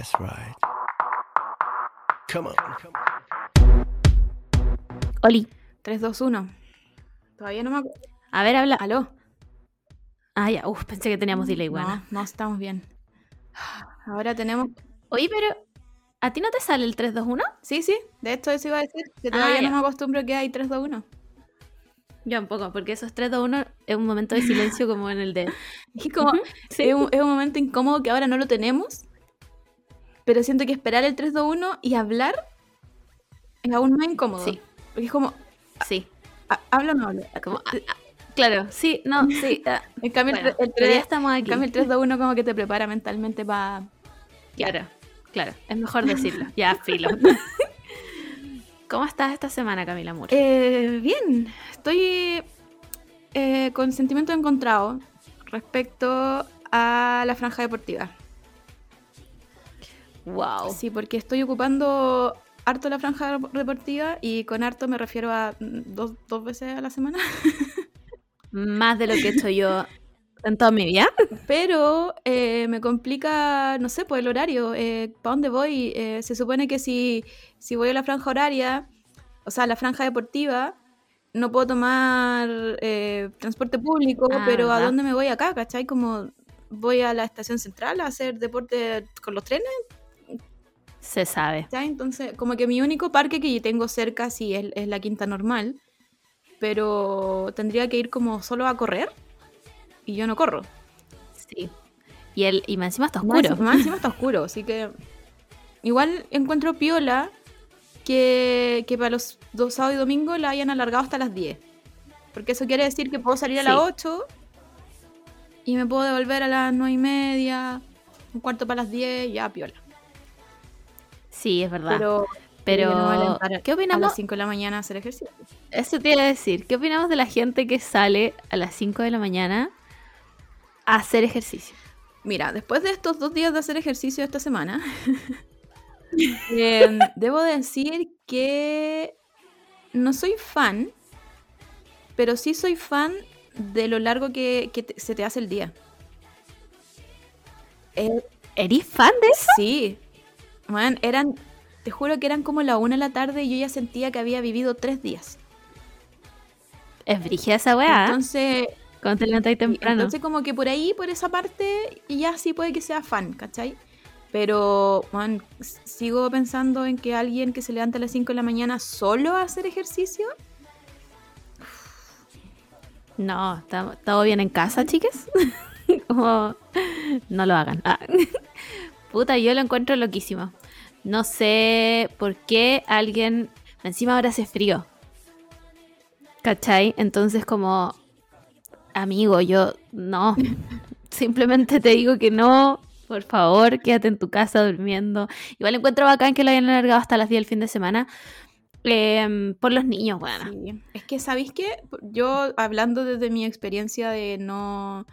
That's right. Come on. Oli, 3, 2, 1. Todavía no me acuerdo. a ver, habla. ¿Aló? Ah, ya, uf, pensé que teníamos delay, bueno. No, no estamos bien. Ahora tenemos. Oye, pero ¿a ti no te sale el 321? Sí, sí, de esto eso iba a decir. Que Ah, todavía ya. no me acostumbro que hay 3, 2, 1. Yo un poco, porque esos 321 es un momento de silencio como en el de... Y como es, un, es un momento incómodo que ahora no lo tenemos. Pero siento que esperar el 3, 2, 1 y hablar es aún más incómodo. Sí. Porque es como, Sí, ¿ha- ¿hablo o no hablo? como... ah, ah, claro, sí, no, sí. ah, En cambio, el bueno, tre- el, pero ya 3, estamos en aquí. cambio, el 3, 2, 1 como que te prepara mentalmente para... Claro, claro, es mejor decirlo. Ya, filo. ¿Cómo estás esta semana, Camila Moore? Eh, bien, estoy eh, con sentimientos encontrados respecto a la franja deportiva. Wow. Sí, porque estoy ocupando harto la franja deportiva y con harto me refiero a mm, dos, dos veces a la semana. Más de lo que he hecho yo en toda mi vida. Pero eh, me complica, no sé, pues el horario. ¿Para dónde voy? Eh, se supone que si, si voy a la franja horaria, o sea, la franja deportiva, no puedo tomar eh, transporte público, Ah, pero ¿a dónde me voy acá? ¿Cachai? Como voy a la estación central a hacer deporte con los trenes. Se sabe. ¿cachai? Entonces, como que mi único parque que yo tengo cerca sí es, es la quinta normal, pero tendría que ir como solo a correr y yo no corro. Sí. Y, el, y más encima está oscuro. Más encima está oscuro, así que igual encuentro piola que, que para los dos sábados y domingos la hayan alargado hasta las 10. Porque eso quiere decir que puedo salir a las Sí. 8 y me puedo devolver a las 9 y media, un cuarto para las 10, ya piola. Sí, es verdad. Pero, no ¿qué a opinamos? las 5 de la mañana hacer ejercicio. Eso te iba a decir. ¿Qué opinamos de la gente que sale a las 5 de la mañana a hacer ejercicio? Mira, después de estos dos días de hacer ejercicio esta semana, em, debo decir que no soy fan, pero sí soy fan de lo largo que, que te- se te hace el día. Eh, ¿Eres fan de eso? sí, man, eran, te juro que eran como la una de la tarde y yo ya sentía que había vivido tres días. Es brigia esa weá. Entonces, cuando te levantas Y temprano. Entonces, como que por ahí, por esa parte, ya sí puede que sea fan, ¿cachai? Pero, man, sigo pensando en que alguien que se levanta a las 5 de la mañana solo a hacer ejercicio. No, ¿está- ¿todo bien en casa, chicas? Como, no lo hagan. Ah. Puta, yo lo encuentro loquísimo. No sé por qué alguien. Encima ahora hace frío. ¿Cachai? Entonces, como. Amigo, yo. No. Simplemente te digo que no. Por favor, quédate en tu casa durmiendo. Igual encuentro bacán que lo hayan alargado hasta las 10 del fin de semana. em, por los niños, bueno. Es que, ¿sabéis qué? Yo, hablando desde mi experiencia de no.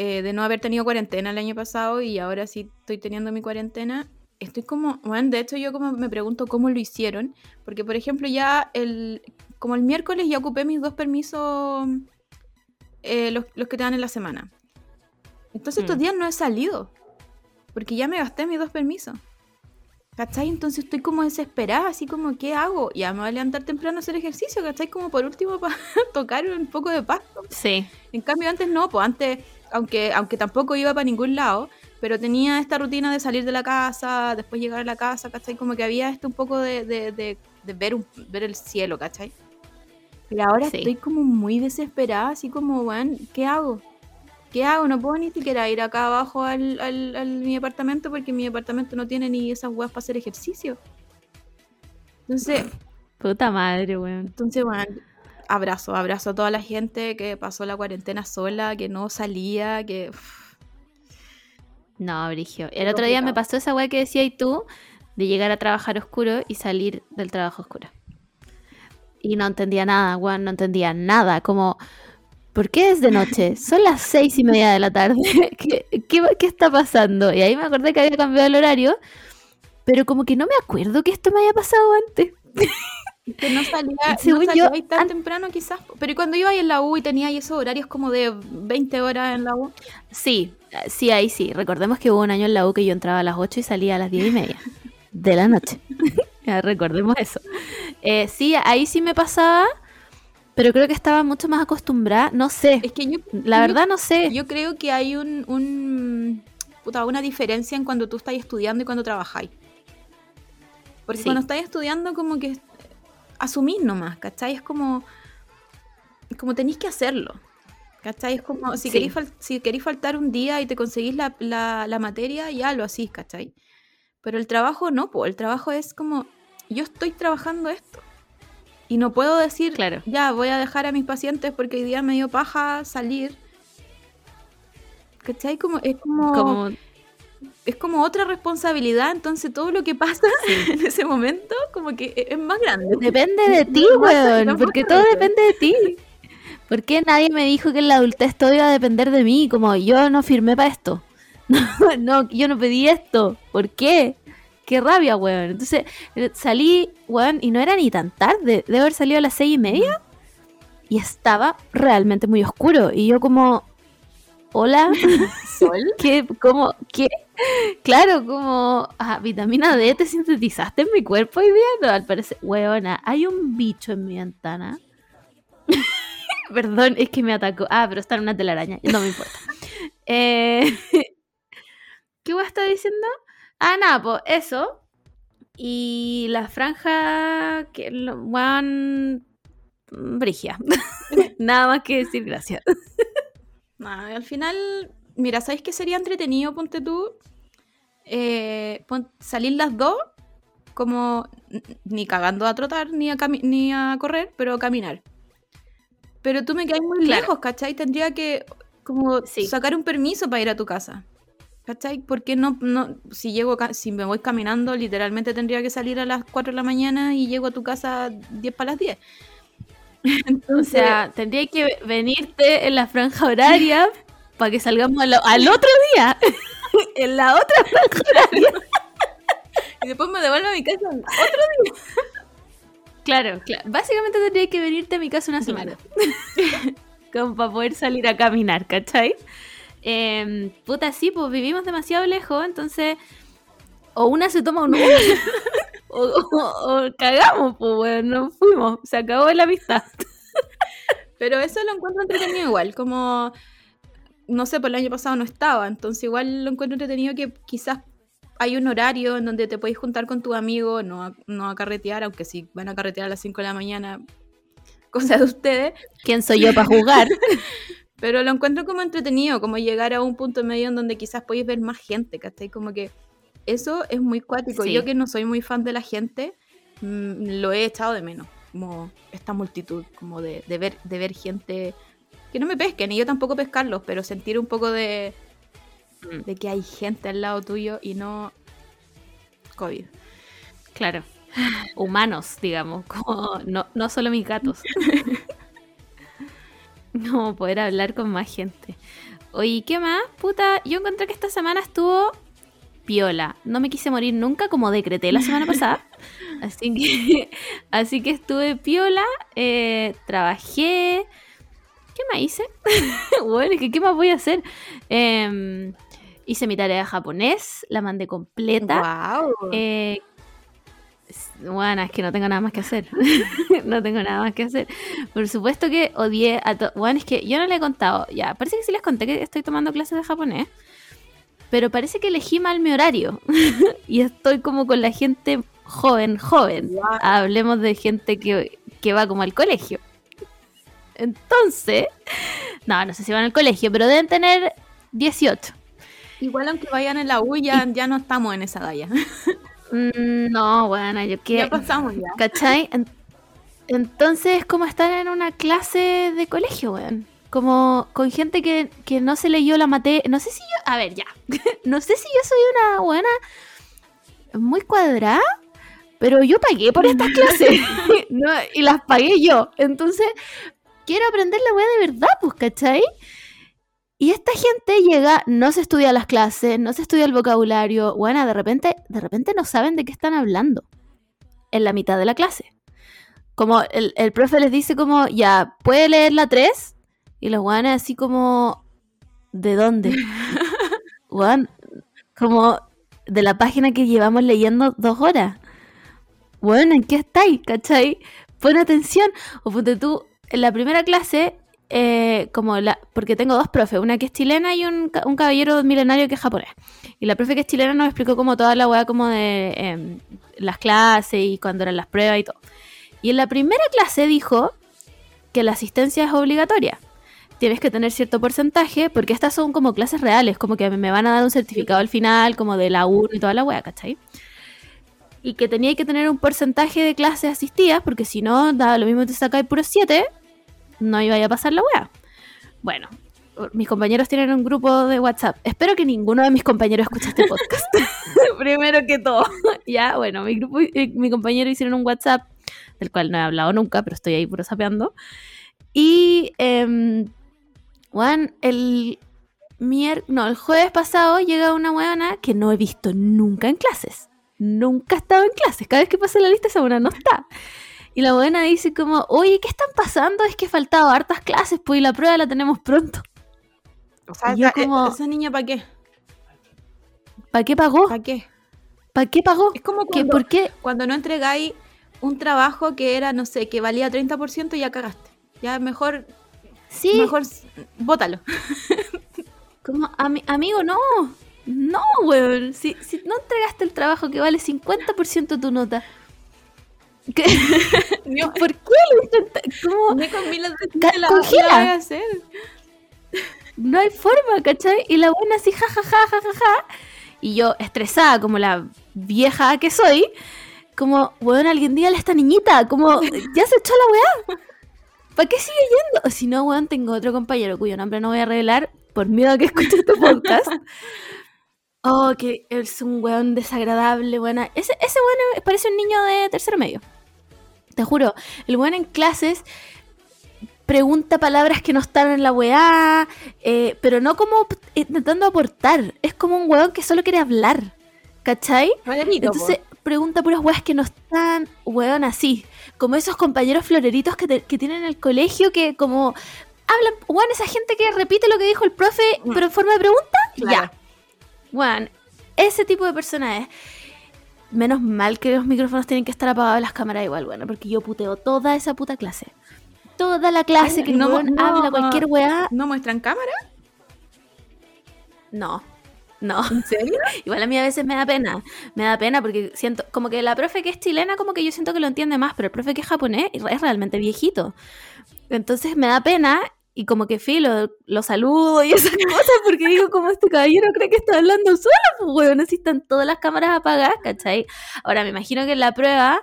Eh, de no haber tenido cuarentena el año pasado y ahora sí estoy teniendo mi cuarentena. Estoy como, bueno, de hecho yo como me pregunto cómo lo hicieron, porque por ejemplo ya el, como el miércoles ya ocupé mis dos permisos, eh, los, los que te dan en la semana. Entonces estos Mm. días no he salido, porque ya me gasté mis dos permisos. ¿Cachai? Entonces estoy como desesperada, así como, ¿qué hago? Ya me voy a levantar temprano a hacer ejercicio, ¿cachai? Como por último para tocar un poco de pasto. Sí. En cambio antes no, pues antes, aunque, aunque tampoco iba para ningún lado, pero tenía esta rutina de salir de la casa, después llegar a la casa, ¿cachai? Como que había esto un poco de, de, de- de ver, un- ver el cielo, ¿cachai? Pero ahora Sí. estoy como muy desesperada, así como, bueno, ¿qué hago? ¿Qué hago? No puedo ni siquiera ir acá abajo al, al, al mi apartamento porque mi apartamento no tiene ni esas weas para hacer ejercicio. Entonces, Puta madre, weón. entonces, bueno, abrazo, abrazo a toda la gente que pasó la cuarentena sola, que no salía, que... No, Brigio. El otro día me pasó esa weá que decías tú de llegar a trabajar oscuro y salir del trabajo oscuro. Y no entendía nada, weón, no entendía nada. Como, ¿por qué es de noche? Son las seis y media de la tarde. ¿Qué, qué, qué está pasando? Y ahí me acordé que había cambiado el horario, pero como que no me acuerdo que esto me haya pasado antes. que no salía, Según no yo, salía ahí tan an- temprano quizás. Pero ¿y cuando iba ahí en la U y tenía ahí esos horarios como de 20 horas en la U? Sí, Sí, ahí sí. Recordemos que hubo un año en la U que yo entraba a las 8 y salía a las 10 y media de la noche. Ya, Recordemos eso. Eh, sí, ahí sí me pasaba, pero creo que estaba mucho más acostumbrada. No sé. Es que yo, La yo- verdad no sé. yo creo que hay un, un- puta, una diferencia en cuando tú estás estudiando y cuando trabajáis. Porque Sí. cuando estás estudiando como que asumís nomás, ¿cachai? Es como, como tenéis que hacerlo. ¿Cachai? Es como, si Sí. queréis, fal- si faltar un día y te conseguís la, la- la materia, ya lo hacís, ¿cachai? Pero el trabajo no, pues el trabajo es como, yo estoy trabajando esto. Y no puedo decir, Claro. ya voy a dejar a mis pacientes porque hoy día me dio paja salir. ¿Cachai? Como, es como, Como, es como otra responsabilidad, entonces todo lo que pasa en ese momento como que e- es más grande. depende de ti, No weón. no Porque todo depende de ti. ¿Por qué nadie me dijo que en la adultez todo iba a depender de mí? Como yo no firmé para esto. No, yo no pedí esto. ¿Por qué? Qué rabia, weón. Entonces eh, salí, weón, y no era ni tan tarde. Debe haber salido a las seis y media. Y estaba realmente muy oscuro. Y yo como, hola, Sol. ¿qué? ¿Cómo? ¿Qué? Claro, como, ah, vitamina D te sintetizaste en mi cuerpo día. No, al parecer, weona, hay un bicho en mi ventana. Perdón, es que me atacó. Ah, pero está en una telaraña. No me importa. Eh, ¿Qué voy a estar diciendo? Ah, nada, pues eso. Y la franja que lo van brigia. nada más que decir gracias. Nada, al final, mira, ¿sabes qué sería entretenido, ponte tú? Eh, pon- salir las dos, como ni cagando a trotar ni a, cami- ni a correr, pero caminar. Pero tú me quedas muy Claro. lejos, ¿cachai? Tendría que como Sí. sacar un permiso para ir a tu casa. ¿Cachai? Porque no, no, si llego, si me voy caminando, literalmente tendría que salir a las 4 de la mañana y llego a tu casa 10 para las 10. O Entonces, sea, tendría que venirte en la franja horaria para que salgamos al, al otro día. en la otra franja horaria. y después me devuelvo a mi casa. Claro, claro. Básicamente tendría que venirte a mi casa una semana. Como para poder salir a caminar, ¿cachai? Em, puta, sí, pues vivimos demasiado lejos, entonces. O una se toma un Uber, o, o- o cagamos, pues bueno, nos fuimos. Se acabó la amistad. Pero eso lo encuentro entretenido igual, como, no sé, por el año pasado no estaba, entonces igual lo encuentro entretenido que quizás hay un horario en donde te podéis juntar con tu amigo, no a, no a carretear, aunque si van a carretear a las 5 de la mañana, cosa de ustedes, ¿Quién soy yo para jugar? pero lo encuentro como entretenido, como llegar a un punto medio en donde quizás podéis ver más gente, ¿cachai? Como que eso es muy cuático. Sí. Yo que no soy muy fan de la gente, mm, lo he echado de menos, como esta multitud, como de, de ver, de ver gente que no me pesquen, y yo tampoco pescarlos, pero sentir un poco de, Mm. de que hay gente al lado tuyo y no COVID. Claro. Humanos, digamos, como no, no solo mis gatos. No, poder hablar con más gente. Oye, ¿qué más? Puta, yo encontré que esta semana estuvo piola. No me quise morir nunca, como decreté la semana pasada. Así que, así que estuve piola, eh, trabajé. ¿Qué más hice? bueno, es que ¿qué más voy a hacer? Em, hice mi tarea de japonés, la mandé completa. ¡Wow! Eh, bueno, es que no tengo nada más que hacer. no tengo nada más que hacer. Por supuesto que odié a todos. Bueno, es que yo no le he contado. Ya, parece que sí les conté que estoy tomando clases de japonés. Pero parece que elegí mal mi horario. y estoy como con la gente joven, joven. Hablemos de gente que, que va como al colegio. Entonces, no, no sé si van al colegio, pero deben tener 18. Igual aunque vayan en la U, ya, ya no estamos en esa galla. Mm, no, bueno, yo Ya quiero. pasamos ya. ¿Cachai? En- entonces es como estar en una clase de colegio, weón. Como con gente que, que no se leyó la materia. No sé si yo. A ver, ya. no sé si yo soy una buena. Muy cuadrada. Pero yo pagué por estas clases. No, y las pagué yo. Entonces, quiero aprender la weá de verdad, pues, ¿cachai? Y esta gente llega, no se estudia las clases, no se estudia el vocabulario. Bueno, de repente, de repente no saben de qué están hablando en la mitad de la clase. Como el, el profe les dice como, ya, ¿puede leer la 3? Y los guanes así como, ¿de dónde? weón, como de la página que llevamos leyendo dos horas. Bueno, ¿en qué estáis? ¿Cachai? Pon atención. O ponte tú, en la primera clase, eh, como la, porque tengo dos profes, una que es chilena y un, un caballero milenario que es japonés. Y la profe que es chilena nos explicó como toda la weá como de em, las clases y cuando eran las pruebas y todo. Y en la primera clase dijo que la asistencia es obligatoria. Tienes que tener cierto porcentaje, porque estas son como clases reales, como que me van a dar un certificado al final, como de la U y toda la weá, ¿cachai? Y que tenía que tener un porcentaje de clases asistidas, porque si no, daba lo mismo te sacáis puros 7, no iba a pasar la weá. Bueno, mis compañeros tienen un grupo de WhatsApp. Espero que ninguno de mis compañeros escuche este podcast. Primero que todo. ya, bueno, mi, grupo, eh, mi compañero hicieron un WhatsApp, del cual no he hablado nunca, pero estoy ahí puro sapeando. Y, eh, Juan, el mier no, el jueves pasado llega una weona que no he visto nunca en clases. Nunca ha estado en clases. Cada vez que pasa la lista, esa buena no está. Y la buena dice como, oye, ¿qué están pasando? Es que he faltado hartas clases, pues y la prueba la tenemos pronto. O sea, yo esa, como- esa niña, ¿para qué? ¿Para qué pagó? ¿Para qué? ¿Para qué pagó? Es como ¿Qué, cuando, ¿Por qué? cuando no entregáis un trabajo que era, no sé, que valía 30% y ya cagaste. Ya mejor, Sí, mejor bótalo. como, ami- amigo, no. No, weón. Si, si no entregaste el trabajo que vale 50% tu nota. ¿Qué? No, ¿Por qué lo intenta- ¿Cómo? ni con miles de Ca- la, la congela. voy a hacer. No hay forma, ¿cachai? Y la buena así, ja, ja, ja, ja, ja, ja. Y yo, estresada, como la vieja que soy, como, weón, alguien dígale a esta niñita, como, ya se echó la weá. ¿Para qué sigue yendo? Si no, weón, tengo otro compañero cuyo nombre no voy a revelar por miedo a que escuche este podcast. Oh, que es un weón desagradable, buena. Ese, ese weón parece un niño de tercero medio. Te juro, el weón en clases pregunta palabras que no están en la weá, eh, pero no como intentando aportar. Es como un weón que solo quiere hablar. ¿Cachai? Po. Entonces pregunta puras weas que no están, weón, así. Como esos compañeros floreritos que, te- que tienen en el colegio que como hablan, weón, esa gente que repite lo que dijo el profe, Mm. pero en forma de pregunta. Claro. Ya. Weón, ese tipo de persona es. Menos mal que los micrófonos tienen que estar apagados las cámaras igual, bueno, porque yo puteo toda esa puta clase. Toda la clase Ay, que no. habla cualquier weá. ¿No muestran cámara? No. No. ¿En serio? Igual a mí a veces me da pena. Me da pena porque siento, como que la profe que es chilena, como que yo siento que lo entiende más, pero el profe que es japonés es realmente viejito. Entonces me da pena y como que filo, lo saludo y esas cosas porque digo, como este caballero cree que está hablando solo, pues weón, así están todas las cámaras apagadas, ¿cachai? Ahora me imagino que en la prueba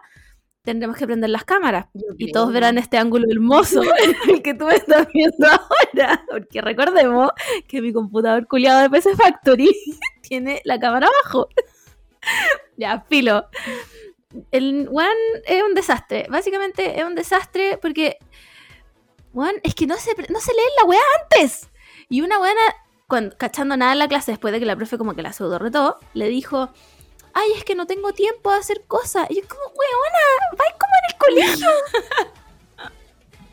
tendremos que prender las cámaras y todos verán este ángulo hermoso, el que tú me estás viendo ahora, porque recordemos que mi computador culiado de PC Factory tiene la cámara abajo. ya, filo. El One es un desastre. Básicamente es un desastre porque One es que no se, no se lee la weá antes. Y una buena, cuando, cachando nada en la clase, después de que la profe como que la pseudo retó, le dijo, ay, es que no tengo tiempo de hacer cosas. Y yo como, weona, vais como en el colegio.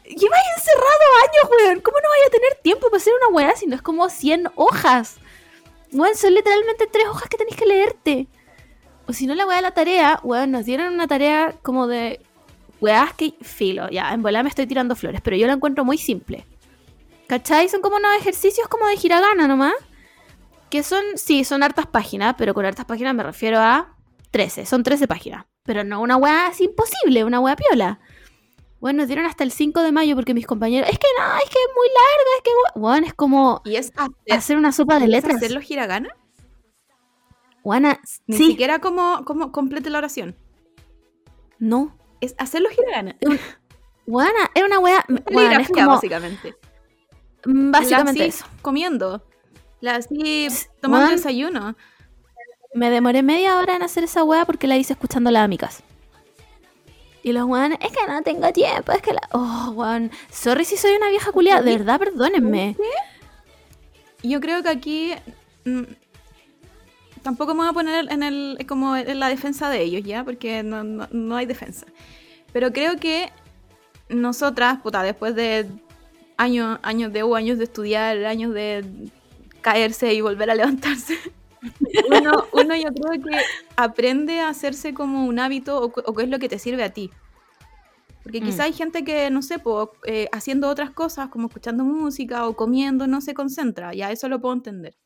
Lleváis encerrado años, weón. ¿Cómo no vais a tener tiempo para hacer una weá si no es como 100 hojas? Weón, son literalmente tres hojas que tenéis que leerte. O si no, la weá de la tarea, weón, nos dieron una tarea como de weás que filo. Ya, en volada me estoy tirando flores, pero yo la encuentro muy simple. ¿Cachai? Son como unos ejercicios como de hiragana nomás. Que son, sí, son hartas páginas, pero con hartas páginas me refiero a 13. Son 13 páginas. Pero no una weá así imposible, una weá piola. Bueno, nos dieron hasta el 5 de mayo porque mis compañeros. Es que no, es que es muy larga, es que. Bueno, es como ¿Y es hacer, hacer una sopa de ¿es letras. hacer los hiragana? Juana, Ni sí, siquiera como, como complete la oración. no. Es hacer los hiragana. Juana, es una weá. Juana, es como. básicamente. mm, Básicamente La eso. así Comiendo. La así tomando desayuno. Me demoré media hora en hacer esa weá porque la hice escuchando la amicas. Y los weones, es que no tengo tiempo, es que la. Oh, weón. Sorry si soy una vieja culiada, de verdad, perdónenme. Yo creo que aquí mm, tampoco me voy a poner en el como en la defensa de ellos, ¿ya? Porque no, no- no hay defensa. Pero creo que nosotras, puta, después de años, años de U, años de estudiar, años de caerse y volver a levantarse. Uno, uno yo creo que aprende a hacerse como un hábito o, o qué es lo que te sirve a ti. Porque Mm. quizá hay gente que, no sé, po, eh, haciendo otras cosas, como escuchando música o comiendo, no se concentra. Ya eso lo puedo entender.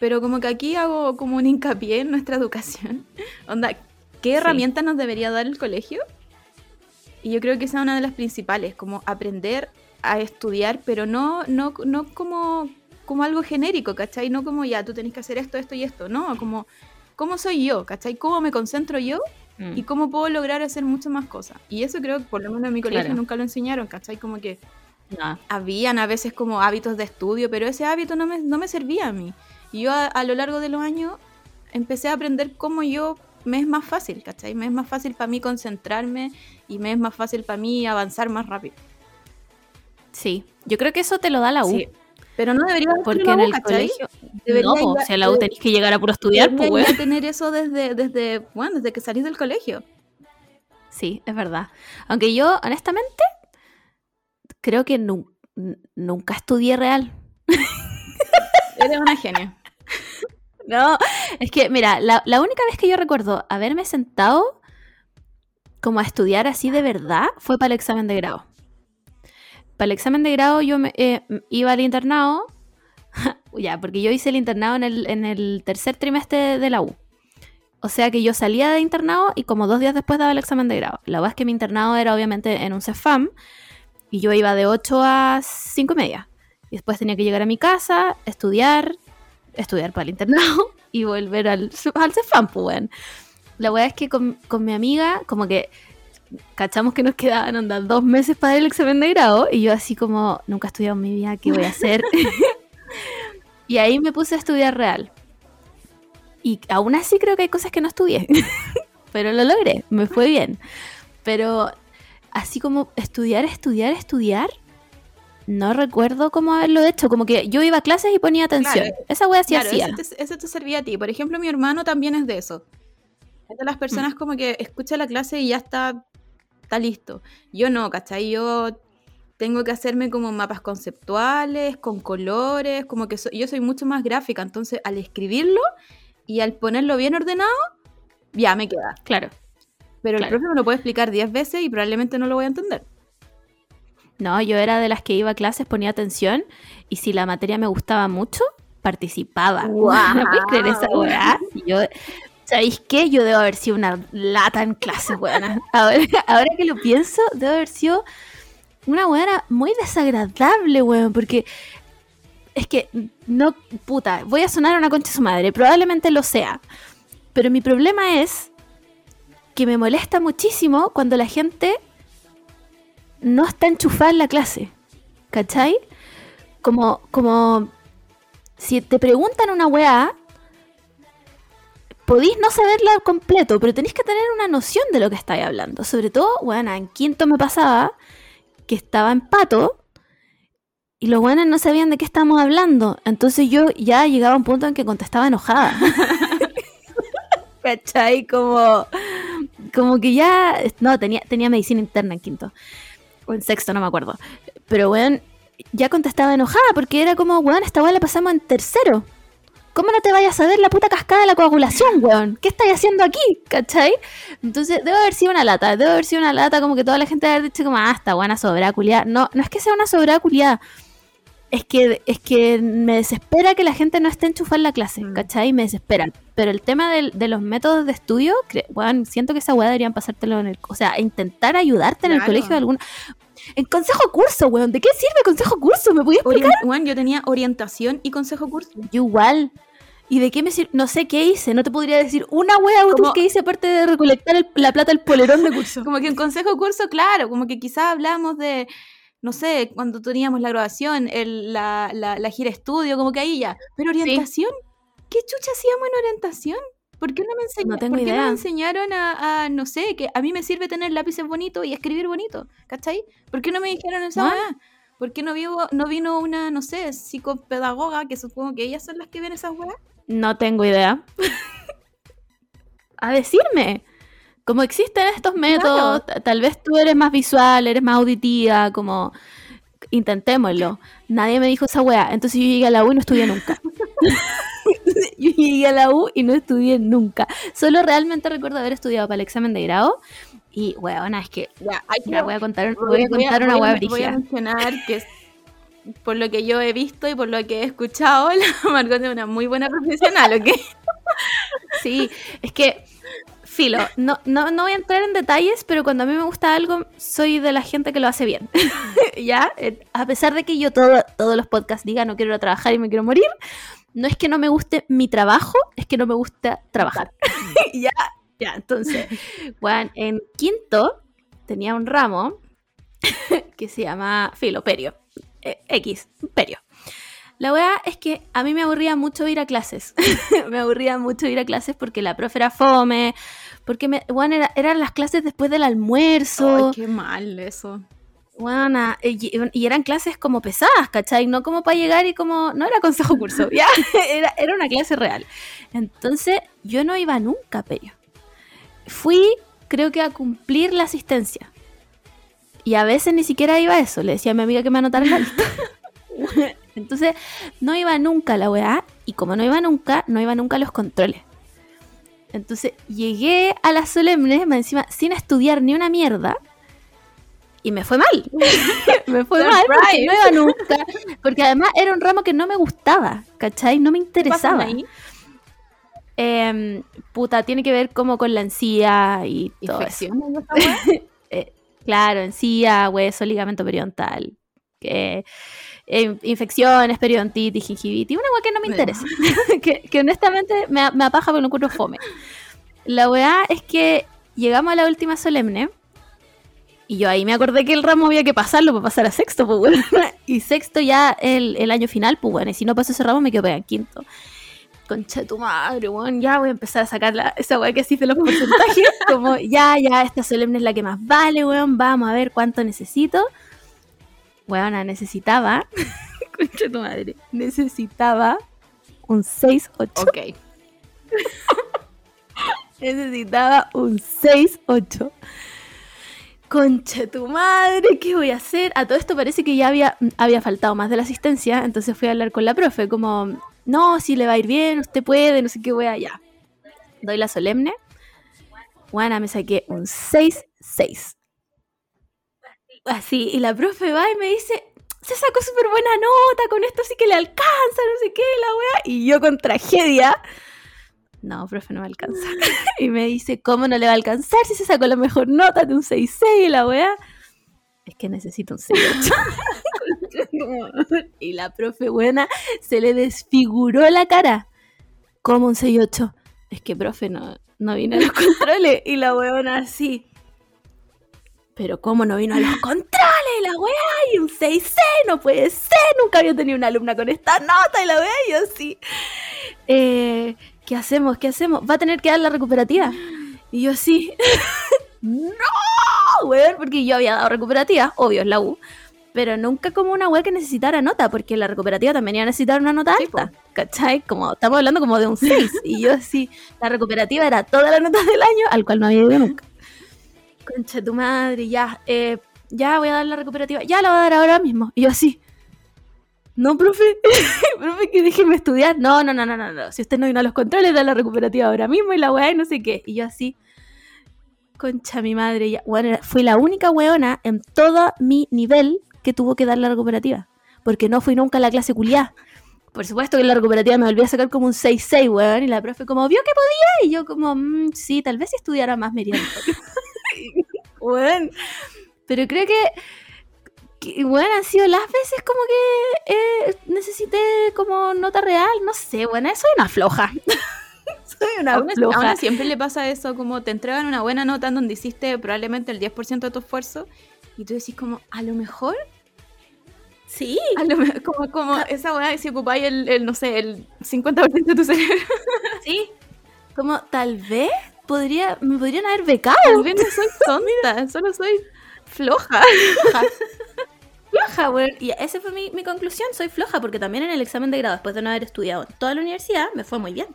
Pero como que aquí hago como un hincapié en nuestra educación. Onda, ¿qué herramientas nos debería dar el colegio? Y yo creo que esa es una de las principales, como aprender a estudiar, pero no, no, no como, como algo genérico, ¿cachai? No como ya, tú tenés que hacer esto, esto y esto, no, como cómo soy yo, ¿cachai? ¿Cómo me concentro yo Mm. y cómo puedo lograr hacer muchas más cosas? Y eso creo que por lo menos en mi colegio Claro. nunca lo enseñaron, ¿cachai? Como que No. habían a veces como hábitos de estudio, pero ese hábito no me, no me servía a mí. Y yo a, a lo largo de los años empecé a aprender cómo yo me es más fácil, ¿cachai? Me es más fácil para mí concentrarme y me es más fácil para mí avanzar más rápido. Sí, yo creo que eso te lo da la U. Sí. Pero no debería Porque en el ¿cachai? colegio. Debería no, po, ya- si a la U tenés que llegar a puro estudiar, pues, weón. tener eso desde, desde, bueno, desde que salís del colegio. Sí, es verdad. Aunque yo, honestamente, creo que nu- nunca estudié real. Eres una genia. No, es que, mira, la, la única vez que yo recuerdo haberme sentado como a estudiar así de verdad fue para el examen de grado. Para el examen de grado yo me, eh, iba al internado, ya, porque yo hice el internado en el, en el tercer trimestre de la U. O sea que yo salía de internado y como dos días después daba el examen de grado. La verdad es que mi internado era obviamente en un CEFAM y yo iba de 8 a 5 y media. Y después tenía que llegar a mi casa, estudiar, estudiar para el internado y volver al, al CEFAM, pues, weón. La weá es que con, con mi amiga, como que cachamos que nos quedaban onda, dos meses para el examen de grado y yo así como, nunca he estudiado en mi vida, ¿qué voy a hacer? y ahí me puse a estudiar real. Y aún así creo que hay cosas que no estudié, pero lo logré, me fue bien. Pero así como estudiar, estudiar, estudiar, no recuerdo cómo haberlo hecho. Como que yo iba a clases y ponía atención. Claro, Esa wea sí Claro, hacía. ese te, ese te servía a ti. Por ejemplo, mi hermano también es de eso. Es de las Mm. personas como que escucha la clase y ya está, está listo. Yo no, ¿cachai? Yo tengo que hacerme como mapas conceptuales, con colores, como que so- yo soy mucho más gráfica. Entonces, al escribirlo y al ponerlo bien ordenado, ya me queda. Claro. Pero Claro. el profe me lo puede explicar 10 veces y probablemente no lo voy a entender. No, yo era de las que iba a clases, ponía atención y si la materia me gustaba mucho, participaba. ¡Guau! ¿No puedes creer esa? Y Yo, ¿Sabéis qué? Yo debo haber sido una lata en clases, weona. Ahora, que lo pienso, debo haber sido una weona muy desagradable, weón, porque es que no, puta, voy a sonar una concha su madre, probablemente lo sea. Pero mi problema es que me molesta muchísimo cuando la gente no está enchufada en la clase. ¿Cachai? Como, como si te preguntan una weá, podéis no saberla completo, pero tenéis que tener una noción de lo que estáis hablando. Sobre todo, weón, en quinto me pasaba que estaba en pato y los weones no sabían de qué estábamos hablando. Entonces yo ya llegaba a un punto en que contestaba enojada. ¿Cachai? Como, como que ya. No, tenía, tenía medicina interna en quinto. O en sexto, no me acuerdo. Pero, weón, ya contestaba enojada porque era como, weón, esta weá la pasamos en tercero. ¿Cómo no te vayas a ver la puta cascada de la coagulación, weón? ¿Qué estáis haciendo aquí? ¿Cachai? Entonces, debe haber sido una lata. Debe haber sido una lata como que toda la gente debe haber dicho como, ah, esta buena sobrada culiada. No, no es que sea una sobrada culiada. Es que, es que me desespera que la gente no esté enchufada en la clase, Mm. ¿cachai? Me desespera. Pero el tema de los métodos de estudio, weón, siento que esa weá deberían pasártelo en el... O sea, intentar ayudarte en el colegio de alguna... En consejo curso, weón. ¿De qué sirve consejo curso? ¿Me podías explicar? Bueno, yo tenía orientación y consejo curso. Yo igual. ¿Y de qué me sirve? No sé qué hice. No te podría decir una wea útil Como- que hice aparte de recolectar el- la plata del polerón de curso. Como que en consejo curso, claro, como que quizás hablamos de, no sé, cuando teníamos la grabación, el, la, la, la gira estudio, como que ahí ya. Pero orientación, ¿qué chucha hacíamos en orientación? ¿Por qué no me, enseña- No tengo ¿por qué no idea. me enseñaron a, a, no sé, que a mí me sirve tener lápices bonitos y escribir bonito? ¿Cachai? ¿Por qué no me dijeron esa ¿Ah? weá? ¿Por qué no, vivo, no vino una, no sé, psicopedagoga, que supongo que ellas son las que ven esas weas? No tengo idea. a decirme. Como existen estos métodos, ta- tal vez tú eres más visual, eres más auditiva, como intentémoslo. Nadie me dijo esa weá. Entonces yo llegué a la U y no estudié nunca. yo llegué a la U y no estudié nunca. Solo realmente recuerdo haber estudiado para el examen de grado. Y, weona, es que Ya, voy a contar, voy a contar una voy weá Voy a mencionar que por lo que yo he visto y por lo que he escuchado, la Margot es una muy buena profesional, ¿ok? Sí, es que, filo, no, no, no voy a entrar en detalles, pero cuando a mí me gusta algo, soy de la gente que lo hace bien. ¿Ya? Eh, A pesar de que yo todo, todos los podcasts diga no quiero ir a trabajar y me quiero morir, no es que no me guste mi trabajo, es que no me gusta trabajar. ya, ya, entonces, bueno, en quinto tenía un ramo que se llama filo, perio. Eh, X, perio. La weá es que a mí me aburría mucho ir a clases. me aburría mucho ir a clases porque la profe era fome, porque me, weón, era- eran las clases después del almuerzo. Ay, qué mal eso. Weona, y, y eran clases como pesadas, ¿cachai? No como para llegar y como. No era consejo curso, ya. Era, era una clase real. Entonces, yo no iba nunca, Perio. Fui, creo que a cumplir la asistencia. Y a veces ni siquiera iba a eso. Le decía a mi amiga que me anotara la lista. Entonces, no iba nunca a la weá. Y como no iba nunca, no iba nunca a los controles. Entonces, llegué a las solemnes, más encima, sin estudiar ni una mierda. Y me fue mal. me fue mal porque no iba nunca. Porque además era un ramo que no me gustaba, ¿cachai? No me ¿Qué pasa interesaba. ahí? Em, puta, tiene que ver como con la encía y todo eso. Claro, encía, hueso, ligamento periodontal. Que, eh, infecciones, periodontitis, gingivitis. Una weá que no me interesa. que, que honestamente me, me apaja porque lo encuentro fome. La weá es que llegamos a la última solemne. Y yo ahí me acordé que el ramo había que pasarlo para pasar a sexto, pues. Y sexto ya el, el año final, pues bueno. Y si no paso ese ramo, me quedo pegada en quinto. Concha de tu madre, weón. Ya voy a empezar a sacar la- esa weá que así de los porcentajes. como, ya, ya, esta solemne es la que más vale, weón. Vamos a ver cuánto necesito. Weona, necesitaba. Concha de tu madre. Necesitaba un 6-8. Ok. Necesitaba un 6-8. Concha tu madre, ¿qué voy a hacer? A todo esto parece que ya había, había faltado más de la asistencia, entonces fui a hablar con la profe, como, no, si le va a ir bien, usted puede, no sé qué voy allá. Doy la solemne. Juana, me saqué un 6-6. Así, y la profe va y me dice, se sacó súper buena nota, con esto sí que le alcanza, no sé qué, la wea. Y yo con tragedia, no, profe, no me alcanza. y me dice, ¿cómo no le va a alcanzar si se sacó la mejor nota de un 6-6 y la wea? Es que necesito un 6-8. y la profe buena se le desfiguró la cara. Como un 6-8. Es que, profe, no, no vino a los controles. Y la weona así. Pero ¿cómo no vino a los controles? La weá, y un 6-6, no puede ser. Nunca había tenido una alumna con esta nota. Y la weá, yo así. Eh, ¿Qué hacemos? ¿Qué hacemos? ¿Va a tener que dar la recuperativa? Y yo sí. ¡No! Weón, porque yo había dado recuperativa, obvio, es la U. Pero nunca como una weá que necesitara nota, porque la recuperativa también iba a necesitar una nota Sí, alta. ¿Cachai? Como estamos hablando como de un 6. y yo así, la recuperativa era toda la nota del año, al cual no había ido nunca. Concha tu madre, ya, eh, ya voy a dar la recuperativa. Ya la voy a dar ahora mismo. Y yo así. No, profe, profe, que déjeme estudiar. No, no, no, no, no, no. Si usted no vino a los controles, da la recuperativa ahora mismo y la weá y no sé qué. Y yo así, concha mi madre, ya. Bueno, fui la única weona en todo mi nivel que tuvo que dar la recuperativa. Porque no fui nunca a la clase culiá. Por supuesto que en la recuperativa me volví a sacar como un 6-6, weón. Y la profe como, ¿vio que podía? Y yo como, "Mm, sí, tal vez si estudiara más me iría mejor". Weón. Pero creo que, que, bueno, han sido las veces como que eh, necesité como nota real. No sé, bueno, soy una floja. soy una A una, a floja. una siempre le pasa eso, como te entregan una buena nota en donde hiciste probablemente el 10% de tu esfuerzo y tú decís como, a lo mejor, Sí. lo como, como esa weá si ocupáis el, el, no sé, el 50% de tu cerebro. Sí. Como tal vez podría, me podrían haber becado. Tal vez no soy tonta, solo soy floja. floja, weón. Y esa fue mi, mi conclusión, soy floja, porque también en el examen de grado, después de no haber estudiado en toda la universidad, me fue muy bien.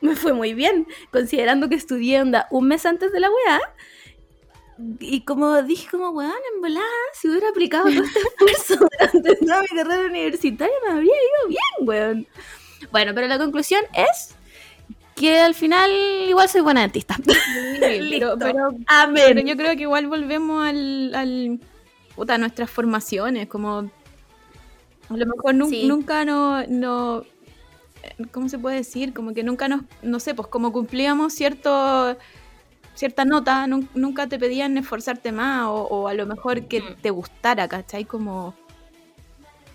Me fue muy bien, considerando que estudié onda un mes antes de la weá. Y como dije, como, weón, en volada, si hubiera aplicado todo este esfuerzo durante toda mi carrera universitaria, me habría ido bien, weón. Bueno, pero la conclusión es que al final igual soy buena dentista. pero, pero, Amén. pero yo creo que igual volvemos al, al puta, a nuestras formaciones, como a lo mejor Sí. nunca no, no, ¿cómo se puede decir? Como que nunca nos, no sé, pues como cumplíamos cierto cierta nota, nun- nunca te pedían esforzarte más o, o a lo mejor que Mm. te gustara, ¿cachai? Como,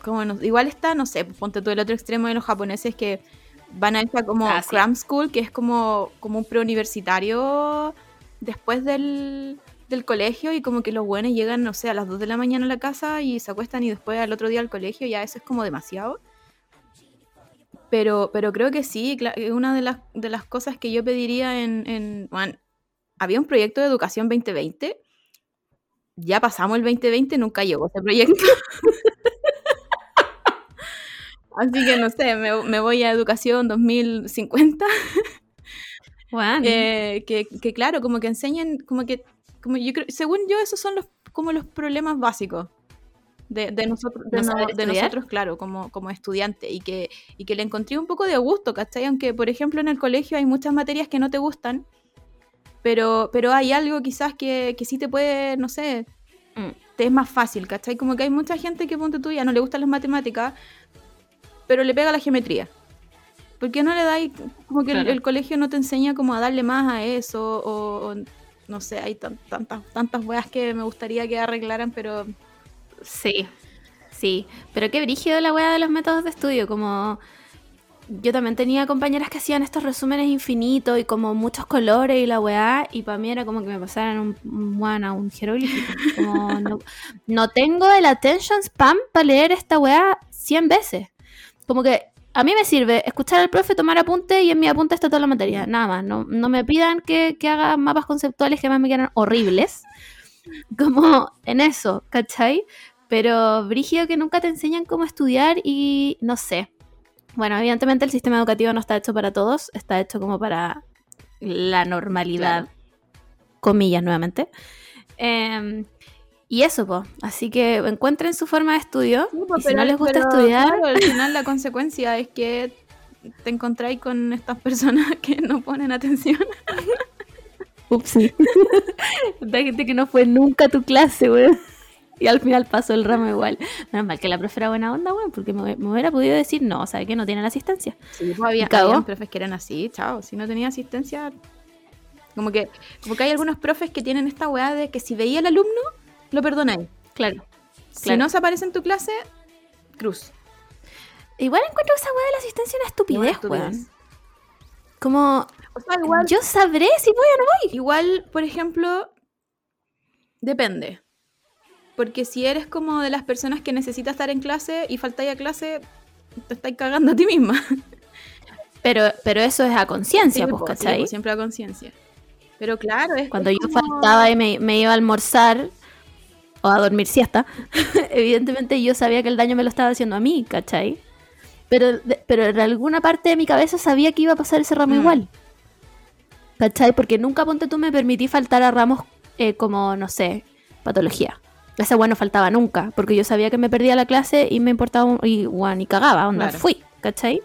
como no- igual está, no sé, pues ponte tú el otro extremo de los japoneses que van a esta como Ah, sí. cram school, que es como, como un preuniversitario después del, del colegio y como que los buenos llegan, no sé, a las 2 de la mañana a la casa y se acuestan y después al otro día al colegio, ya eso es como demasiado. Pero, pero creo que sí, una de las, de las cosas que yo pediría en, en bueno, había un proyecto de educación 2020. Ya pasamos el 2020, nunca llegó ese proyecto. Así que no sé, me, me voy a educación 2050. Weón. eh, que, que claro, como que enseñen, como que, como yo creo, según yo, esos son los, como los problemas básicos de, de nosotros, de, nosotros, claro, como, como estudiante, y que, y que le encontré un poco de gusto, ¿cachai? Aunque, por ejemplo, en el colegio hay muchas materias que no te gustan, pero, pero hay algo quizás que, que sí te puede, no sé, Mm. te es más fácil, ¿cachai? Como que hay mucha gente que, ponte tú, ya no le gustan las matemáticas, pero le pega la geometría. ¿Por qué no le dais, como que el- Claro. el, colegio no te enseña como a darle más a eso? O, o no sé, hay tan- tantas, tantas weas que me gustaría que arreglaran, pero Sí, sí. Pero qué brígido la weá de los métodos de estudio. Como yo también tenía compañeras que hacían estos resúmenes infinitos y como muchos colores y la weá. Y para mí era como que me pasaran un, un, bueno, un jeroglífico. No, no tengo el attention spam para leer esta weá 100 veces. Como que a mí me sirve escuchar al profe, tomar apunte y en mi apunte está toda la materia. Nada más. No, no me pidan que, que haga mapas conceptuales que más me quedan horribles. Como en eso, ¿cachai? Pero brígido que nunca te enseñan cómo estudiar y no sé. Bueno, evidentemente el sistema educativo no está hecho para todos, está hecho como para la normalidad, comillas nuevamente. Eh, y eso, pues. Así que encuentren su forma de estudio. y si no les gusta pero, estudiar, claro, al final la consecuencia es que te encontráis con estas personas que no ponen atención. ups. La gente que no fue nunca a tu clase, weón. Y al final pasó el ramo igual. Menos mal que la profe era buena onda, weón, porque me, me hubiera podido decir, no, ¿sabe que no tiene la asistencia? Sí, pues había, habían profes que eran así, chao. Si no tenía asistencia. Como que, como que hay algunos profes que tienen esta weá de que si veía al alumno, lo perdonáis. Claro. Si Claro. no se aparece en tu clase, cruz. Igual encuentro esa weá de la asistencia una estupidez, Estupidez. weón. Como, O sea, igual, yo sabré si voy o no voy. igual, por ejemplo, depende. Porque si eres como de las personas que necesita estar en clase y faltáis a clase, te estáis cagando a ti misma. Pero, pero eso es a conciencia, Sí, pues, sí, ¿cachai? po, siempre a conciencia. Pero claro, es Cuando es yo como- faltaba y me, me iba a almorzar o a dormir siesta, evidentemente yo sabía que el daño me lo estaba haciendo a mí, ¿cachai? Pero, de- pero en alguna parte de mi cabeza sabía que iba a pasar ese ramo Mm. igual. ¿Cachai? Porque nunca, ponte tú, me permití faltar a ramos eh, como, no sé, patología. Esa weá no faltaba nunca, porque yo sabía que me perdía la clase y me importaba, un- y, y cagaba, onda, Claro. fui, ¿cachai?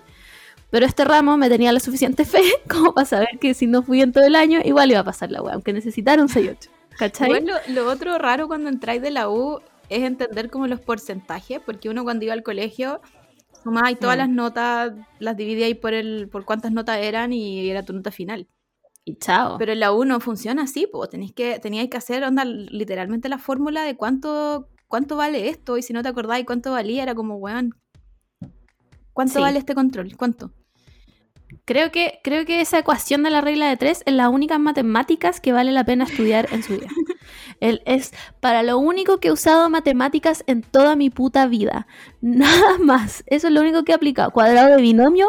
Pero este ramo me tenía la suficiente fe como para saber que si no fui en todo el año, igual iba a pasar la weá, aunque necesitara un 6-8. ¿Cachai? Igual lo, lo otro raro cuando entráis de la U es entender como los porcentajes, porque uno cuando iba al colegio sumaba todas Mm. las notas, las dividía ahí por el, por cuántas notas eran y era tu nota final. Y chao. Pero en la U no funciona así, pues tenéis que, teníais que hacer onda, literalmente la fórmula de cuánto, cuánto vale esto, y si no te acordáis cuánto valía, era como, weón, ¿cuánto Sí. vale este control? ¿Cuánto? Creo que, creo que esa ecuación de la regla de tres es la única matemáticas que vale la pena estudiar en su vida. El- es para lo único que he usado matemáticas en toda mi puta vida. Nada más. Eso es lo único que he aplicado. Cuadrado de binomio,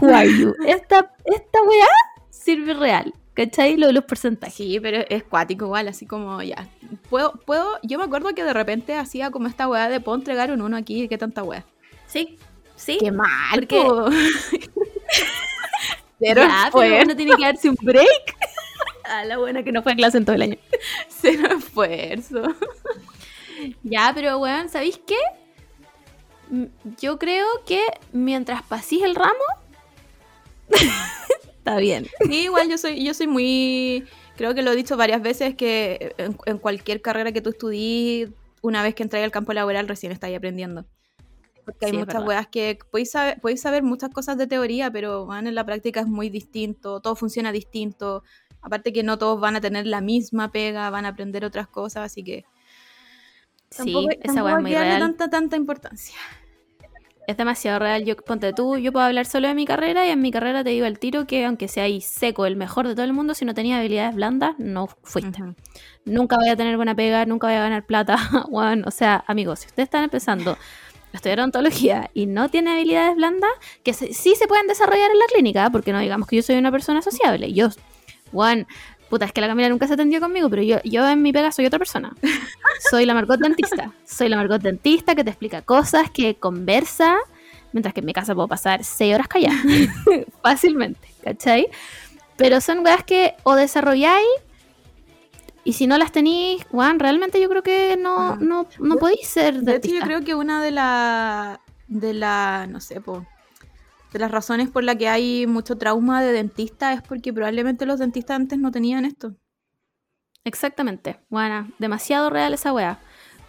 who are you? Esta, esta weá sirve real. ¿Cachai? Lo de los porcentajes. Sí, pero es cuático igual, así como ya. Puedo, puedo, yo me acuerdo que de repente hacía como esta weá de puedo entregar un uno aquí, qué tanta weá. Sí. Sí. Qué mal, Porque- po. Pero Ya, pero uno tiene que darse un break. A la buena que no fue a clase en todo el año. Cero esfuerzo. Ya, pero weón, ¿sabéis qué? Mm, Yo creo que mientras pasís el ramo, está bien. Sí, igual yo soy, yo soy muy. Creo que lo he dicho varias veces que en, en cualquier carrera que tú estudies, una vez que entras al campo laboral, recién estás aprendiendo. Porque hay Sí, muchas weas que podéis saber, podéis saber muchas cosas de teoría, pero van en la práctica es muy distinto, todo funciona distinto. Aparte que no todos van a tener la misma pega, van a aprender otras cosas, así que Sí, tampoco, esa tampoco es muy real. tanta, tanta importancia. Es demasiado real. Yo, ponte tú, yo puedo hablar solo de mi carrera y en mi carrera te digo el tiro que aunque sea ahí seco, el mejor de todo el mundo, si no tenía habilidades blandas, no fuiste. Nunca voy a tener buena pega, nunca voy a ganar plata. Weón, o sea, amigos, si ustedes están empezando a estudiar odontología y no tienen habilidades blandas, que se- sí se pueden desarrollar en la clínica, porque no digamos que yo soy una persona sociable. Yo, Juan, puta, es que la Camila nunca se atendió conmigo, pero yo, yo en mi pega soy otra persona. Soy la Margot dentista. Soy la Margot dentista que te explica cosas, que conversa, mientras que en mi casa puedo pasar seis horas callada. Fácilmente, ¿cachai? Pero son weas que o desarrolláis y si no las tenéis, Juan, realmente yo creo que no, no, no podéis ser De hecho, yo dentista. creo que una de las, de la, no sé, po, de las razones por la que hay mucho trauma de dentista es porque probablemente los dentistas antes no tenían esto. Exactamente. Bueno, demasiado real esa wea.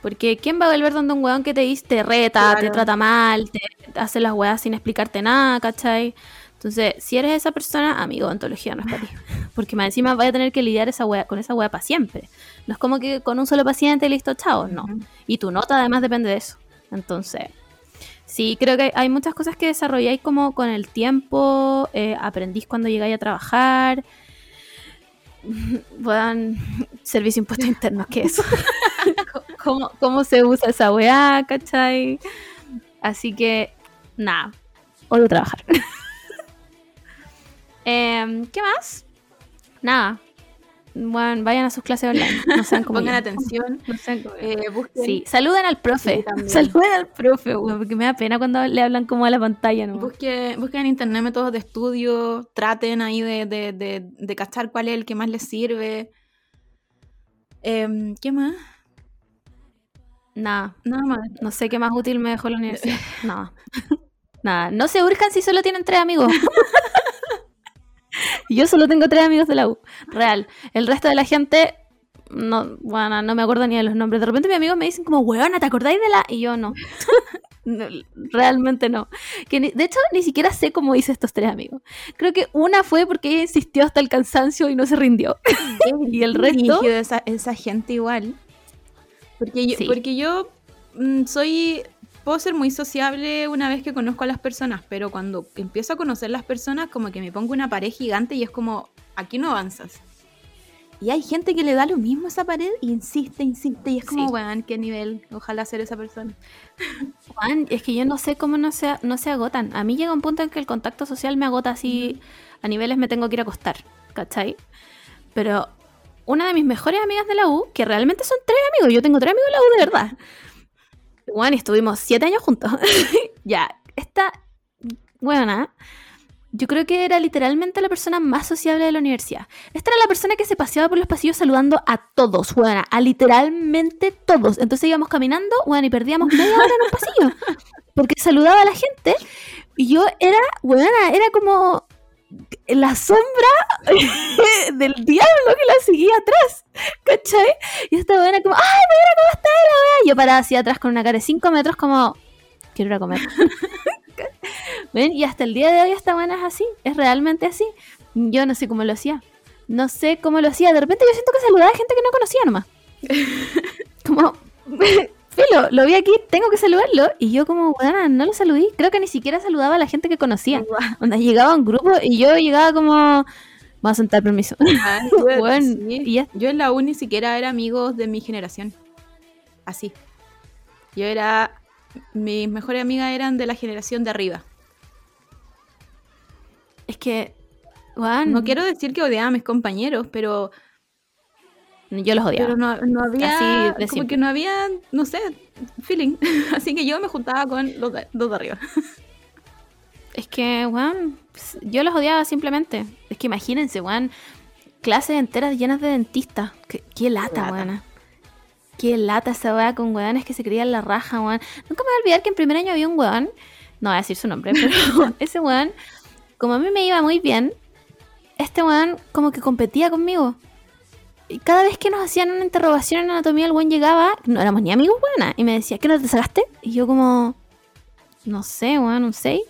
Porque ¿quién va a volver donde un weón que te dice, te reta, te trata mal, te hace las weas sin explicarte nada, ¿cachai? Entonces, si eres esa persona, amigo, ontología no es para ti. Porque más encima vaya a tener que lidiar esa wea, con esa wea para siempre. No es como que con un solo paciente listo, chao, no. Y tu nota además depende de eso. Entonces, sí, creo que hay muchas cosas que desarrolláis como con el tiempo, eh, aprendís cuando llegáis a trabajar. Puedan servicio de impuestos internos, ¿qué es? ¿Cómo, ¿Cómo se usa esa weá, cachai? Así que, nada, vuelvo a trabajar. Em, ¿Qué más? Nada. Bueno, vayan a sus clases online. No sean como Pongan yo. atención. No sean como eh, busquen, Sí, saluden al profe. Sí, saluden al profe, weón, porque me da pena cuando le hablan como a la pantalla, ¿no? busquen, busquen en internet métodos de estudio, traten ahí de, de, de, de cachar cuál es el que más les sirve. Em, ¿Qué más? Nada, Nada más. no sé qué más útil me dejó la universidad. Nada. Nada, no se urjan si solo tienen tres amigos. Yo solo tengo tres amigos de la U. Real. El resto de la gente, no, bueno, no me acuerdo ni de los nombres. De repente mis amigos me dicen como, weona, ¿te acordáis de la? Y yo no. No, Realmente no. Que ni- de hecho, ni siquiera sé cómo hice estos tres amigos. Creo que una fue porque ella insistió hasta el cansancio y no se rindió. y el resto, esa, esa gente igual. Porque yo, Sí. porque yo mm, soy. Puedo ser muy sociable una vez que conozco a las personas, pero cuando empiezo a conocer las personas, como que me pongo una pared gigante y es como, aquí no avanzas. Y hay gente que le da lo mismo a esa pared y insiste, insiste, y es como, Sí. weón, qué nivel, ojalá ser esa persona. Juan, es que yo no sé cómo no se, no se agotan. A mí llega un punto en que el contacto social me agota así, a niveles me tengo que ir a acostar, ¿cachai? Pero una de mis mejores amigas de la U, que realmente son tres amigos, yo tengo tres amigos de la U de verdad. Y estuvimos siete años juntos. ya, esta buena, yo creo que era literalmente la persona más sociable de la universidad. Esta era la persona que se paseaba por los pasillos saludando a todos, buena, a literalmente todos. Entonces íbamos caminando, bueno, y perdíamos media hora en un pasillo. Porque saludaba a la gente y yo era, buena, era como la sombra del diablo que la seguía atrás, ¿cachai? Y esta buena como, ¡ay, mira cómo está la wea! Yo paraba así atrás con una cara de 5 metros como, quiero ir a comer. ¿Ven? Y hasta el día de hoy esta buena es así, es realmente así. Yo no sé cómo lo hacía. No sé cómo lo hacía. De repente yo siento que saludaba a gente que no conocía nomás. Como, filo, lo vi aquí, tengo que saludarlo. Y yo como, bueno, no lo saludé. Creo que ni siquiera saludaba a la gente que conocía. Onda, llegaba un grupo y yo llegaba como, vamos a sentar permiso. Ah, yo- Bueno, sí. y ya- Yo en la U ni siquiera era amigos de mi generación. Así. Yo era. Mis mejores amigas eran de la generación de arriba. Es que, No quiero decir que odiaba a mis compañeros, pero, yo los odiaba. pero no, no había. Así de como simple. que no había, no sé, feeling. Así que yo me juntaba con los de, los de arriba. Es que, weón, pues, yo los odiaba simplemente. Es que imagínense, weón. clases enteras llenas de dentistas. Qué, qué lata, weona. Qué lata esa weá con weones que se creían la raja, weón. Nunca me voy a olvidar que en primer año había un weón, no voy a decir su nombre, pero ese weón, como a mí me iba muy bien, este weón como que competía conmigo. Cada vez que nos hacían una interrogación en anatomía, el weón llegaba, no éramos ni amigos, weona, y me decía, ¿qué no te sacaste? Y yo como, no sé, weón, un 6.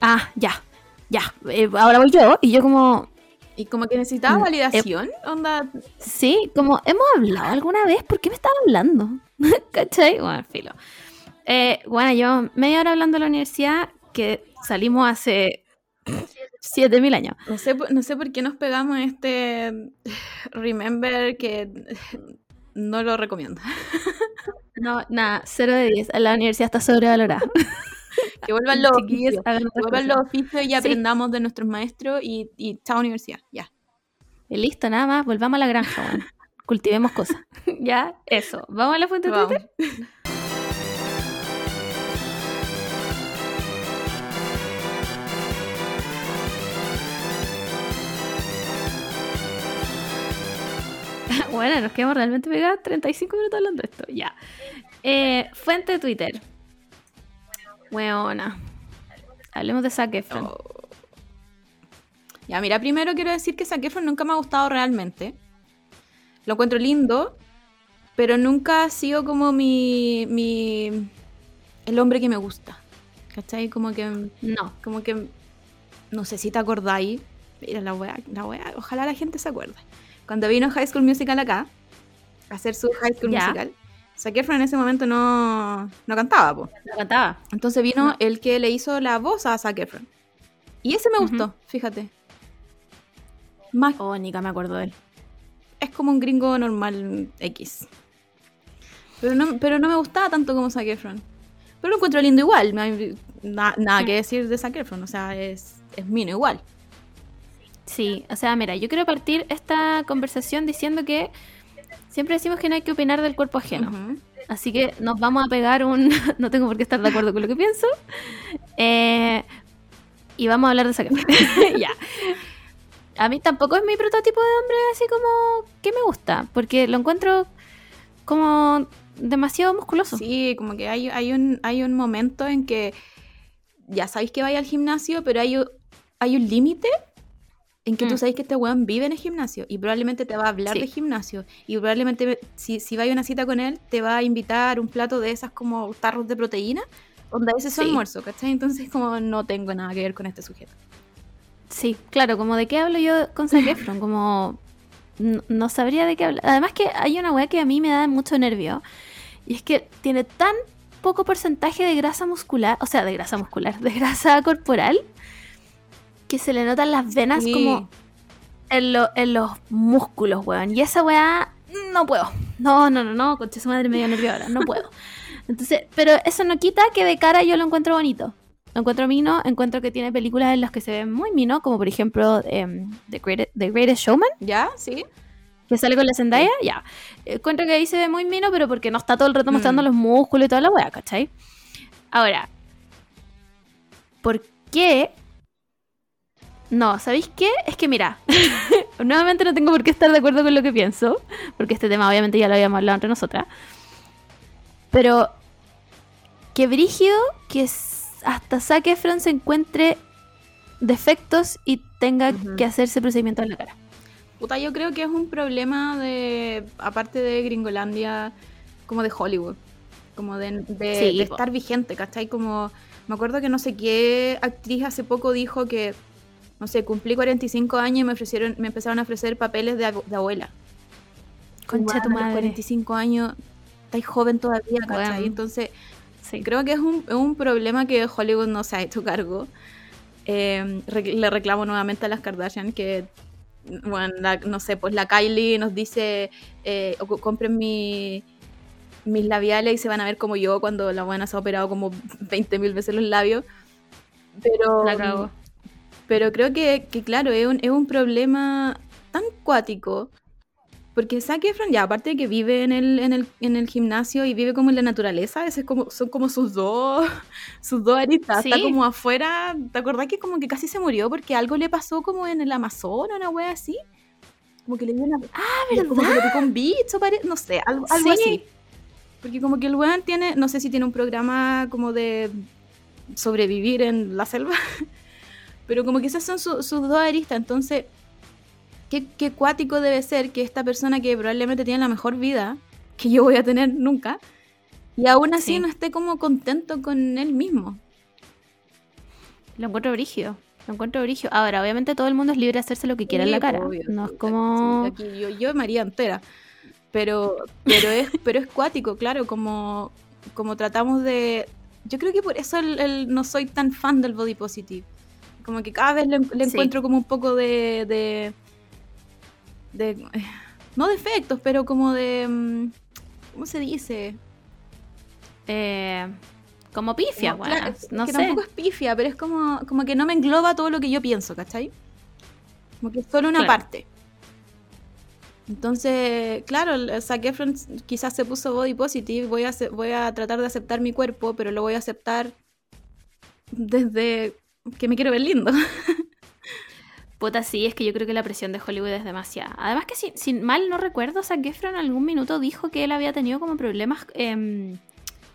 Ah, ya, ya, eh, ahora voy yo. Y yo como, Y como que necesitaba Mm, validación, onda. Sí, como hemos hablado alguna vez, ¿por qué me estaba hablando? ¿Cachai? Bueno, filo. Eh, bueno, yo media hora hablando de la universidad que salimos hace 7000 años. No sé, por- no sé por qué nos pegamos este Remember que no lo recomiendo. No, nada, 0 de 10. La universidad está sobrevalorada. Que vuelvan los oficios. Que vuelvan los oficios y Sí. aprendamos de nuestros maestros y, y chao universidad. Ya. Y listo, nada más, volvamos a la granja, bueno. Cultivemos cosas. ya, eso. ¿Vamos a la fuente de. Twitter? bueno, nos quedamos realmente pegadas 35 minutos hablando de esto. Ya. Eh, fuente de Twitter. Weona. Hablemos de Zac Efron. Oh. Ya, mira, primero quiero decir que Zac Efron nunca me ha gustado realmente. Lo encuentro lindo, pero nunca ha sido como mi, mi el hombre que me gusta. ¿Cachai? Como que No. como que no sé si te acordáis. Mira la wea, la wea, ojalá la gente se acuerde. Cuando vino High School Musical acá a hacer su High School. Musical, Zac Efron en ese momento no, no cantaba, po. Lo cantaba. Entonces vino No. el que le hizo la voz a Zac Efron. Y ese me gustó, fíjate. Más Oh, Nica, me acuerdo de él. es como un gringo normal X. Pero no, pero no me gustaba tanto como Zac Efron. Pero lo encuentro lindo igual. nada Mm. que decir de Zac Efron. O sea, es, es mino igual. Sí, o sea, mira, yo quiero partir esta conversación diciendo que siempre decimos que no hay que opinar del cuerpo ajeno. Así que nos vamos a pegar un... no tengo por qué estar de acuerdo con lo que pienso. Eh, y vamos a hablar de Efron. ya. A mí tampoco es mi prototipo de hombre así como que me gusta, porque lo encuentro como demasiado musculoso. Sí, como que hay, hay, un, hay un momento en que ya sabéis que vaya al gimnasio, pero hay, hay un límite en que tú Mm. sabes que este weón vive en el gimnasio y probablemente te va a hablar Sí. de gimnasio y probablemente si, si vaya a una cita con él te va a invitar un plato de esas como tarros de proteína, donde ese es Sí. almuerzo, ¿cachai? Entonces como no tengo nada que ver con este sujeto. Sí, claro, como de qué hablo yo con Zac Efron, como no, no sabría de qué hablar. Además que hay una weá que a mí me da mucho nervio, y es que tiene tan poco porcentaje de grasa muscular, o sea, de grasa muscular, de grasa corporal, que se le notan las venas Sí. como en, lo- en los músculos, weón. Y esa weá, no puedo. No, no, no, no, concha su madre medio nervio ahora, no puedo. Entonces, pero eso no quita que de cara yo lo encuentro bonito. Lo encuentro mino, encuentro que tiene películas en las que se ve muy mino, como por ejemplo em, The, Greatest, The Greatest Showman, ¿Ya? ¿Sí? que sale con la Zendaya, ya. Encuentro que ahí se ve muy mino, pero porque no está todo el rato Mm. mostrando los músculos y toda la weá, ¿cachai? Ahora, ¿por qué? No, ¿sabéis qué? Es que mira, nuevamente no tengo por qué estar de acuerdo con lo que pienso, porque este tema obviamente ya lo habíamos hablado entre nosotras. Pero, que brígido que hasta Zac Efron se encuentre defectos y tenga que hacerse procedimiento en la cara. Puta, yo creo que es un problema de, aparte de Gringolandia, como de Hollywood. Como de, de- Sí, de po. estar vigente, ¿cachai? Como, me acuerdo que no sé qué actriz hace poco dijo que, no sé, cumplí 45 años y me ofrecieron, me empezaron a ofrecer papeles de, abu- de abuela. Concha tu madre. 45 años, estáis joven todavía, ¿cachai? Bueno. Entonces, Sí. creo que es un, es un problema que Hollywood no se ha hecho cargo. Eh, re- le reclamo nuevamente a las Kardashian que, bueno, la- no sé, pues la Kylie nos dice, eh, compren mi- mis labiales y se van a ver como yo cuando la buena se ha operado como 20.000 veces los labios. Pero, La cago. Pero creo que, que, claro, es un, es un problema tan cuático. Porque Zac Efron, ya, aparte de que vive en el, en el, en el gimnasio y vive como en la naturaleza, es como, son como sus dos, sus dos aristas. Está como afuera. ¿Te acordás que como que casi se murió porque algo le pasó como en el Amazonas, una wea así? como que le dio una... Ah, como que le ¿verdad? picó un bicho, pare- no sé, algo, algo Sí. así. Porque como que el weón tiene, no sé si tiene un programa como de sobrevivir en la selva, pero como que esas son su- sus dos aristas, entonces, ¿qué, qué cuático debe ser que esta persona que probablemente tiene la mejor vida que yo voy a tener nunca, y aún así Sí. no esté como contento con él mismo. Lo encuentro brígido. Lo encuentro brígido. Ahora, obviamente todo el mundo es libre de hacerse lo que quiera en la cara. obvio, no es como... aquí yo, yo María entera. Pero, pero es, pero es cuático, claro, como, como tratamos de. Yo creo que por eso el, el- no soy tan fan del body positive. Como que cada vez le, le Sí. encuentro como un poco de. de, de- no defectos, pero como de. mm, ¿Cómo se dice? eh, como pifia, Como- weón. claro, no que sé. tampoco es pifia, pero es como, como que no me engloba todo lo que yo pienso, ¿cachai? Como que es solo una Claro. parte. Entonces, claro, Zac Efron quizás se puso body positive, voy a, voy a tratar de aceptar mi cuerpo, pero lo voy a aceptar desde que me quiero ver lindo. Puta, sí, es que yo creo que la presión de Hollywood es demasiada. Además que si, si mal no recuerdo, Zac Efron en algún minuto dijo que él había tenido como problemas em,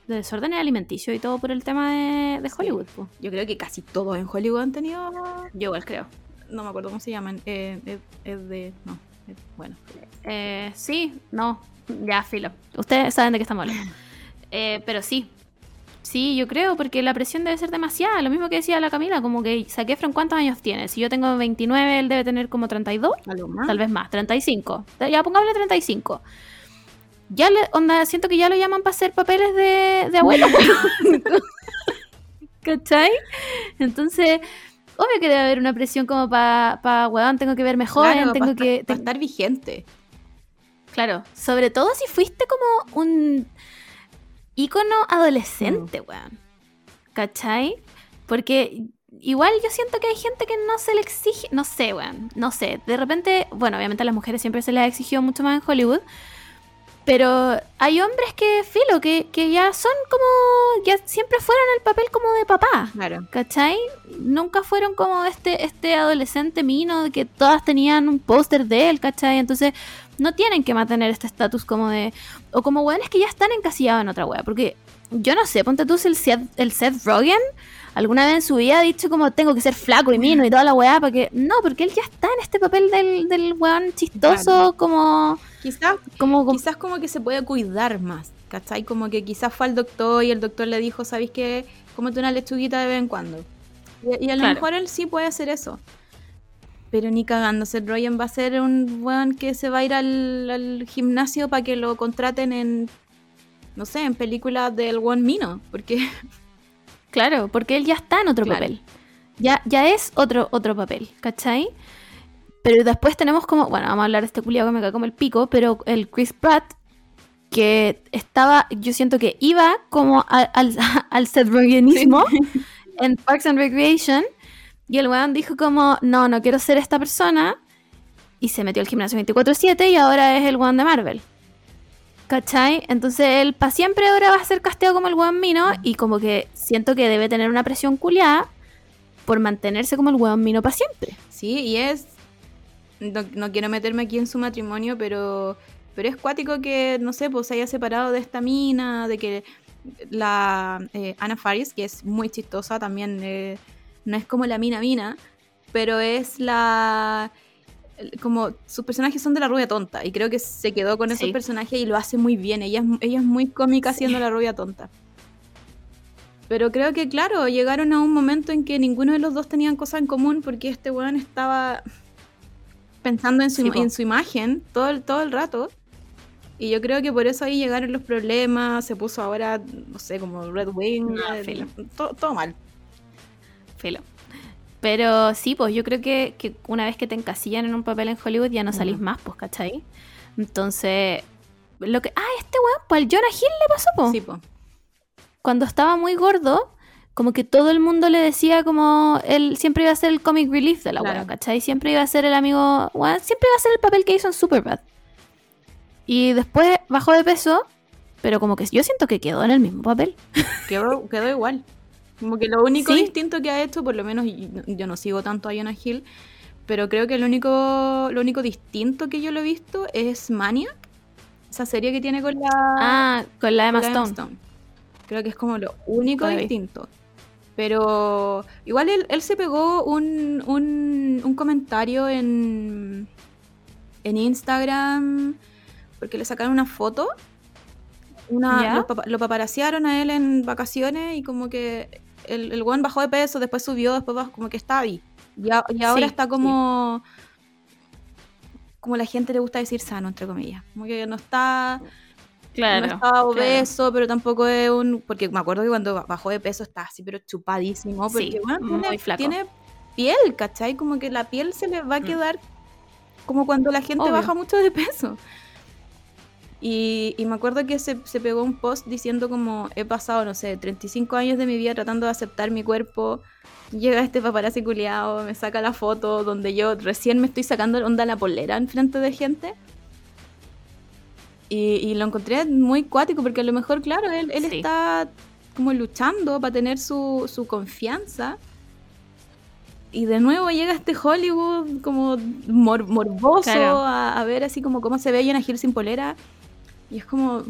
de desórdenes alimenticios y todo por el tema de, de Sí. Hollywood. Yo creo que casi todos en Hollywood han tenido, Yo igual creo. no me acuerdo cómo se llaman, eh, es, es de, no, es- bueno. Eh, sí, no, ya, filo. Ustedes saben de qué estamos hablando. Eh, pero sí, sí, yo creo, porque la presión debe ser demasiada. Lo mismo que decía la Camila, como que Zac Efron, ¿cuántos años tiene? Si yo tengo 29, él debe tener como 32. Algo más. Tal vez más, 35. Ya pongámosle 35. Ya le, onda, siento que ya lo llaman para hacer papeles de, de abuelo. ¿Cachai? Entonces, obvio que debe haber una presión como para, pa, weón, tengo que verme joven, Claro, tengo pa' que... estar- te- estar vigente. Claro, sobre todo si fuiste como un ícono adolescente, weón. ¿Cachai? Porque igual yo siento que hay gente que no se le exige, no sé, weón, no sé. De repente, bueno, obviamente a las mujeres siempre se les ha exigido mucho más en Hollywood. Pero hay hombres que, filo, que, que ya son como, ya siempre fueron el papel como de papá. Claro. ¿Cachai? Nunca fueron como este, este adolescente mino de que todas tenían un póster de él, ¿cachai? Entonces no tienen que mantener este estatus como de... O como weones que ya están encasillados en otra wea. Porque yo no sé, ponte tú si el Seth, el Seth Rogen alguna vez en su vida ha dicho como tengo que ser flaco y mino y toda la weá para que... No, porque él ya está en este papel del, del weón chistoso Claro. como... Quizás como, como- quizás como que se puede cuidar más, ¿cachai? Como que quizás fue al doctor y el doctor le dijo, ¿sabéis qué? Cómete una lechuguita de vez en cuando. Y, y a lo Claro. mejor él sí puede hacer eso. Pero ni cagando, Seth Rogen va a ser un weón que se va a ir al, al gimnasio para que lo contraten en, no sé, en películas del One Mino, porque Claro, porque él ya está en otro Claro. papel. Ya, ya es otro, otro papel, ¿cachai? Pero después tenemos como, bueno, vamos a hablar de este culiado que me cae como el pico, pero el Chris Pratt, que estaba, yo siento que iba como a- al, al Seth Rogenismo en Parks and Recreation, y el weón dijo como, no, no quiero ser esta persona, y se metió al gimnasio 24-7 y ahora es el weón de Marvel. ¿Cachai? Entonces él para siempre ahora va a ser casteado como el weón mino y como que siento que debe tener una presión culiada por mantenerse como el weón mino para siempre. sí, y es, no, quiero meterme aquí en su matrimonio, pero, pero es cuático que, no sé, pues se haya separado de esta mina, de que la eh, Anna Faris, que es muy chistosa, también eh, no es como la mina mina, pero es la... Como sus personajes son de la rubia tonta y creo que se quedó con esos Sí. personajes y lo hace muy bien. Ella es, ella es muy cómica Sí. siendo la rubia tonta. Pero creo que, claro, llegaron a un momento en que ninguno de los dos tenían cosas en común porque este weón estaba pensando en su, Sí, en su imagen todo el, todo el rato. Y yo creo que por eso ahí llegaron los problemas, se puso ahora, no sé, como Red Wing, No, eh, todo mal. Filo. Pero sí, pues yo creo que, que una vez que te encasillan en un papel en Hollywood ya no salís más, pues, ¿cachai? Entonces, lo que... Ah, este weón, pues al Jonah Hill le pasó, pues. Sí, po. cuando estaba muy gordo, como que todo el mundo le decía como él siempre iba a ser el comic relief de la Claro. wea, ¿cachai? Siempre iba a ser el amigo, weón, siempre iba a ser el papel que hizo en Superbad. Y después bajó de peso, pero como que yo siento que quedó en el mismo papel. Quedó, quedó igual. Como que lo único Sí. distinto que ha hecho, por lo menos yo no sigo tanto a Jonah Hill, pero creo que lo único, lo único distinto que yo lo he visto es Maniac, esa serie que tiene con la, Ah, con la Emma con la Stone. Creo que es como lo único distinto. Pero igual él, él se pegó un, un, un comentario en, en Instagram porque le sacaron una foto. Una, lo, lo paparaciaron a él en vacaciones y como que el, el weón bajó de peso, después subió, después bajó, como que está ahí. Y, a- y ahora Sí, está como... Como la gente le gusta decir sano, entre comillas. Como que no está Claro. no estaba obeso, pero tampoco es un. Porque me acuerdo que cuando bajó de peso estaba así, pero chupadísimo. Porque Sí, bueno, muy tiene, flaco. tiene piel, ¿cachai? Como que la piel se le va a Mm. quedar como cuando la gente Obvio. baja mucho de peso. Y, y me acuerdo que se, se pegó un post diciendo como he pasado, no sé, 35 años de mi vida tratando de aceptar mi cuerpo. Llega este paparazzi culiao, me saca la foto donde yo recién me estoy sacando onda la polera en frente de gente. Y, y lo encontré muy cuático porque a lo mejor, claro, él, él Sí. está como luchando para tener su, su confianza. Y de nuevo llega este Hollywood como mor- morboso Claro. a, a ver así como cómo se ve Jonah Hill sin polera. Y es como,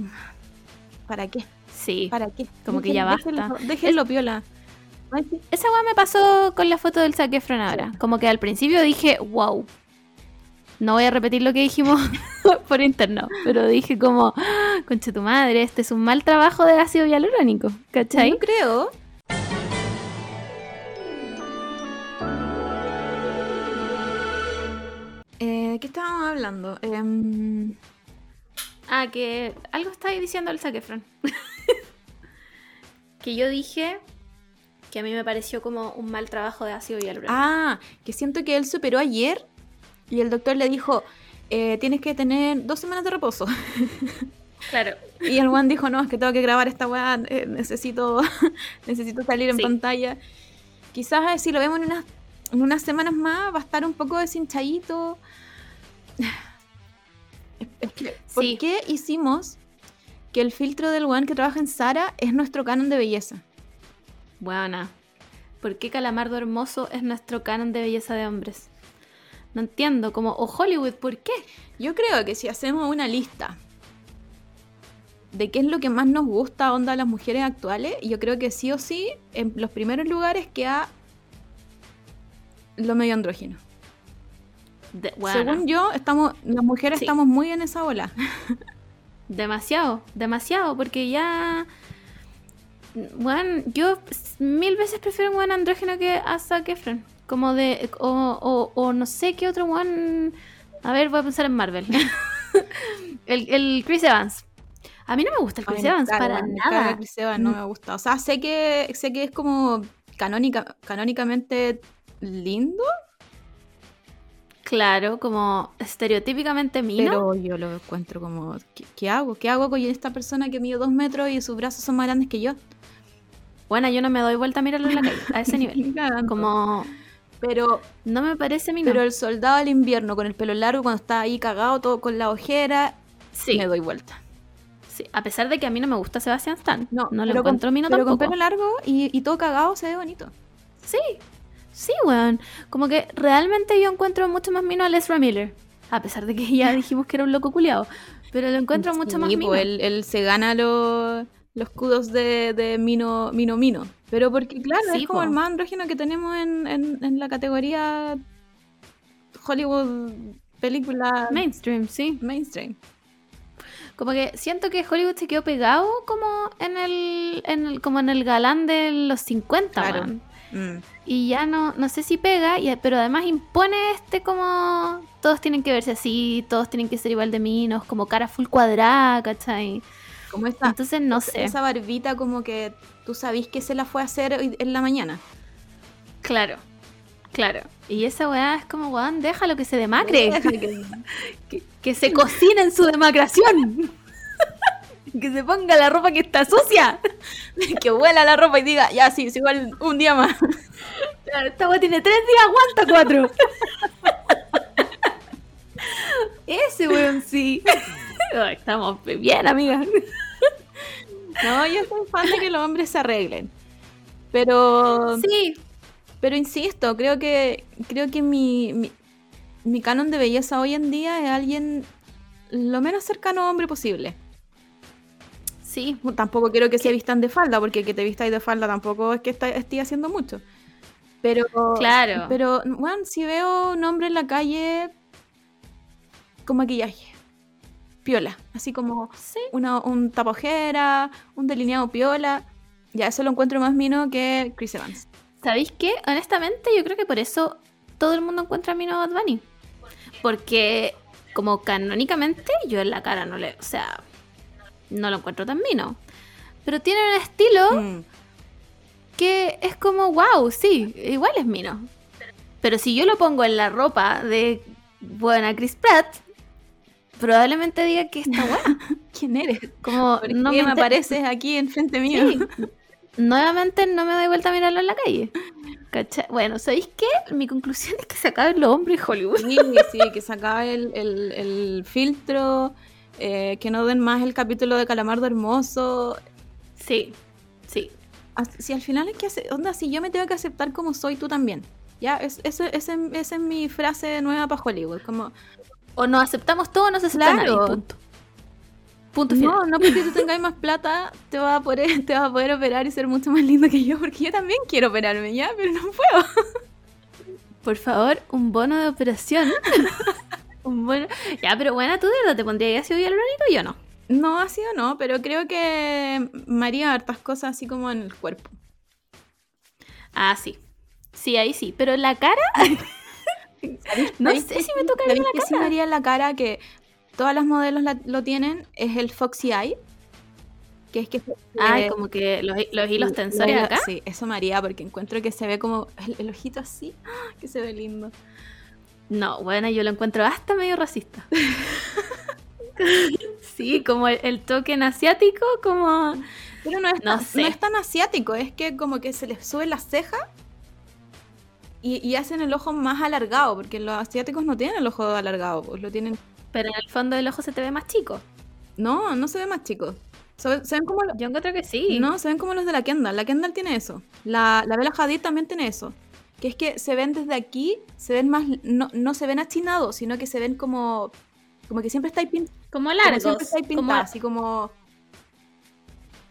¿para qué? Sí. ¿Para qué? Como que ya basta. Déjenlo, piola. Esa weá me pasó con la foto del Zac Efron ahora. Como que al principio dije, wow. No voy a repetir lo que dijimos por interno, pero dije como, "Ah, concha tu madre, este es un mal trabajo de ácido hialurónico, ¿cachai? Yo creo. Eh, ¿Qué estábamos hablando? Em, Ah, que algo estáis diciendo el Zac Efron. que yo dije que a mí me pareció como un mal trabajo de ácido hialurónico. ah, que siento que él superó ayer y el doctor le dijo, eh, tienes que tener dos semanas de reposo. claro. Y el Juan dijo, no, es que tengo que grabar esta weá, eh, necesito, necesito salir en Sí. pantalla. Quizás eh, si lo vemos en unas, en unas semanas más va a estar un poco deshinchadito. Es que, ¿por Sí. qué hicimos que el filtro del Juan que trabaja en Sara es nuestro canon de belleza? Buena. ¿Por qué Calamardo Hermoso es nuestro canon de belleza de hombres? No entiendo, como, o Hollywood, ¿por qué? Yo creo que si hacemos una lista de qué es lo que más nos gusta onda a las mujeres actuales, yo creo que sí o sí, en los primeros lugares queda lo medio andrógino. De-. Según yo, estamos, las mujeres Sí. estamos muy en esa ola. Demasiado, demasiado, porque ya. Bueno, yo mil veces prefiero un buen andrógeno que a Zac Efron. Como de. O, o, o no sé qué otro one. A ver, voy a pensar en Marvel. el, el Chris Evans. A mí no me gusta el Chris Evans carga, para nada. Chris Evans, no me gusta. O sea, sé que, sé que es como canónica, canónicamente lindo, Claro, como estereotípicamente mino. pero yo lo encuentro como, ¿qué, qué hago? ¿Qué hago con esta persona que mide dos metros y sus brazos son más grandes que yo? Bueno, yo no me doy vuelta a mirarlo en la calle, a ese nivel. Como. Pero, No me parece mino. pero el soldado del invierno con el pelo largo, cuando está ahí cagado, todo con la ojera, sí, me doy vuelta. sí, a pesar de que a mí no me gusta Sebastián Stan. No, lo pero con- encuentro mino pero tampoco. con pelo largo y, y todo cagado se ve bonito. Sí, sí, weón. Como que realmente yo encuentro mucho más mino a Ezra Miller. A pesar de que ya dijimos que era un loco culiado. Pero lo encuentro mucho más mino. pues, él, él se gana los, los kudos de, de Mino, Mino Mino. Pero porque, claro, Sí, es como po. el más andrógeno que tenemos en, en, en la categoría Hollywood película Mainstream, sí. mainstream. Como que siento que Hollywood se quedó pegado como en el, en el- como en el galán de los 50, Claro. weón. Mm. Y ya no, no sé si pega, y- pero además impone este como... Todos tienen que verse así, todos tienen que ser igual de minos, como cara full cuadrada, ¿cachai? Como esta, Entonces no sé. esa barbita como que tú sabís que se la fue a hacer hoy- en la mañana. Claro, claro. Y esa weá es como, weón, déjalo que se demacre. que, que se cocine en su demacración. Que se ponga la ropa que está sucia. que huela la ropa y diga, ya sí, es igual un día más. Esta weá tiene tres días, aguanta cuatro. Ese weón sí. Estamos bien, amiga. No, yo soy fan de que los hombres se arreglen. Pero Sí, Pero insisto, creo que creo que mi, mi- mi canon de belleza hoy en día es alguien lo menos cercano a hombre posible. Sí, Tampoco quiero que se vistan de falda, porque que te vistáis de falda tampoco es que está, esté haciendo mucho. Pero, Claro. Pero, bueno, si veo un hombre en la calle con maquillaje, piola, así como sí. una, un tapojera, un delineado piola, ya eso lo encuentro más mino que Chris Evans. ¿Sabéis qué? Honestamente, yo creo que por eso todo el mundo encuentra a mi nuevo Bad Bunny. Porque, como canónicamente, yo en la cara no le. O sea, no lo encuentro tan mino. Pero tiene un estilo Mm. que es como, wow, sí, igual es mino. Pero si yo lo pongo en la ropa de buena Chris Pratt, probablemente diga que está buena. ¿Quién eres? Como ¿Por no me apareces aquí enfrente mío? Sí. Nuevamente no me doy vuelta a mirarlo en la calle. ¿Cachai? Bueno, ¿sabéis qué? Mi conclusión es que se acaben los hombres Hollywood. Sí, sí, que se acabe el, el- el filtro, eh, que no den más el capítulo de Calamardo Hermoso. Sí, sí. Si al final es que hace, onda, si yo me tengo que aceptar como soy, tú también. Ya, es, eso, ese- esa es mi frase nueva para Hollywood. Como, O nos aceptamos todo o no se acepta Claro. Punto final. no, no porque tú tengas más plata, te vas, a poder, te vas a poder operar y ser mucho más lindo que yo, porque yo también quiero operarme, ya, pero no puedo. Por favor, un bono de operación. bono. Ya, pero bueno, tú de verdad te pondrías ácido hialurónico y yo no. No, así o no, pero creo que me haría hartas cosas así como en el cuerpo. Ah, sí. Sí, ahí sí. Pero en la cara. no ¿Sabéis sé si me tocaría sabéis la qué sí cara. me haría en la cara que todas las modelos la- lo tienen? Es el Foxy Eye. Que es que... Ay, eh, como que los, los hilos tensores la- acá. Sí, eso me haría porque encuentro que se ve como el, el ojito así, ¡ah! que se ve lindo. No, bueno, yo lo encuentro hasta medio racista. sí, como el, el toque en asiático, como... Pero no es, No tan, sé. no es tan asiático, es que como que se les sube la ceja y, y hacen el ojo más alargado, porque los asiáticos no tienen el ojo alargado, pues lo tienen... Pero en el fondo del ojo se te ve más chico. No, no se ve más chico. Se, se ven como... Yo encuentro que sí. No, se ven como los de la Kendall. La Kendall tiene eso. La, la Bella Hadid también tiene eso. Que es que se ven desde aquí, se ven más... No, no se ven achinados, sino que se ven como... Como que siempre estáis pin- Como como largos. siempre estáis como- pintadas, así como...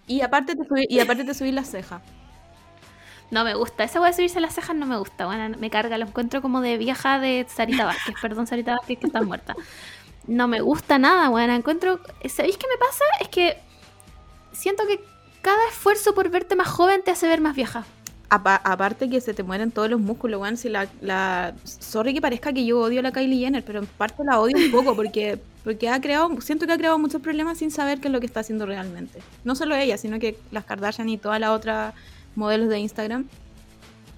Y aparte te subí, y aparte te subís la ceja. No me gusta. Esa hueá de subirse las cejas no me gusta. Bueno, me carga. Lo encuentro como de vieja de Sarita Vázquez. Perdón, Sarita Vázquez, que está muerta. No me gusta nada, bueno. Encuentro... ¿Sabéis qué me pasa? Es que siento que cada esfuerzo por verte más joven te hace ver más vieja. Apa- aparte que se te mueren todos los músculos, weón. Si la, la... Sorry que parezca que yo odio a la Kylie Jenner, pero en parte la odio un poco porque, porque ha creado, siento que ha creado muchos problemas sin saber qué es lo que está haciendo realmente. No solo ella, sino que las Kardashian y todas las otras modelos de Instagram.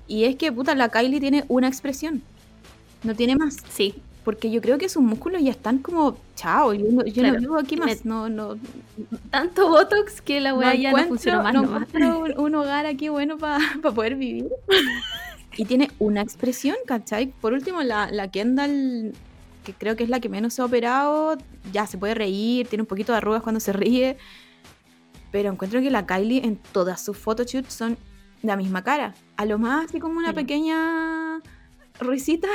Y es que, puta, la Kylie tiene una expresión. No tiene más. Sí. Porque yo creo que sus músculos ya están como, chao, yo no, yo no vivo aquí más. No, no, Tanto Botox que la weá ya no funciona más no nomás. encuentro un, un hogar aquí bueno para poder vivir. Y tiene una expresión, ¿cachai? Por último, la, la Kendall, que creo que es la que menos se ha operado, ya se puede reír, tiene un poquito de arrugas cuando se ríe. Pero encuentro que la Kylie en todas sus photoshoots son la misma cara. A lo más así como una pequeña risita.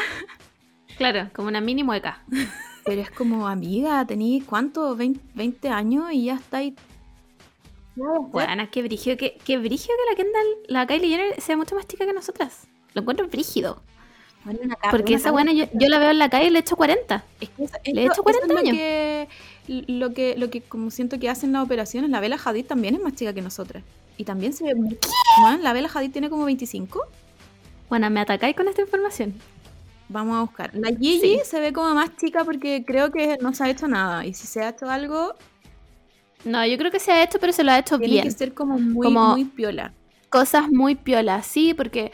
Claro, como una mini mueca. Pero es como, amiga, tenéis cuánto, 20, 20 años y ya estáis... Bueno, qué brígido, qué, qué brígido que la Kendall, la Kylie Jenner sea mucho más chica que nosotras. Lo encuentro brígido. Bueno, una Porque una esa buena yo, yo la veo en la calle y le echo 40. Es que eso- Le hecho 40 eso es años. Lo que, lo que, lo que como siento que hacen las operaciones, la Bella Hadid también es más chica que nosotras. Y también se ve... muy- Juan, la Bella Hadid tiene como 25. Bueno, me atacáis con esta información. Vamos a buscar. La Gigi Sí. se ve como más chica porque creo que no se ha hecho nada. Y si se ha hecho algo, No, yo creo que se ha hecho, pero se lo ha hecho tiene bien. que ser como muy, Como- muy piola. Cosas muy piolas, sí, porque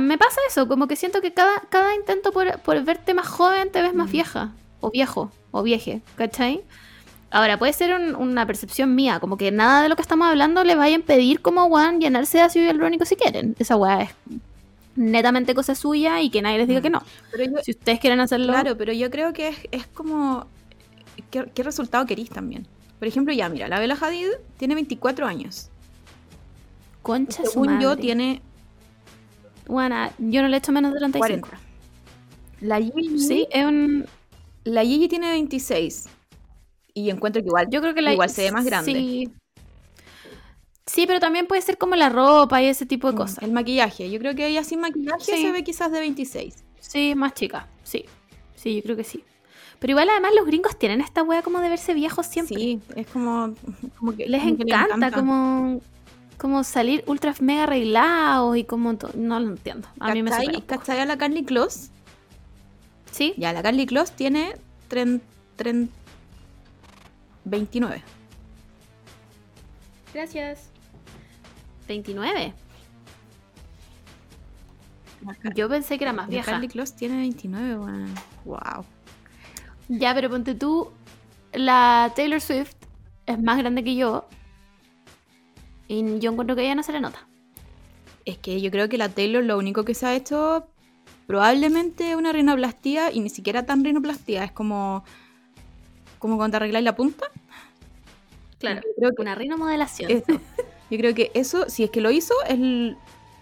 me pasa eso, como que siento que cada, cada intento por, por verte más joven te ves más Mm. vieja, o viejo, o vieje, ¿cachai? Ahora, puede ser un- una percepción mía, como que nada de lo que estamos hablando les vaya a impedir como Juan llenarse de ácido hialurónico si quieren. Esa weá es netamente cosa suya y que nadie les diga Mm. que no. Pero yo, Si ustedes quieren hacerlo, Claro, pero yo creo que es, es como. ¿qué, qué resultado querís también? Por ejemplo, ya, mira, la Bella Hadid tiene 24 años. concha su Según yo, madre. tiene Juana, yo no le echo menos de 35. 40. La Gigi, Sí, es un. la Gigi tiene 26. Y encuentro que igual, Yo creo que la. igual se ve más grande. Sí. Sí, pero también puede ser como la ropa y ese tipo de Mm, cosas. El maquillaje. Yo creo que ella sin maquillaje Sí. se ve quizás de 26. Sí, más chica. Sí. Sí, yo creo que sí. Pero igual, además, los gringos tienen esta wea como de verse viejos siempre. Sí, es como, como que Les como que encanta, como. Como salir ultra mega arreglados y como. No lo entiendo. A mí me poco. ¿Cachai a la Carly Close? Sí. Ya, la Carly Close tiene tren, tren 29. Gracias. 29. La Car- Yo pensé que era más vieja. Carly Close tiene 29, weón. Wow. Ya, pero ponte tú, la Taylor Swift es más grande que yo. Y yo encuentro que ella no se le nota. Es que yo creo que la Taylor lo único que se ha hecho probablemente una rinoplastía y ni siquiera tan rinoplastía, es como como cuando te arregláis la punta. Claro. Yo creo que Una rinomodelación. yo creo que eso, si es que lo hizo, es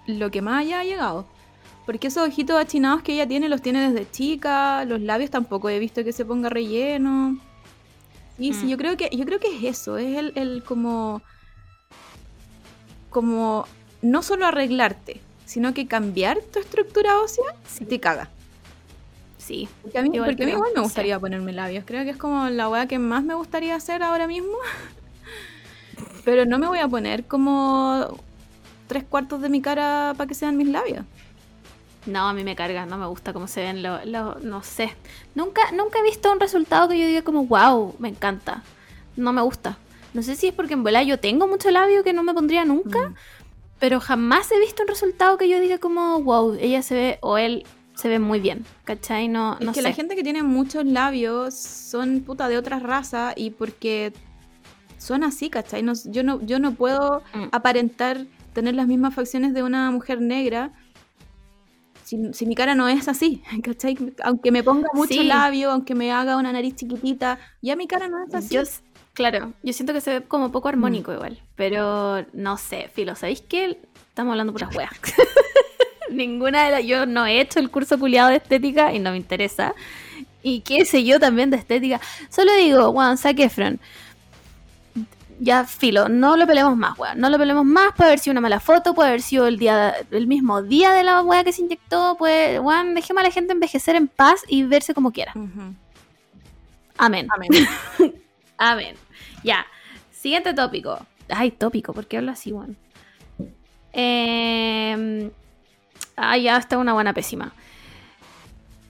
lo que más haya llegado. Porque esos ojitos achinados que ella tiene, los tiene desde chica, los labios tampoco he visto que se ponga relleno. Sí, sí, Mm. yo creo que, yo creo que es eso, es el, el como. como no solo arreglarte, sino que cambiar tu estructura ósea Sí. te caga. Sí. Porque a mí, Igual porque a mí creo, igual me sí. gustaría ponerme labios. Creo que es como la weá que más me gustaría hacer ahora mismo. Pero no me voy a poner como tres cuartos de mi cara para que sean mis labios. No, a mí me carga, no me gusta cómo se ven los, los- no sé. Nunca, nunca he visto un resultado que yo diga como, wow, me encanta. No me gusta. No sé si es porque en verdad yo tengo mucho labio que no me pondría nunca, Mm. pero jamás he visto un resultado que yo diga como, wow, ella se ve o él se ve muy bien. ¿Cachai? No, Es no que sé. la gente que tiene muchos labios son puta de otra raza y porque son así, ¿cachai? No- yo, no, yo no puedo Mm. aparentar tener las mismas facciones de una mujer negra si, si mi cara no es así, ¿cachai? Aunque me ponga mucho Sí. labio, aunque me haga una nariz chiquitita, ya mi cara no es así. Yo, claro, yo siento que se ve como poco armónico igual, pero no sé, filo, ¿sabéis qué? Estamos hablando puras weas. Ninguna de las... Yo no he hecho el curso culiado de estética y no me interesa. Y qué sé yo también de estética. Solo digo, Juan, Zac Efron. Ya, filo, no lo peleemos más, weón. No lo peleemos más. Puede haber sido una mala foto, puede haber sido el día el mismo día de la wea que se inyectó. Puede, weón, dejemos a la gente envejecer en paz y verse como quiera. Amén. Amén. Amén. Ya. Siguiente tópico. Ay, tópico, ¿por qué hablo así, Juan? Eh... Ah, ya está una buena pésima.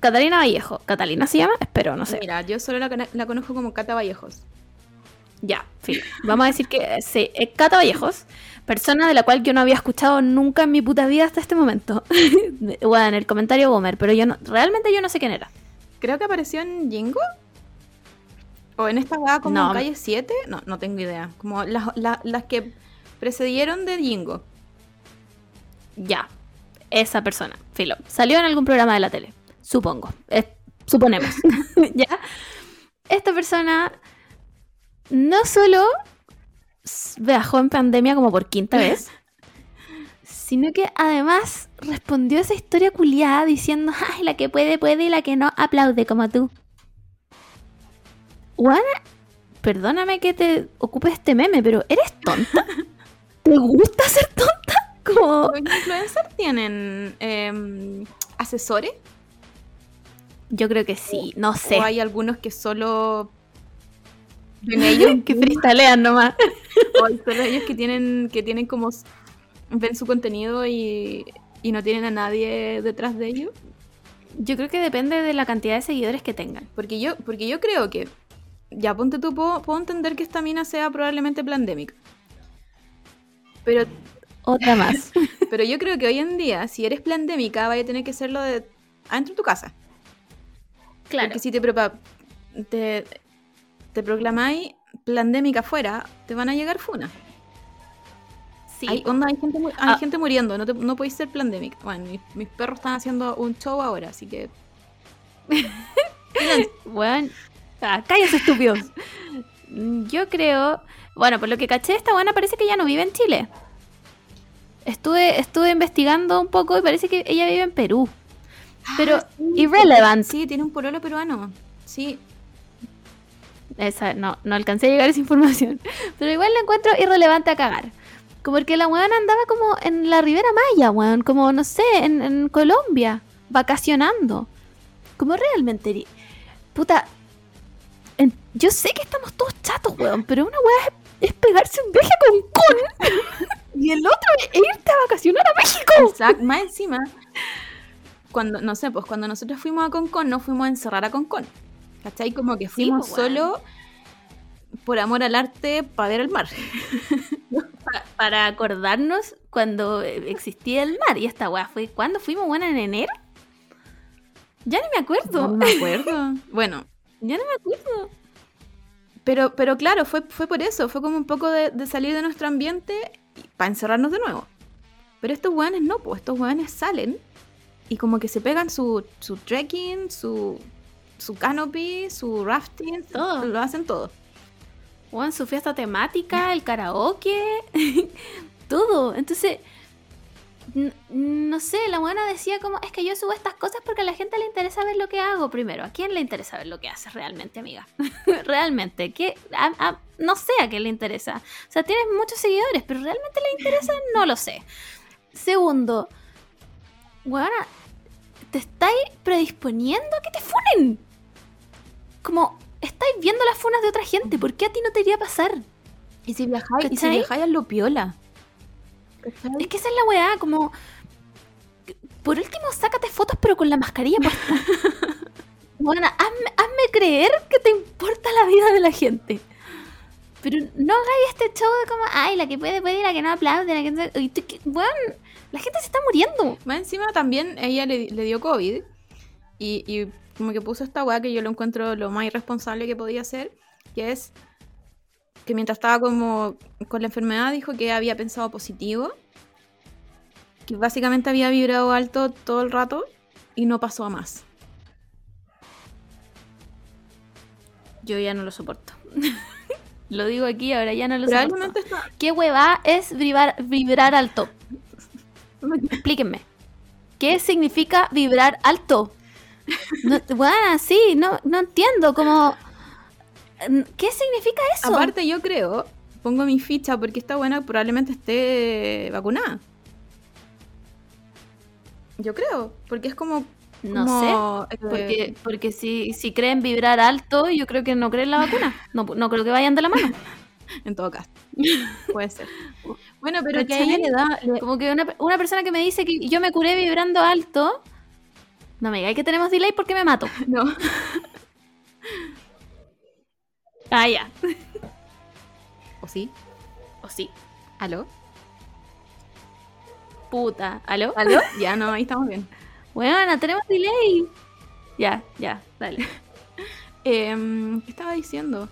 Catalina Vallejo. ¿Catalina se llama? Espero, no sé. Mira, yo solo la, la conozco como Cata Vallejos. Ya, filo. Vamos a decir que sí, es Cata Vallejos, persona de la cual yo no había escuchado nunca en mi puta vida hasta este momento. bueno, en el comentario Boomer, pero yo no, realmente yo no sé quién era. Creo que apareció en Jingo. O en esta weá como No. calle 7. No, no tengo idea. Como las, la- las que precedieron de Jingo. Ya, esa persona, filo. Salió en algún programa de la tele, supongo. Eh, suponemos. ¿Ya? Esta persona no solo viajó en pandemia como por quinta vez, sino que además respondió a esa historia culiada diciendo, ay, la que puede, puede y la que no, aplaude como tú. Juana, perdóname que te ocupe este meme, pero ¿eres tonta? ¿Te gusta ser tonta? Como... ¿Los influencers tienen em, asesores? Yo creo que sí, no sé. ¿O hay algunos que solo ellos? que freestylean nomás. ¿O solo ellos que tienen, que tienen como... ven su contenido y, y no tienen a nadie detrás de ellos? Yo creo que depende de la cantidad de seguidores que tengan. Porque yo, porque yo creo que... Ya, ponte tú, puedo, puedo entender que esta mina sea probablemente pandemic. Pero Otra más. Pero yo creo que hoy en día, si eres pandémica, vaya a tener que hacerlo de adentro de tu casa. claro. Porque si te, te, te proclamáis pandémica afuera, te van a llegar funas. Sí. Hay, onda, hay, gente, hay Ah. gente muriendo, no, te- no podéis ser pandémica. Bueno, mis, mis perros están haciendo un show ahora, así que... Bueno, ah, cállate estúpidos. Yo creo, bueno, por lo que caché, esta buena parece que ya no vive en Chile. Estuve, estuve investigando un poco y parece que ella vive en Perú. Pero Ah, sí, irrelevant. Sí, tiene un pololo peruano. Sí. Esa, no, no alcancé a llegar a esa información. Pero igual la encuentro irrelevante a cagar. Como porque la weón andaba como en la Ribera Maya, weón. Como, no sé, en, Colombia. Vacacionando. Como realmente. Puta. yo sé que estamos todos chatos, weón. Pero una weá es, pegarse un viaje a Concón. y el otro es irte a vacacionar a México. Exacto. Más encima, cuando, no sé, pues cuando nosotros fuimos a Concón, no fuimos a encerrar a Concón. ¿Cachai? Como que fuimos pues, solo por amor al arte para ver el mar. Pa- para acordarnos cuando eh, existía el mar. Y esta weá fue. ¿Cuándo fuimos, weón? ¿En enero? Ya ni me acuerdo. No me acuerdo. bueno, Ya no me acuerdo. pero, pero claro, fue, fue por eso. Fue como un poco de, de salir de nuestro ambiente para encerrarnos de nuevo. Pero estos weones no, pues estos weones salen y como que se pegan su, su trekking, su, su canopy, su rafting, Todo. lo hacen todo. Weón, su fiesta temática, el karaoke, todo. Entonces, no sé, la buena decía como, es que yo subo estas cosas porque a la gente le interesa ver lo que hago primero. ¿A quién le interesa ver lo que haces realmente, amiga? realmente, ¿qué? A- a- no sé a quién le interesa. O sea, tienes muchos seguidores, pero realmente le interesa, no lo sé. Segundo, weona, te estáis predisponiendo a que te funen. Como, estáis viendo las funas de otra gente, ¿por qué a ti no te iría a pasar? Y si viajáis, y si viajáis a lo piola. Es que esa es la weá, como. Por último, sácate fotos, pero con la mascarilla puesta. Bueno, hazme, hazme creer que te importa la vida de la gente. Pero no hagáis este show de como, ay, la que puede, puede, la que no aplaude, la que no. y tú que- weón, la gente se está muriendo. Más encima también ella le, le dio COVID y, y como que puso esta weá que yo lo encuentro lo más irresponsable que podía hacer, que es que mientras estaba como con la enfermedad dijo que había pensado positivo, que básicamente había vibrado alto todo el rato y no pasó a más. Yo ya no lo soporto. lo digo aquí, ahora ya no lo soporto. Está... ¿Qué hueva es vibrar, vibrar alto? Explíquenme. ¿Qué significa vibrar alto? No, bueno, sí, no, no entiendo. Como, ¿Qué significa eso? Aparte yo creo, pongo mi ficha porque esta buena probablemente esté vacunada. Yo creo, porque es como... no como, sé. eh, Porque, porque si, si creen vibrar alto, yo creo que no creen la vacuna. No, no creo que vayan de la mano. En todo caso. Puede ser. Bueno, pero que a ¿Cachai? ella le da. le- Como que una, una persona que me dice que yo me curé vibrando alto. No me digáis que tenemos delay porque me mato. No. Ah, ya. ¿O sí? O sí. ¿Aló? Puta. ¿Aló? ¿Aló? ya, no, ahí estamos bien. Bueno, tenemos delay. Ya, ya, dale. Em, ¿Qué estaba diciendo?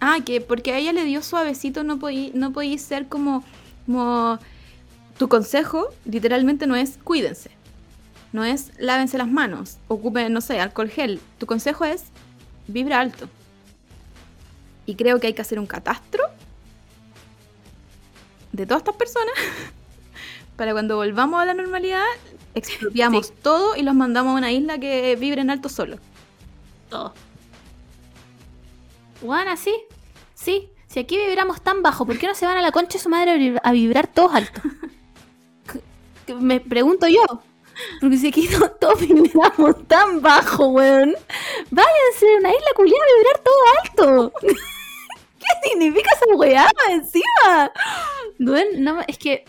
Ah, que porque a ella le dio suavecito, no podí, no podí ser como, como. Tu consejo, literalmente, no es cuídense. No es lávense las manos, ocupen, no sé, alcohol gel. Tu consejo es vibra alto. Y creo que hay que hacer un catastro de todas estas personas para cuando volvamos a la normalidad, expropiamos Sí. todo y los mandamos a una isla que vibre en alto solo. Todo. Bueno, sí. Sí. Si aquí vibramos tan bajo, ¿por qué no se van a la concha de su madre a vibra- a vibrar todos alto? Que- que Me pregunto yo. Porque aquí no- todos vibramos tan bajo, weón. Váyanse a una isla culiada a vibrar todo alto. ¿Qué significa esa weá encima? Weón, no, es que,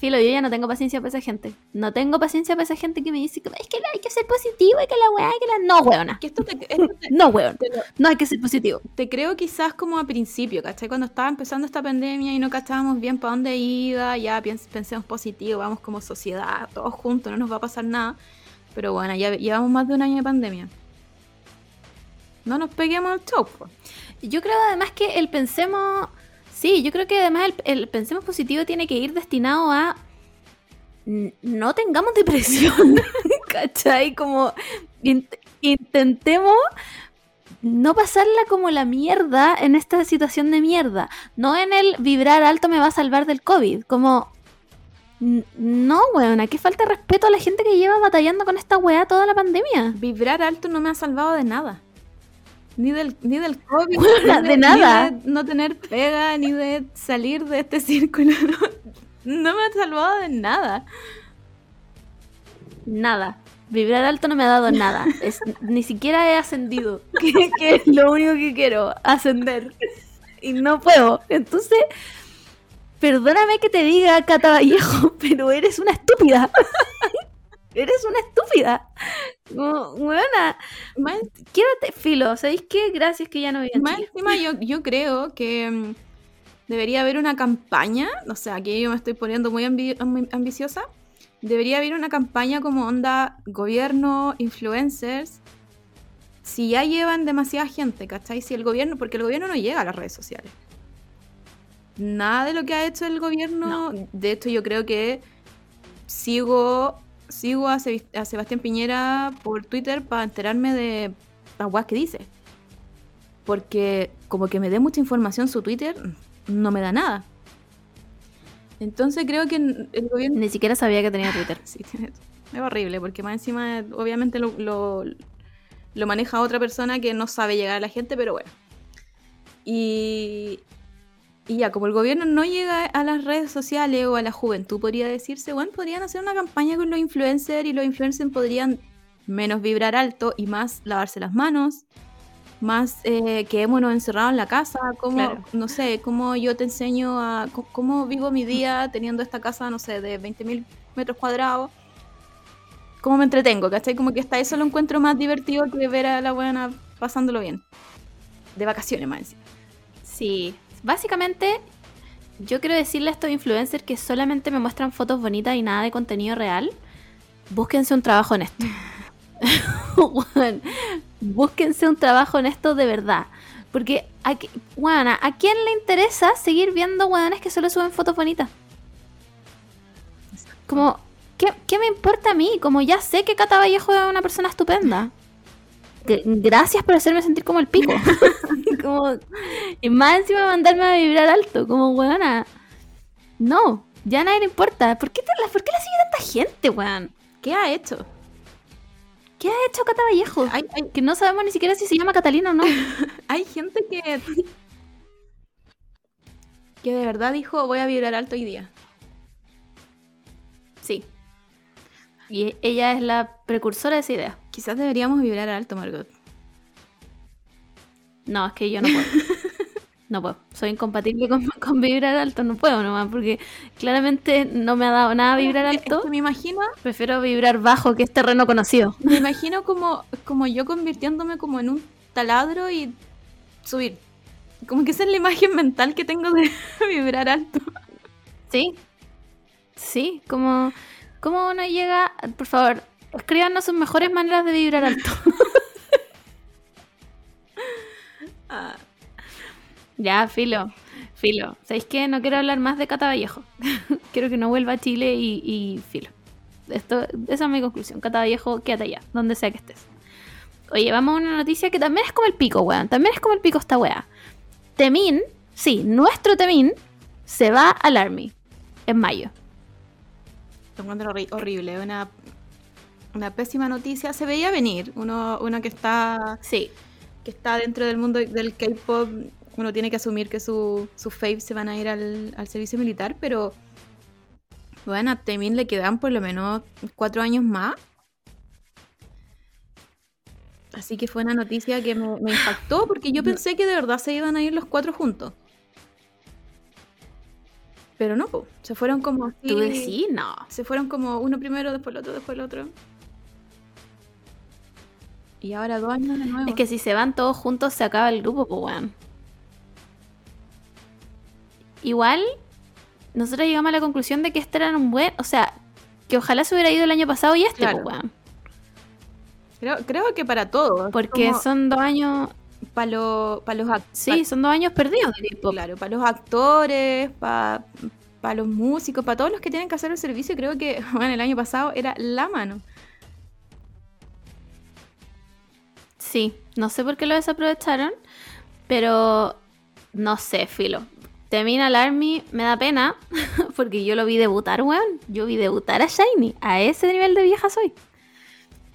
filo, yo ya no tengo paciencia para esa gente. No tengo paciencia para esa gente que me dice que es que hay que ser positivo y que la weá, que la... No, weona. Que esto te, esto te- No, weón. lo- No hay que ser positivo. te creo quizás como a principio, ¿cachai? Cuando estaba empezando esta pandemia y no cachábamos bien para dónde iba, ya pensemos positivo, vamos como sociedad, todos juntos, no nos va a pasar nada. Pero bueno, ya llevamos más de un año de pandemia. No nos peguemos al show, po. Yo creo además que el pensemos. Sí, yo creo que además el, pensemos positivo tiene que ir destinado a. No tengamos depresión. ¿Cachai? Como. int- intentemos no pasarla como la mierda en esta situación de mierda. No en el vibrar alto me va a salvar del COVID. Como. No, weona, qué falta respeto a la gente que lleva batallando con esta weá toda la pandemia. Vibrar alto no me ha salvado de nada. Ni del, ni del COVID, ni de ni nada. de no tener pega, ni de salir de este círculo. No, no me ha salvado de nada. Nada. Vibrar alto no me ha dado nada. Es, ni siquiera he ascendido. Que, que es lo único que quiero, ascender. Y no puedo. Entonces, perdóname que te diga, Cata Vallejo, pero eres una estúpida. Eres una estúpida. Como, Más, quédate filo. ¿Sabéis qué? Gracias que ya no viví en más encima yo, yo creo que mm, debería haber una campaña, o sea, aquí yo me estoy poniendo muy, ambi- muy ambiciosa. Debería haber una campaña como onda gobierno, influencers. Si ya llevan demasiada gente, ¿cachai? Si el gobierno, porque el gobierno no llega a las redes sociales. Nada de lo que ha hecho el gobierno, de hecho yo creo que sigo sigo a, Sebastián Piñera por Twitter para enterarme de las weas que dice. Porque como que me dé mucha información su Twitter, no me da nada. Entonces creo que el gobierno... Ni siquiera sabía que tenía Twitter. Sí, tiene- es horrible, porque más encima obviamente lo, lo, lo maneja otra persona que no sabe llegar a la gente, pero bueno. Y, y ya, como el gobierno no llega a las redes sociales o a la juventud, podría decirse, bueno, podrían hacer una campaña con los influencers y los influencers podrían menos vibrar alto y más lavarse las manos, más eh, quedémonos encerrados en la casa, como, Claro. no sé, cómo yo te enseño a cómo vivo mi día teniendo esta casa, no sé, de 20.000 metros cuadrados. Cómo me entretengo, ¿cachai? Como que hasta eso lo encuentro más divertido que ver a la buena pasándolo bien. De vacaciones, más encima. Sí, básicamente yo quiero decirle a estos influencers que solamente me muestran fotos bonitas y nada de contenido real. Búsquense un trabajo en esto. Weón, búsquense un trabajo en esto de verdad. Porque, a, ¿a quién le interesa seguir viendo weones que solo suben fotos bonitas? Como, ¿qué, qué me importa a mí? Como ya sé que Cata Vallejo es una persona estupenda. Gracias por hacerme sentir como el pico. como, y más encima mandarme a vibrar alto, como weona. No, ya a nadie le importa. ¿Por qué, te la, ¿por qué la sigue tanta gente, weón? ¿Qué ha hecho? ¿Qué ha hecho Cata Vallejo? Hay, hay, Que no sabemos ni siquiera si se llama Catalina o no. hay gente que. que de verdad dijo: Voy a vibrar alto hoy día. Sí. Y ella es la precursora de esa idea. Quizás deberíamos vibrar alto, Margot. No, es que yo no puedo. No puedo. Soy incompatible con, con vibrar alto. No puedo nomás, porque claramente no me ha dado nada vibrar Es que alto. me imagino, Prefiero vibrar bajo, que es terreno conocido. me imagino como, como yo convirtiéndome como en un taladro y subir. Como que esa es la imagen mental que tengo de vibrar alto. Sí. Sí, como, como uno llega. Por favor, escríbanos sus mejores maneras de vibrar alto. Ah, ya, filo. Filo. ¿Sabéis qué? No quiero hablar más de Cata Vallejo. quiero que no vuelva a Chile y, y filo. Esto, esa es mi conclusión. Cata Vallejo, quédate allá, donde sea que estés. Oye, vamos a una noticia que también es como el pico, weón. También es como el pico esta weá. Temin, sí, nuestro Temin, se va al Army en mayo. Lo encuentro horri- horrible, una, una pésima noticia. Se veía venir. Uno, uno que está Sí, que está dentro del mundo del K-pop, uno tiene que asumir que su- sus faves se van a ir al, al servicio militar, pero bueno, a Temin le quedan por lo menos cuatro años más. Así que fue una noticia que me, me impactó porque yo pensé que de verdad se iban a ir los cuatro juntos. Pero no, po, se fueron como así. tú decís, no. Se fueron como uno primero, después el otro, después el otro. Y ahora dos años de nuevo. Es que si se van todos juntos se acaba el grupo, pues weón. Igual, nosotros llegamos a la conclusión de que este era un buen. O sea, que ojalá se hubiera ido el año pasado y este, Claro. pues weón. Creo, creo que para todos. Porque son dos años. para los pa los Sí, son dos años perdidos de pa- claro, para los actores, para los músicos, para todos los que tienen que hacer el servicio, creo que bueno, el año pasado era la mano. Sí, no sé por qué lo desaprovecharon, pero no sé, filo. Termina el Army, me da pena, porque yo lo vi debutar, weón. Yo vi debutar a Shiny. A ese nivel de vieja soy.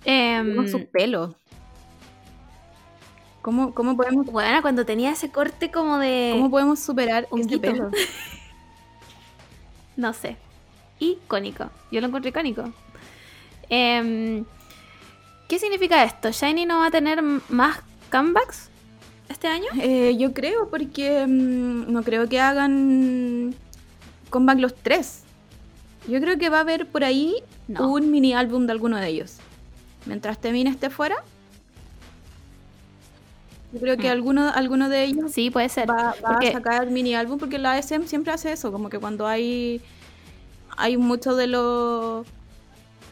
Em, Con su pelo. ¿Cómo, cómo podemos, Bueno, cuando tenía ese corte como de. cómo podemos superar este honguito. pelo? No sé. Icónico. Yo lo encontré icónico. Em, ¿Qué significa esto? ¿Shiny no va a tener más comebacks este año? Eh, yo creo, porque mm, no creo que hagan comeback los tres. Yo creo que va a haber por ahí No. un mini álbum de alguno de ellos. Mientras Temin esté fuera, yo creo que Mm. alguno, alguno de ellos Sí, puede ser. va, va Porque- a sacar mini álbum porque la SM siempre hace eso, como que cuando hay hay muchos de los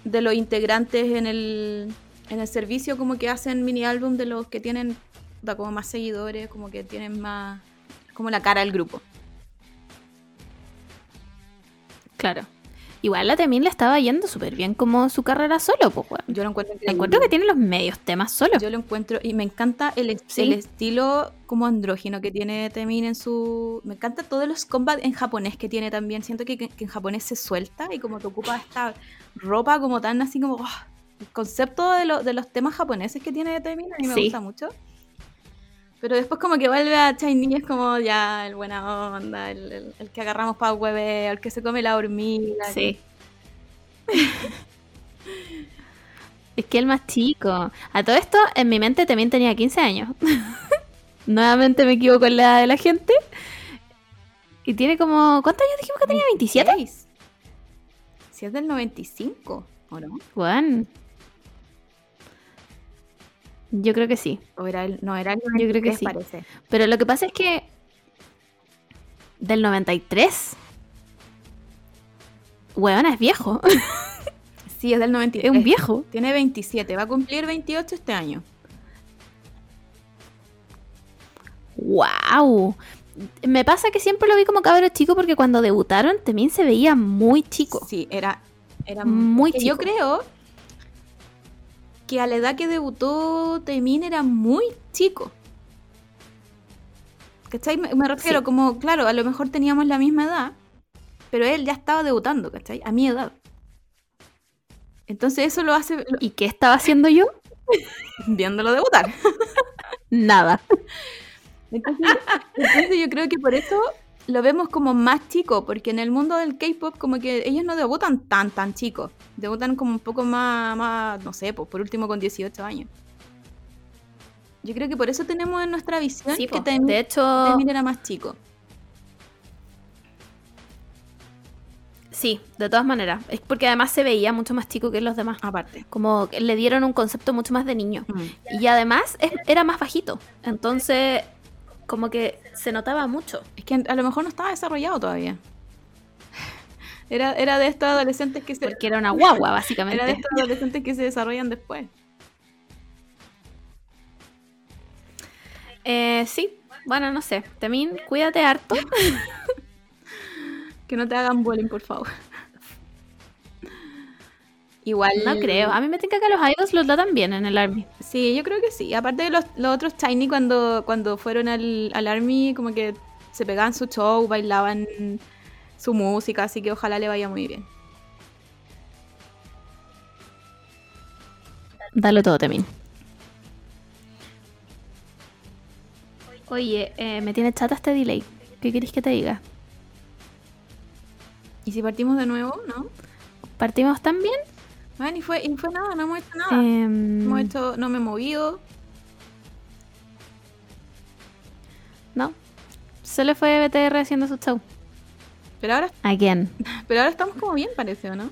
de los integrantes en el en el servicio como que hacen mini álbum de los que tienen da como más seguidores, como que tienen más como la cara del grupo. Claro. Igual la Temin le estaba yendo súper bien como su carrera solo, pues. Yo lo encuentro increíble. Encuentro que tiene los medios temas solo. Yo lo encuentro y me encanta el, Sí. el estilo como andrógino que tiene Temin en su... Me encanta todos los combats en japonés que tiene también. Siento que, que en japonés se suelta y como que ocupa esta ropa como tan así como... ¡ah! El concepto de, lo- de los temas japoneses que tiene Temin a mí me Sí. gusta mucho. Pero después como que vuelve a Shiny es como ya el buena onda, el, el- el que agarramos para hueve, el que se come la hormiga. Sí. es que el más chico. A todo esto, en mi mente también tenía 15 años. Nuevamente me equivoco en la edad de la gente. Y tiene como. ¿Cuántos años dijimos que tenía? ¿27? 26. Si es del 95, ¿o no? Juan. Yo creo que sí. O era el, no, era el Yo creo que 93, sí. parece. Pero lo que pasa es que. Del 93. Weona, es viejo. Sí, es del Es 93. un viejo. Tiene 27, va a cumplir 28 este año. ¡Wow! Me pasa que siempre lo vi como cabro chico porque cuando debutaron también se veía muy chico. Sí, era, era Muy chico. Yo creo que a la edad que debutó Temin era muy chico. ¿Cachai? Me, refiero Sí. como, claro, a lo mejor teníamos la misma edad, pero él ya estaba debutando, ¿cachai? A mi edad. Entonces eso lo hace ¿Y qué estaba haciendo yo? viéndolo debutar. Nada. Entonces, entonces yo creo que por eso lo vemos como más chico, porque en el mundo del K-pop como que ellos no debutan tan tan chicos, debutan como un poco más, más no sé, pues por último con 18 años. Yo creo que por eso tenemos en nuestra visión Sí, que. Taemin de hecho, Taemin era más chico. sí, de todas maneras. Es porque además se veía mucho más chico que los demás. Aparte. Como que le dieron un concepto mucho más de niño. Mm. Y además es- era más bajito. Entonces, como que se notaba mucho. Es que a lo mejor no estaba desarrollado todavía. Era, era de estos adolescentes que se Porque era una guagua, era de básicamente. estos adolescentes que se desarrollan después. Eh, sí, bueno, no sé. También cuídate harto. Que no te hagan bullying, por favor. Igual. No creo. A mí me tinca que los idols los tratan bien en el Army. Sí, yo creo que sí. Aparte de los, los otros Tiny cuando, cuando fueron al, al Army, como que se pegaban su show, bailaban su música, así que ojalá le vaya muy bien. Dalo todo, Temin. Oye, eh, me tiene chata este delay. ¿Qué queréis que te diga? ¿Y si partimos de nuevo? ¿No? ¿Partimos tan Bueno, y fue, y fue nada, no hemos hecho nada. Em, Hemos hecho, no me he movido. No. Solo fue BTR haciendo su show. Pero ahora, Again. pero ahora estamos como bien, parece, ¿o no?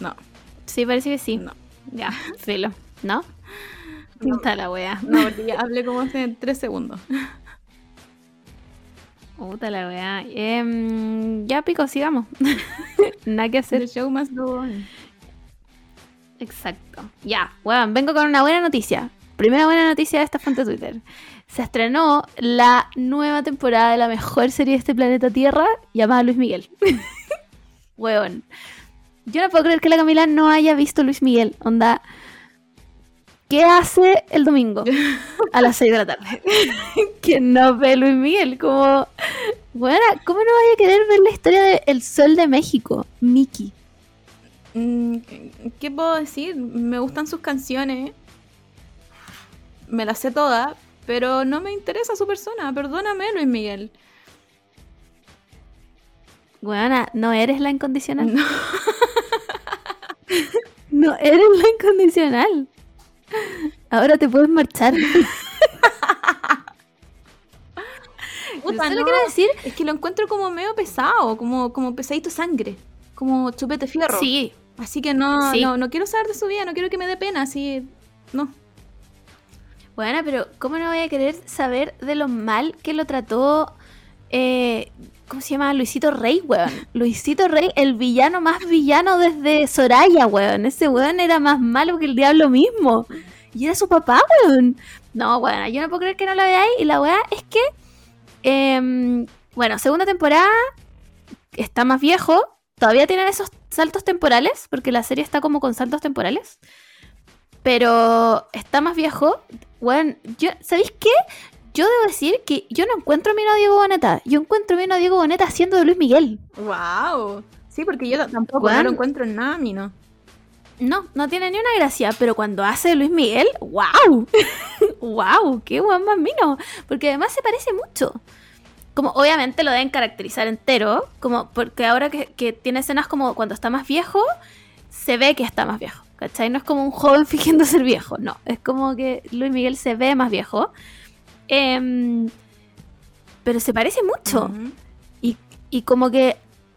No, Sí, parece que sí. no. Ya, filo. ¿No? No. Está la wea. No, porque ya hablé como hace tres segundos. Puta la wea. Em, ya pico, sigamos. Nada que hacer. The show must go on. Exacto. Ya, weón, vengo con una buena noticia. Primera buena noticia de esta fuente de Twitter. Se estrenó la nueva temporada de la mejor serie de este planeta Tierra llamada Luis Miguel. weón. Yo no puedo creer que la Camila no haya visto Luis Miguel. Onda. ¿Qué hace el domingo a las 6 de la tarde? que no ve Luis Miguel. Como. Bueno, ¿cómo no vaya a querer ver la historia de El Sol de México? Mickey. Mm, ¿Qué puedo decir? Me gustan sus canciones. Me las sé todas, pero no me interesa su persona. Perdóname, Luis Miguel. Buena, no eres la incondicional. No. No eres la incondicional. Ahora te puedes marchar. Puta, ¿Sabes lo no. quiero decir? Es que lo encuentro como medio pesado, como, como pesadito sangre, como chupete fierro. Sí. Así que no, Sí. no, no quiero saber de su vida, no quiero que me dé pena, así. No. Bueno, pero ¿cómo no voy a querer saber de lo mal que lo trató... eh, ¿Cómo se llama? Luisito Rey, weón. Luisito Rey, el villano más villano desde Soraya, weón. Ese weón era más malo que el diablo mismo. Y era su papá, weón. No, bueno, yo no puedo creer que no lo veáis. Y la weá es que... em, bueno, segunda temporada está más viejo. Todavía tienen esos saltos temporales, porque la serie está como con saltos temporales. Pero está más viejo. Yo, ¿sabéis qué? Yo debo decir que yo no encuentro a mi no Diego Boneta. Yo encuentro a mi no Diego Boneta haciendo de Luis Miguel. ¡Wow! Sí, porque yo tampoco no lo encuentro en nada, mi no. No, no tiene ni una gracia, pero cuando hace de Luis Miguel, ¡wow! ¡Wow! ¡Qué guan más mino! Porque además se parece mucho. Como obviamente lo deben caracterizar entero, como porque ahora que, que tiene escenas como cuando está más viejo, se ve que está más viejo. ¿Cachai? No es como un joven fingiendo ser viejo, no. Es como que Luis Miguel se ve más viejo. Em, pero se parece mucho. Y, y como que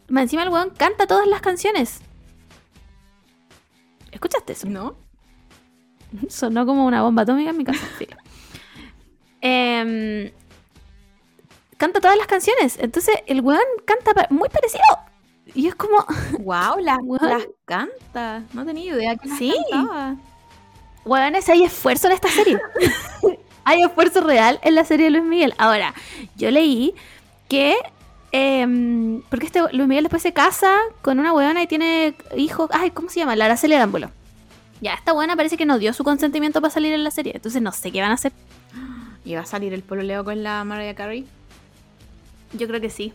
más encima el weón canta todas las canciones. ¿Escuchaste eso? ¿No? Sonó como una bomba atómica en mi casa. Em, canta todas las canciones. Entonces el weón canta muy parecido. Y es como, ¡Wow! Las, Weón. las canta. No tenía idea que las Sí. cantaba. weones, hay esfuerzo en esta serie. hay esfuerzo real en la serie de Luis Miguel. Ahora, yo leí que. em, porque este Luis Miguel después se casa con una weona y tiene hijos. Ay, ¿cómo se llama? La Araceli Arámbulo. Ya, esta buena parece que no dio su consentimiento para salir en la serie. Entonces no sé qué van a hacer. ¿Y va a salir el pololeo con la Mariah Carey? Yo creo que sí.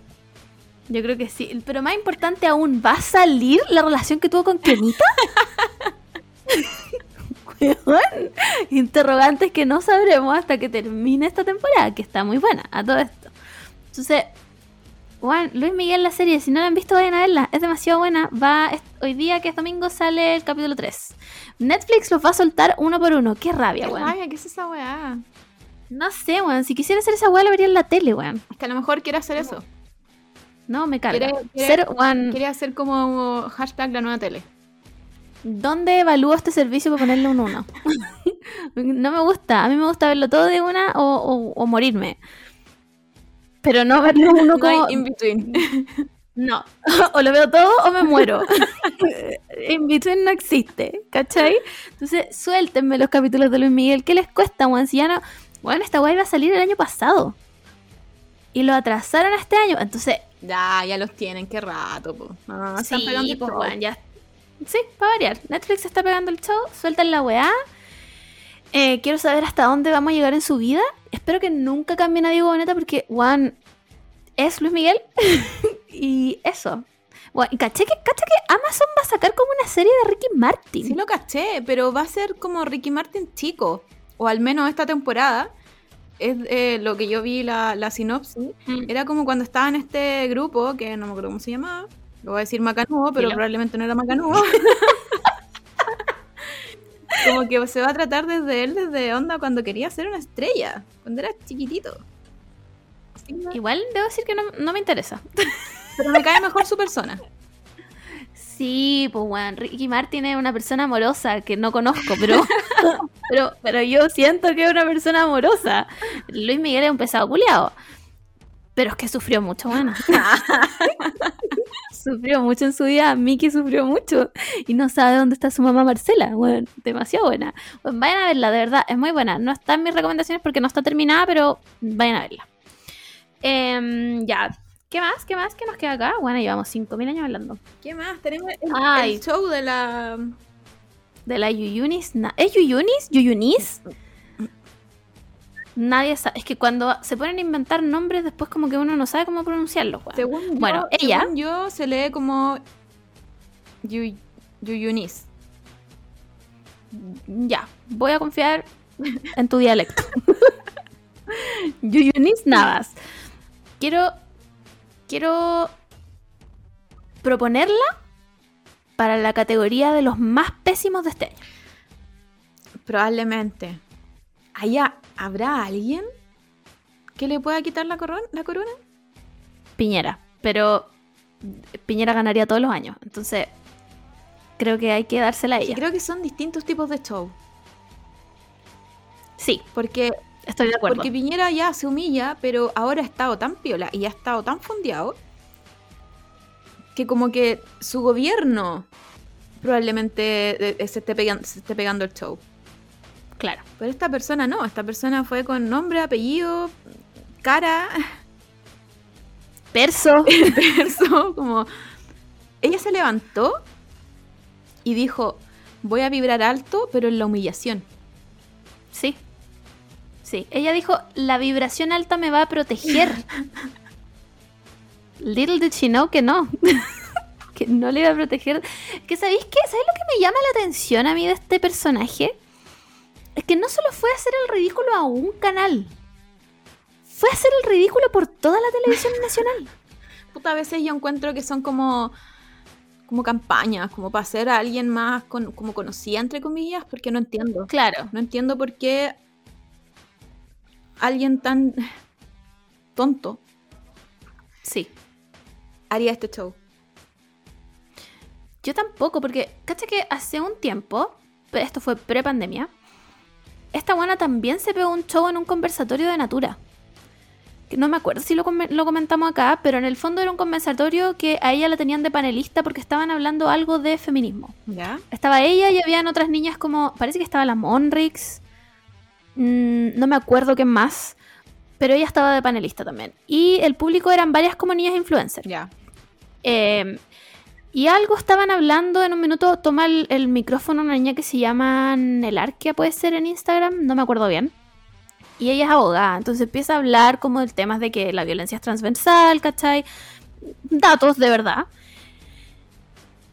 Yo creo que sí. Pero más importante aún, ¿va a salir la relación que tuvo con Kenita? Weón, Interrogantes que no sabremos hasta que termine esta temporada, que está muy buena a todo esto. Entonces, Juan, Luis Miguel, la serie, si no la han visto, vayan a verla. Es demasiado buena. Va hoy día, que es domingo, sale el capítulo 3. Netflix los va a soltar uno por uno. Qué rabia, ¿Qué, weón. rabia, ¿Qué es esa weá? No sé, weón. Si quisiera hacer esa weá, lo vería en la tele, weón. Es que a lo mejor quiere hacer eso. No, me carga. Quiere- quiere- Ser, weón, Quiere hacer como hashtag la nueva tele. ¿Dónde evalúo este servicio para ponerle un 1? no me gusta. A mí me gusta verlo todo de una o, o- o morirme. Pero no verlo uno No como... in between. No. o lo veo todo o me muero. In between no existe. ¿Cachai? Entonces, suéltenme los capítulos de Luis Miguel. ¿Qué les cuesta, weón? Si ya no... Bueno, esta weá iba a salir el año pasado. Y lo atrasaron a este año. Entonces, ya, ya los tienen, qué rato, po. No, están sí, pegando el pues, ya. Sí, para variar. Netflix está pegando el show, sueltan la weá. Eh, quiero saber hasta dónde vamos a llegar en su vida. Espero que nunca cambien a Diego Boneta porque, Juan, es Luis Miguel. y eso. Y caché que, caché que Amazon va a sacar como una serie de Ricky Martin. Sí lo caché, pero va a ser como Ricky Martin chico. O al menos esta temporada. Es eh, lo que yo vi la, la sinopsis. Mm. Era como cuando estaba en este grupo, que no me acuerdo cómo se llamaba. Lo voy a decir Macanudo, pero probablemente no era Macanudo. como que se va a tratar desde él, desde onda, cuando quería ser una estrella. Cuando era chiquitito. Así que- Igual debo decir que no, no me interesa. pero me cae mejor su persona. Sí, pues bueno, Ricky Martin es una persona amorosa que no conozco, pero, pero, pero yo siento que es una persona amorosa. Luis Miguel es un pesado culiado. Pero es que sufrió mucho, bueno. sufrió mucho en su vida. Mickey sufrió mucho. Y no sabe dónde está su mamá Marcela. Bueno, demasiado buena. Bueno, vayan a verla, de verdad. Es muy buena. No está en mis recomendaciones porque no está terminada, pero vayan a verla. Em, ya. ¿Qué más? ¿Qué más? ¿Qué nos queda acá? Bueno, llevamos 5.000 años hablando. ¿Qué más? Tenemos el, el show de la. De la Yuyunis. ¿Es Yuyunis? ¿Yuyunis? Nadie sabe. Es que cuando se ponen a inventar nombres, después como que uno no sabe cómo pronunciarlos. weón. Según Bueno, yo, ella- según yo se lee como Yu- Yuyunis. Ya, voy a confiar en tu dialecto. Yuyunis Navas. Quiero. Quiero proponerla para la categoría de los más pésimos de este año. Probablemente. Allá, ¿habrá alguien que le pueda quitar la, corona? la corona? Piñera. Pero Piñera ganaría todos los años. Entonces, creo que hay que dársela a Sí, ella. creo que son distintos tipos de show. Sí, Porque, estoy de acuerdo. porque Piñera ya se humilla, pero ahora ha estado tan piola y ha estado tan fundeado que como que su gobierno probablemente eh, se esté, pegan- se esté pegando el show. Claro. Pero esta persona no, esta persona fue con nombre, apellido, cara, Perso. verso, como... Ella se levantó y dijo, voy a vibrar alto, pero en la humillación. Sí. Sí. Ella dijo, la vibración alta me va a proteger. Little did she know que no. que no le iba a proteger. Que sabéis qué? ¿Sabéis lo que me llama la atención a mí de este personaje? Es que no solo fue hacer el ridículo a un canal. Fue hacer el ridículo por toda la televisión nacional. Puta, a veces yo encuentro que son como como campañas, como para hacer a alguien más con- como conocida, entre comillas, porque no entiendo. Claro. No entiendo por qué alguien tan tonto Sí. haría este show. Yo tampoco, porque, cacha que hace un tiempo, pero esto fue pre-pandemia, esta buena también se pegó un show en un conversatorio de Natura. Que no me acuerdo si lo comentamos acá, pero en el fondo era un conversatorio que a ella la tenían de panelista porque estaban hablando algo de feminismo. ¿Ya? Estaba ella y habían otras niñas como, parece que estaba la Monrix, mm, no me acuerdo qué más, pero ella estaba de panelista también. Y el público eran varias como niñas influencers. Ya. Eh, y algo estaban hablando en un minuto. Toma el, el micrófono una niña que se llama Nelarquia, puede ser en Instagram, no me acuerdo bien. Y ella es abogada, entonces empieza a hablar como del tema de que la violencia es transversal, ¿cachai? Datos de verdad.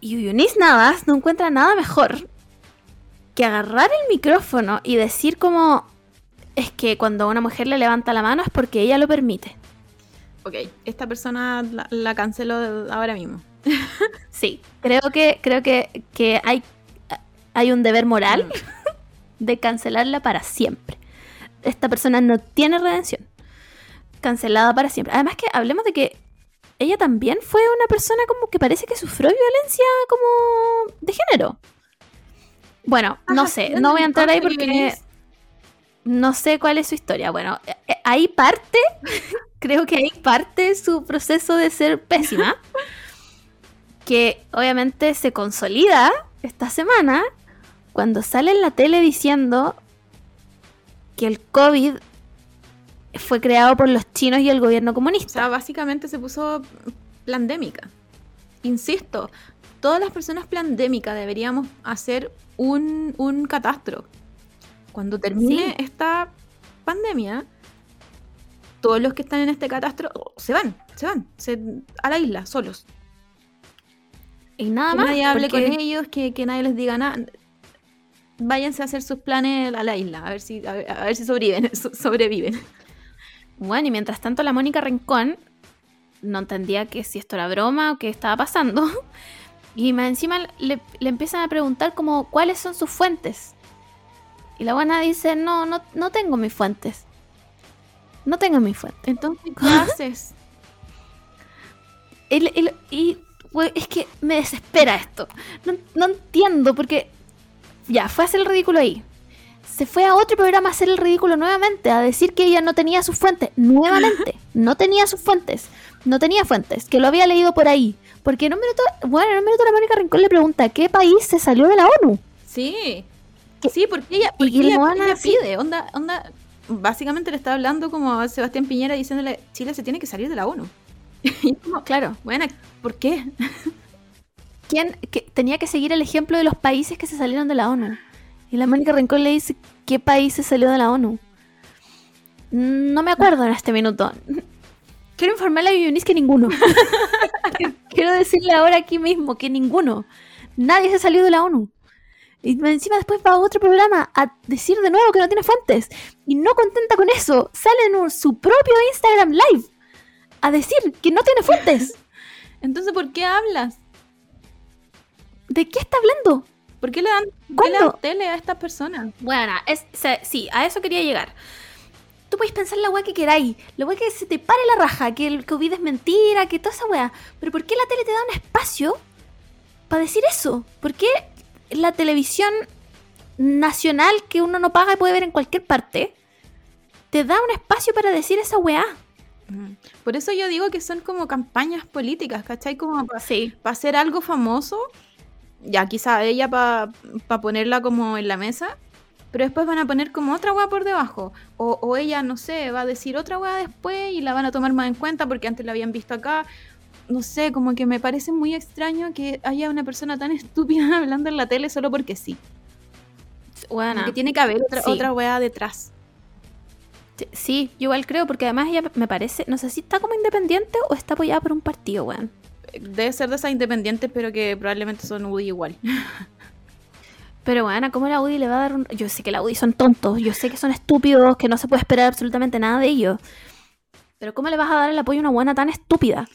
Y Eunice Navas no encuentra nada mejor que agarrar el micrófono y decir como es que cuando una mujer le levanta la mano es porque ella lo permite. Ok, esta persona la, la cancelo ahora mismo. Sí, creo que, creo que, que hay, hay un deber moral de cancelarla para siempre. Esta persona no tiene redención. Cancelada para siempre. Además que hablemos de que ella también fue una persona como que parece que sufrió violencia como de género. Bueno, no Ajá, sé, ¿dónde no voy a entrar ahí porque no sé cuál es su historia. Bueno, eh, eh, ahí parte, creo que ahí parte su proceso de ser pésima, que obviamente se consolida esta semana cuando sale en la tele diciendo que el COVID fue creado por los chinos y el gobierno O comunista. sea, básicamente se puso pandémica. Insisto, todas las personas pandémicas deberíamos hacer un, un catastro. Cuando termine Sí. esta pandemia, todos los que están en este catastro oh, se van, se van se- a la isla, solos. Y nada que más. nadie hable porque- con ellos, que, que nadie les diga nada. Váyanse a hacer sus planes a la isla, a ver si, a ver, a ver si sobreviven, so- sobreviven. Bueno, y mientras tanto la Mónica Rincón no entendía que si esto era broma o qué estaba pasando. Y más encima le, le empiezan a preguntar como cuáles son sus fuentes. Y la buena dice, no, no, no tengo mis fuentes. No tengo mis fuentes. Entonces, ¿qué haces? El- el- y güey, es que me desespera esto. No, no entiendo porque ya, fue a hacer el ridículo ahí. Se fue a otro programa a hacer el ridículo nuevamente, a decir que ella no tenía sus fuentes. Nuevamente, no tenía sus fuentes. No tenía fuentes, que lo había leído por ahí. Porque en un minuto, bueno, en un minuto la Mónica Rincón le pregunta, ¿qué país se salió de la ONU? Sí. ¿Qué? Sí, porque ella, Y porque que le ella, ella pide, onda, onda, básicamente le está hablando como a Sebastián Piñera diciéndole, Chile se tiene que salir de la ONU. Claro. bueno, ¿por qué? ¿Quién que tenía que seguir el ejemplo de los países que se salieron de la ONU? Y la Mónica Rincón le dice, ¿qué país se salió de la ONU? No me acuerdo en este minuto. Quiero informarle a Yunis que ninguno. Quiero decirle ahora aquí mismo que ninguno. Nadie se ha salido de la ONU. Y encima después va a otro programa a decir de nuevo que no tiene fuentes. Y no contenta con eso, sale en su propio Instagram Live a decir que no tiene fuentes. Entonces, ¿por qué hablas? ¿De qué está hablando? ¿Por qué le dan, qué le dan tele a estas personas? Bueno, es, sí, a eso quería llegar. Tú podéis pensar la weá que queráis, la weá que se te pare la raja, que el COVID es mentira, que toda esa weá. Pero ¿por qué la tele te da un espacio para decir eso? ¿Por qué la televisión nacional que uno no paga y puede ver en cualquier parte te da un espacio para decir esa weá? Por eso yo digo que son como campañas políticas, ¿cachai? Como para hacer algo famoso, ya quizá ella para ponerla como en la mesa, pero después van a poner como otra weá por debajo. O, ella, no sé, va a decir otra weá después y la van a tomar más en cuenta porque antes la habían visto acá. No sé, como que me parece muy extraño que haya una persona tan estúpida hablando en la tele solo porque sí. Bueno, que tiene que haber otra, otra weá detrás. Sí, yo igual creo, porque además ella me parece, no sé si está como independiente o está apoyada por un partido, weón. Debe ser de esas independientes, pero que probablemente son UDI igual. Pero bueno, ¿cómo la UDI le va a dar un...? Yo sé que la UDI son tontos, yo sé que son estúpidos, que no se puede esperar absolutamente nada de ellos. Pero ¿cómo le vas a dar el apoyo a una buena tan estúpida?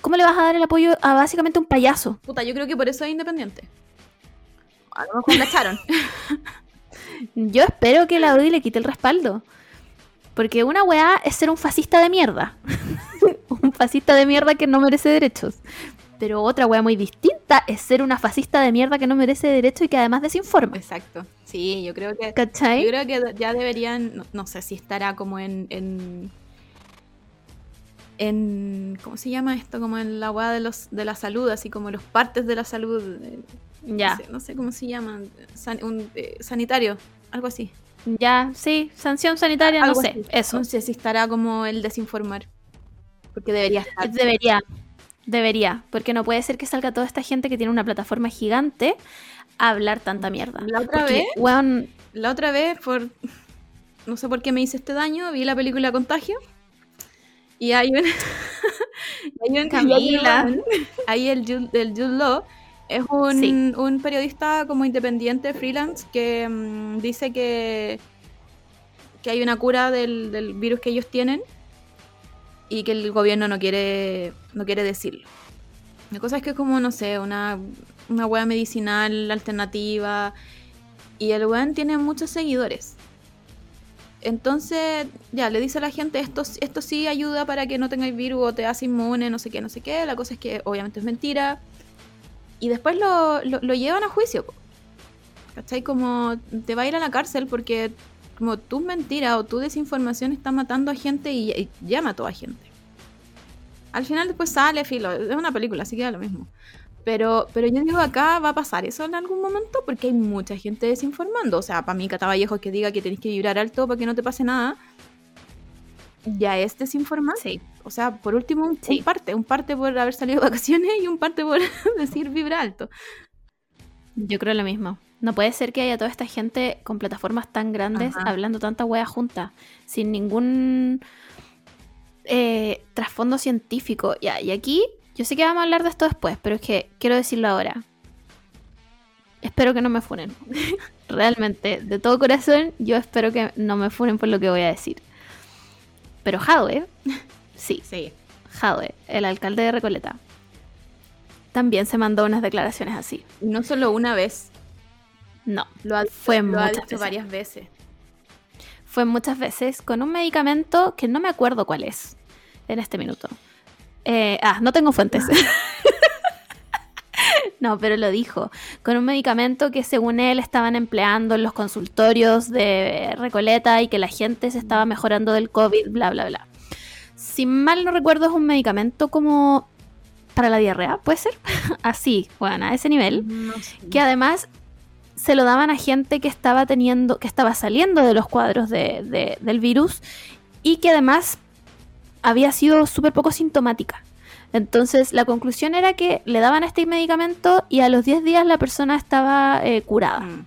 ¿Cómo le vas a dar el apoyo a básicamente un payaso? Puta, yo creo que por eso es independiente. A lo mejor la echaron. yo espero que la UDI le quite el respaldo. Porque una weá es ser un fascista de mierda. un fascista de mierda que no merece derechos. Pero otra weá muy distinta es ser una fascista de mierda que no merece derechos y que además desinforma. Exacto. Sí, yo creo que. ¿Cachai? Yo creo que ya deberían. No, sé si estará como en, en. en. ¿Cómo se llama esto? Como en la weá de, los, de la salud, así como los partes de la salud. Eh, ya. No sé, cómo se llaman. un, eh, sanitario, algo así. Ya, sí, sanción sanitaria, no sé, eso. No sé si estará como el desinformar. Porque debería estar. Debería, debería. Porque no puede ser que salga toda esta gente que tiene una plataforma gigante a hablar tanta mierda. La otra vez, la otra vez, por no sé por qué me hice este daño, vi la película Contagio. Y hay un. hay un Camila. Ahí el el Jude Law es un, periodista como independiente, freelance, que mm, dice que, que hay una cura del, virus que ellos tienen y que el gobierno no quiere, no quiere decirlo. La cosa es que es como, no sé, una, una wea medicinal alternativa y el weón tiene muchos seguidores. Entonces, ya, le dice a la gente, esto, esto sí ayuda para que no tengáis virus o te hace inmune, no sé qué, no sé qué. La cosa es que obviamente es mentira y después lo, lo, llevan a juicio. ¿Cachai? Como te va a ir a la cárcel porque como tu mentira o tu desinformación está matando a gente y, ya mató a gente. Al final después sale, filo, es una película, así que da lo mismo. Pero, pero yo digo, acá va a pasar eso en algún momento porque hay mucha gente desinformando. O sea, para mí, Catavallejo que diga que tenés que vibrar alto para que no te pase nada, ya es desinformar. Sí. O sea, por último, un, parte, un parte por haber salido de vacaciones y un parte por decir vibra alto. Yo creo lo mismo. No puede ser que haya toda esta gente con plataformas tan grandes hablando tanta wea junta, sin ningún eh, trasfondo científico. Ya, y aquí, yo sé que vamos a hablar de esto después, pero es que quiero decirlo ahora. Espero que no me funen. Realmente, de todo corazón, yo espero que no me funen por lo que voy a decir. Pero Jadwe, sí, sí. Jadwe, el alcalde de Recoleta, también se mandó unas declaraciones así. No solo una vez. No, lo fue muchas veces. varias veces. Fue muchas veces con un medicamento que no me acuerdo cuál es en este minuto. Eh, ah, no tengo fuentes. No, pero lo dijo. Con un medicamento que según él estaban empleando en los consultorios de Recoleta y que la gente se estaba mejorando del COVID, bla, bla, bla. Si mal no recuerdo, es un medicamento como para la diarrea, ¿puede ser? Así, bueno, a ese nivel. Que además se lo daban a gente que estaba teniendo, que estaba saliendo de los cuadros del virus y que además había sido súper poco sintomática. Entonces la conclusión era que le daban este medicamento y a los 10 días la persona estaba eh, curada. Mm.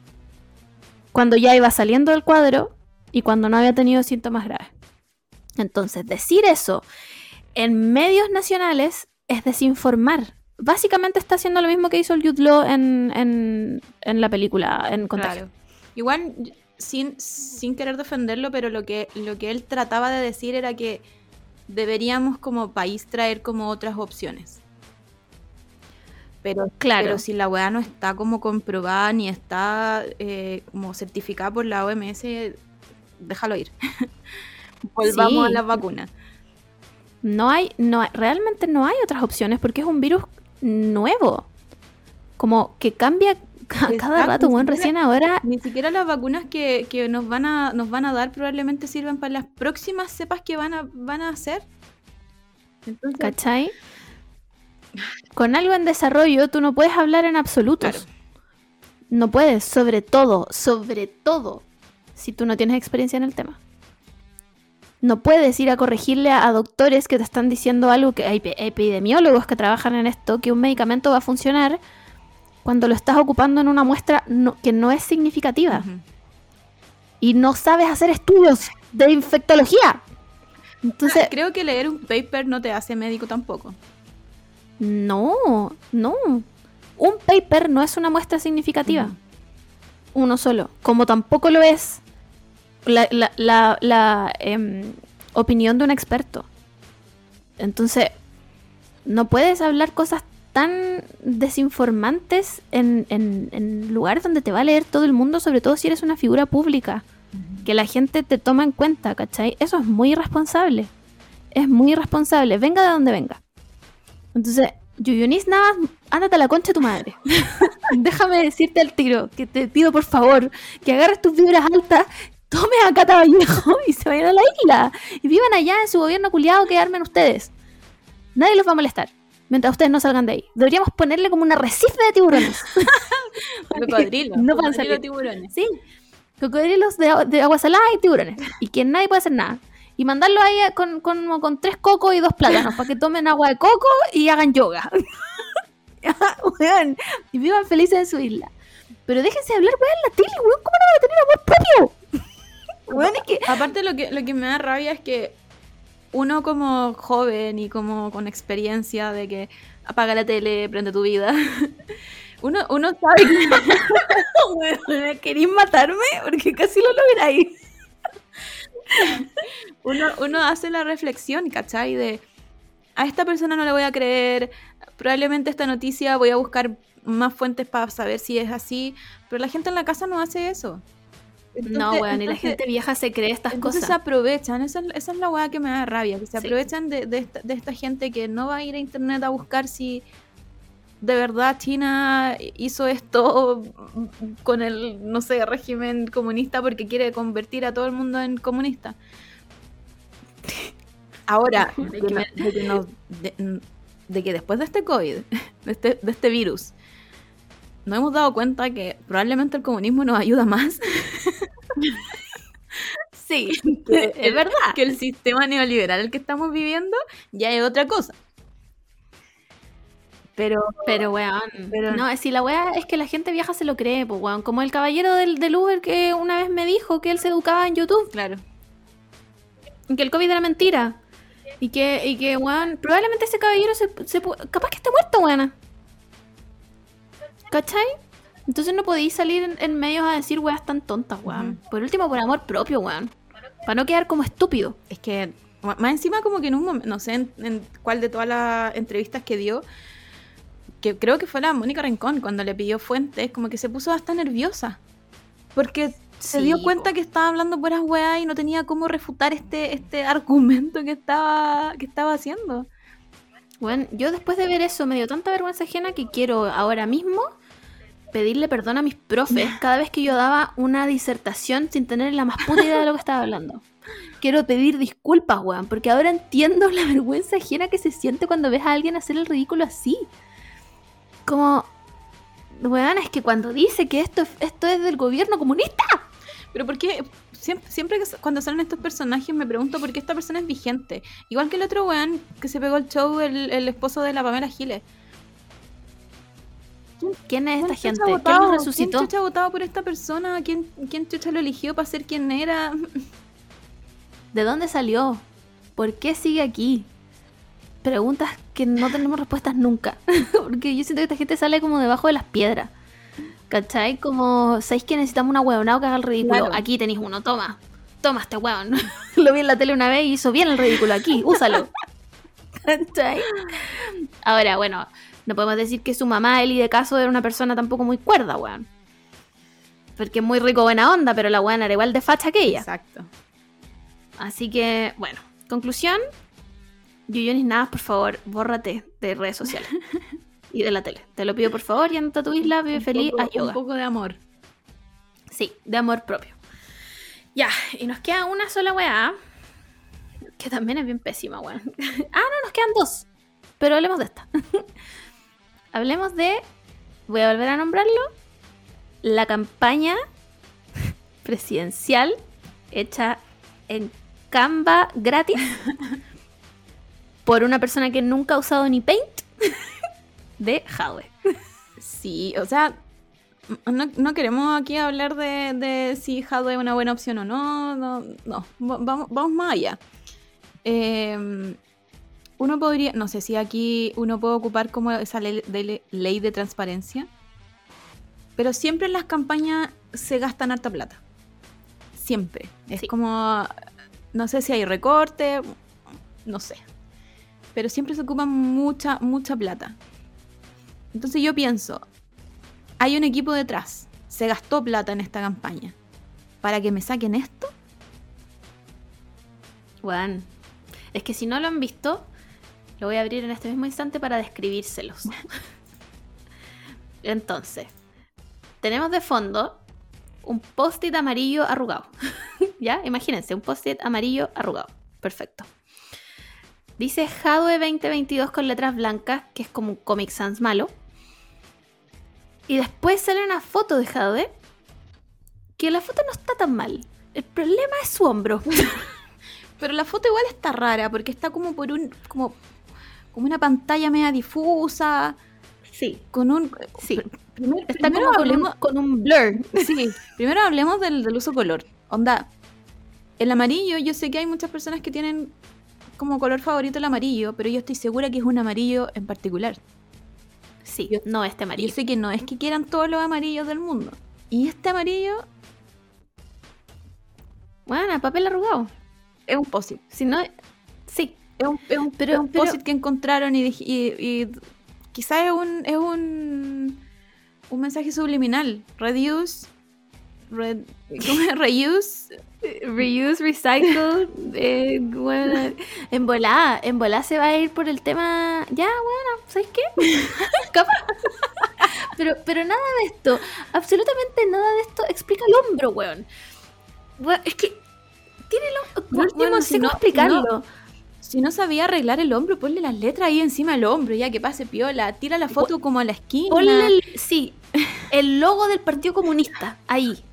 Cuando ya iba saliendo del cuadro y cuando no había tenido síntomas graves. Entonces, decir eso en medios nacionales es desinformar. Básicamente está haciendo lo mismo que hizo el Jude Law en, en- en la película, en Contagio. Claro. Igual, sin, sin querer defenderlo, pero lo que, lo que él trataba de decir era que deberíamos como país traer como otras opciones. Pero, Claro. pero si la weá no está como comprobada ni está eh, como certificada por la OMS, déjalo ir. Volvamos Sí. a las vacunas. No hay, no realmente no hay otras opciones porque es un virus nuevo. Como que cambia ca- cada Exacto, rato, bueno, recién ahora. Ni siquiera las vacunas que, que nos, van a, nos van a dar probablemente sirven para las próximas cepas que van a, van a hacer. Entonces, ¿Cachai? Con algo en desarrollo tú no puedes hablar en absolutos. Claro. No puedes, sobre todo, sobre todo, si tú no tienes experiencia en el tema. No puedes ir a corregirle a, a doctores que te están diciendo algo, que hay epi- epidemiólogos que trabajan en esto, que un medicamento va a funcionar cuando lo estás ocupando en una muestra no- que no es significativa. Y no sabes hacer estudios de infectología. Entonces, creo que leer un paper no te hace médico tampoco. No, no. Un paper no es una muestra significativa. Uno solo. Como tampoco lo es la, la- la- la, em, opinión de un experto. Entonces, no puedes hablar cosas tan desinformantes en, en- en lugares donde te va a leer todo el mundo, sobre todo si eres una figura pública. Que la gente te toma en cuenta, ¿cachai? Eso es muy irresponsable. Es muy irresponsable, venga de donde venga. Entonces, Yuyunis nada más, ándate a la concha de tu madre. Déjame decirte al tiro que te pido por favor que agarres tus vibras altas, tomes a Cata Vallejo y se vayan a la isla. Y vivan allá en su gobierno culiado que armen ustedes. Nadie los va a molestar mientras ustedes no salgan de ahí. Deberíamos ponerle como una recife de tiburones. Cocodrilo. No van cocodrilo tiburones. Sí, cocodrilos de, agua- de agua salada y tiburones. Y que nadie puede hacer nada. Y mandarlo ahí con, con, con tres cocos y dos plátanos para que tomen agua de coco y hagan yoga. Weón, y vivan felices en su isla. Pero déjense de hablar, weón, la tele, weón. ¿Cómo no van a tener amor propio? Weón, es que. Aparte lo que, lo que me da rabia es que uno como joven y como con experiencia de que apaga la tele, prende tu vida, uno, uno sabe que... ¿Queréis matarme? Porque casi lo lográis. uno, uno hace la reflexión, ¿cachai? De a esta persona no le voy a creer, probablemente esta noticia voy a buscar más fuentes para saber si es así, pero la gente en la casa no hace eso. No, weón, y la gente vieja se cree estas Entonces se cosas. aprovechan, esa es, esa es la weá que me da rabia, que se Sí. aprovechan de, de esta, de esta gente que no va a ir a internet a buscar si de verdad China hizo esto con el, no sé, régimen comunista porque quiere convertir a todo el mundo en comunista. Ahora, de que, no- de que nos- de- de que después de este COVID, de este, de este virus, nos hemos dado cuenta que probablemente el comunismo nos ayuda más Sí, que es verdad. que el sistema neoliberal el que estamos viviendo ya es otra cosa. Pero, Pero, weón. Pero- No, si la weá es que la gente vieja se lo cree, pues, weón. Como el caballero del, del Uber que una vez me dijo que él se educaba en YouTube. claro, Y que el COVID era mentira. Y que, y que weón, probablemente ese caballero se, se capaz que esté muerto, weón. ¿Cachai? Entonces no podéis salir en, en medios a decir weas tan tontas, weón. Por último, por amor propio, weón. Para no quedar como estúpido. es que más encima como que en un momento, no sé en, en cuál de todas las entrevistas que dio, que creo que fue la Mónica Rincón cuando le pidió fuentes, como que se puso hasta nerviosa. Porque se Sí, dio cuenta po. que estaba hablando puras weas y no tenía cómo refutar este, este argumento que estaba, que estaba haciendo. Bueno, yo después de ver eso me dio tanta vergüenza ajena que quiero ahora mismo pedirle perdón a mis profes cada vez que yo daba una disertación sin tener la más puta idea de lo que estaba hablando. Quiero pedir disculpas, weón, porque ahora entiendo la vergüenza ajena que se siente cuando ves a alguien hacer el ridículo así. Como, weón, es que cuando dice que esto, esto es del gobierno comunista. Pero ¿por qué? Siempre, siempre que cuando salen estos personajes me pregunto por qué esta persona es vigente. Igual que el otro weón que se pegó el show, el, el esposo de la Pamela Giles. ¿Quién es esta ¿Quién gente? ¿Quién lo resucitó? ¿Quién chucha votado por esta persona? ¿Quién, quién chucha lo eligió para ser quien era? ¿De dónde salió? ¿por qué sigue aquí? Preguntas que no tenemos respuestas nunca. Porque yo siento que esta gente sale como debajo de las piedras. ¿Cachai? Como, ¿sabéis que necesitamos una huevonao que haga el ridículo? Claro. Aquí tenéis uno, toma. Toma este huevón. Lo vi en la tele una vez y hizo bien el ridículo aquí. Úsalo. ¿Cachai? Ahora, bueno, no podemos decir que su mamá, Eli de caso, era una persona tampoco muy cuerda, weón. Porque es muy rico, buena onda, pero la weón era igual de facha que ella. Exacto. Así que, bueno, conclusión. Yuyonis nada, por favor, bórrate de redes sociales y de la tele. Te lo pido por favor y anda a tu isla, vive Un feliz, poco- haz yoga. Un poco de amor. Sí, de amor propio. Ya, y nos queda una sola weá. Que también es bien pésima, weón. ah, no, nos quedan dos. Pero hablemos de esta. Hablemos de. Voy a volver a nombrarlo. La campaña presidencial hecha en Canva gratis. por una persona que nunca ha usado ni Paint. de Hadwe. Sí, o sea, no, no queremos aquí hablar de, de si Hadwe es una buena opción o no. No, no. Va- Vamos, vamos más allá. Eh, uno podría, no sé si aquí uno puede ocupar como esa ley de, ley de transparencia, pero siempre en las campañas se gastan harta plata. Siempre. Es Sí. como, no sé si hay recorte, no sé. Pero siempre se ocupa mucha, mucha plata. Entonces yo pienso, hay un equipo detrás, se gastó plata en esta campaña. ¿Para que me saquen esto? Weón. Es que si no lo han visto, lo voy a abrir en este mismo instante para describírselos. Entonces, tenemos de fondo un post-it amarillo arrugado. ¿Ya? Imagínense, un post-it amarillo arrugado. Perfecto. Dice Hadwe 2022 con letras blancas, que es como un Comic Sans malo. Y después sale una foto de Hadwe, que la foto no está tan mal. El problema es su hombro. Pero la foto igual está rara, porque está como por un. como, como una pantalla media difusa. Sí, Con un. sí. Primero, Está primero como con hablemos. un, con un blur. Sí, primero hablemos del, del uso color. Onda, el amarillo, yo sé que hay muchas personas que tienen como color favorito el amarillo, pero yo estoy segura que es un amarillo en particular. Sí, Yo- no este Yo amarillo. sé que no es que quieran todos los amarillos del mundo. Y este amarillo Bueno, papel arrugado. es un posit. Si no, sí. Es un, es un, Pero- es un pero- que encontraron y, dij- y, y quizás es un, es un, un mensaje subliminal. Reduce. Re- ¿cómo es? Reuse. Reuse, recycle. eh, bueno, en volada, en volada se va a ir por el tema. Ya, bueno, ¿sabes qué? Pero, pero nada de esto, absolutamente nada de esto explica el hombro, weón. Weón, es que tiene el hombro. Por último, weón, no si sé cómo no- explicarlo. Si no sabía arreglar el hombro, ponle las letras ahí encima del hombro, ya que pase piola. Tira la foto como a la esquina. Ponle el, sí, el logo del Partido Comunista ahí,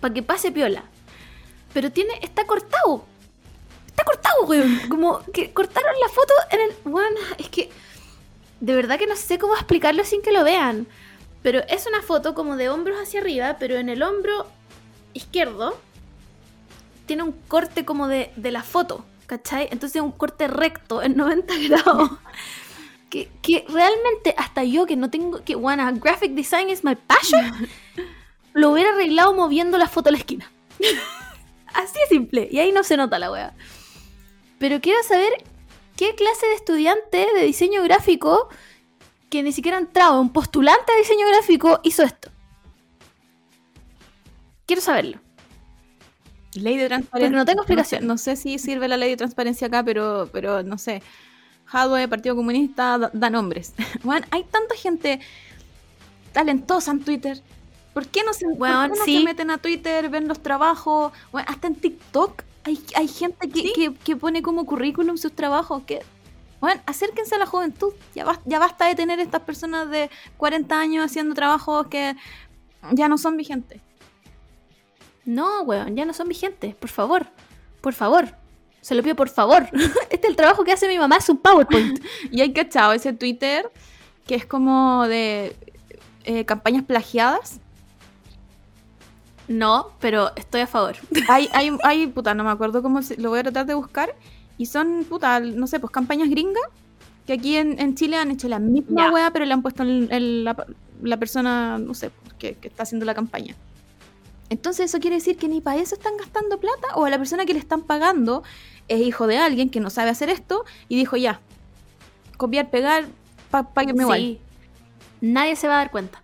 para que pase piola. Pero tiene, está cortado. Está cortado, weón. Como que cortaron la foto en el. Bueno, es que. De verdad que no sé cómo explicarlo sin que lo vean. Pero es una foto como de hombros hacia arriba, pero en el hombro izquierdo tiene un corte como de, de la foto, ¿cachai? Entonces un corte recto en 90 grados. que, que realmente hasta yo que no tengo que bueno, graphic design is my passion lo hubiera arreglado moviendo la foto a la esquina. Así de simple. Y ahí no se nota la wea. Pero quiero saber qué clase de estudiante de diseño gráfico que ni siquiera ha entrado un postulante a diseño gráfico hizo esto quiero saberlo Ley de transparencia. Porque no tengo sé- explicación. No sé, si sirve la ley de transparencia acá, pero, pero no sé. Hadwe, Partido Comunista, da, da nombres. Bueno, hay tanta gente talentosa en Twitter. ¿Por qué no se, no sí. meten a Twitter, ven los trabajos? Bueno, hasta en TikTok hay, hay gente que, Sí. que, que pone como currículum sus trabajos. Que, bueno, acérquense a la juventud. Ya, bas- ya basta de tener estas personas de 40 años haciendo trabajos que ya no son vigentes. No weón ya no son vigentes por favor por favor se lo pido por favor este es el trabajo que hace mi mamá es un powerpoint Y hay cachado ese Twitter que es como de eh, campañas plagiadas. No, pero estoy a favor. Hay, hay, hay, puta, no me acuerdo cómo se- lo voy a tratar de buscar. Y son, puta, no sé, pues campañas gringas. Que aquí en, en Chile han hecho la misma Ya. wea, pero le han puesto el- el- la, la persona, no sé, que, que está haciendo la campaña. Entonces eso quiere decir que ni para eso están gastando plata o a la persona que le están pagando es hijo de alguien que no sabe hacer esto y dijo ya, copiar, pegar, pa, páguenme igual. Sí. Nadie se va a dar cuenta.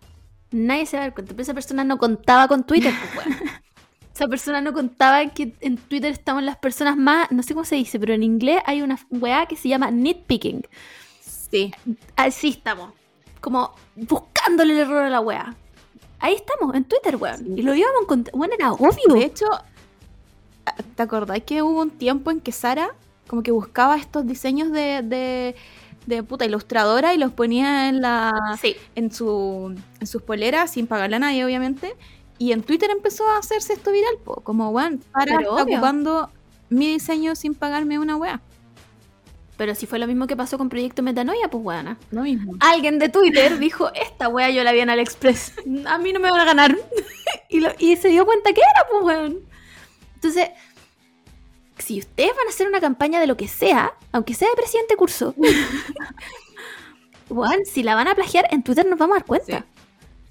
Nadie se va a dar cuenta. Pero esa persona no contaba con Twitter, pues. Esa persona no contaba que en Twitter estaban las personas más, no sé cómo se dice, pero en inglés hay una weá que se llama nitpicking. Sí. Así estamos. Como buscándole el error a la weá. Ahí estamos, en Twitter, weón. Sí. Y lo íbamos a encontrar. Era obvio. De hecho, ¿te acordás que hubo un tiempo en que Sara como que buscaba estos diseños de, de, de puta ilustradora y los ponía en la Sí. en su en sus poleras sin pagarle a nadie, obviamente? Y en Twitter empezó a hacerse esto viral, po, como, weón, Sara está obvio. ocupando mi diseño sin pagarme una wea. Pero si fue lo mismo que pasó con Proyecto Metanoia, pues weona. Lo mismo. Alguien de Twitter dijo, esta wea yo la vi en AliExpress. A mí no me van a ganar. y, lo- y se dio cuenta que era, pues weón. Entonces, si ustedes van a hacer una campaña de lo que sea, aunque sea de presidente curso, weón, si la van a plagiar, en Twitter nos vamos a dar cuenta. Sí.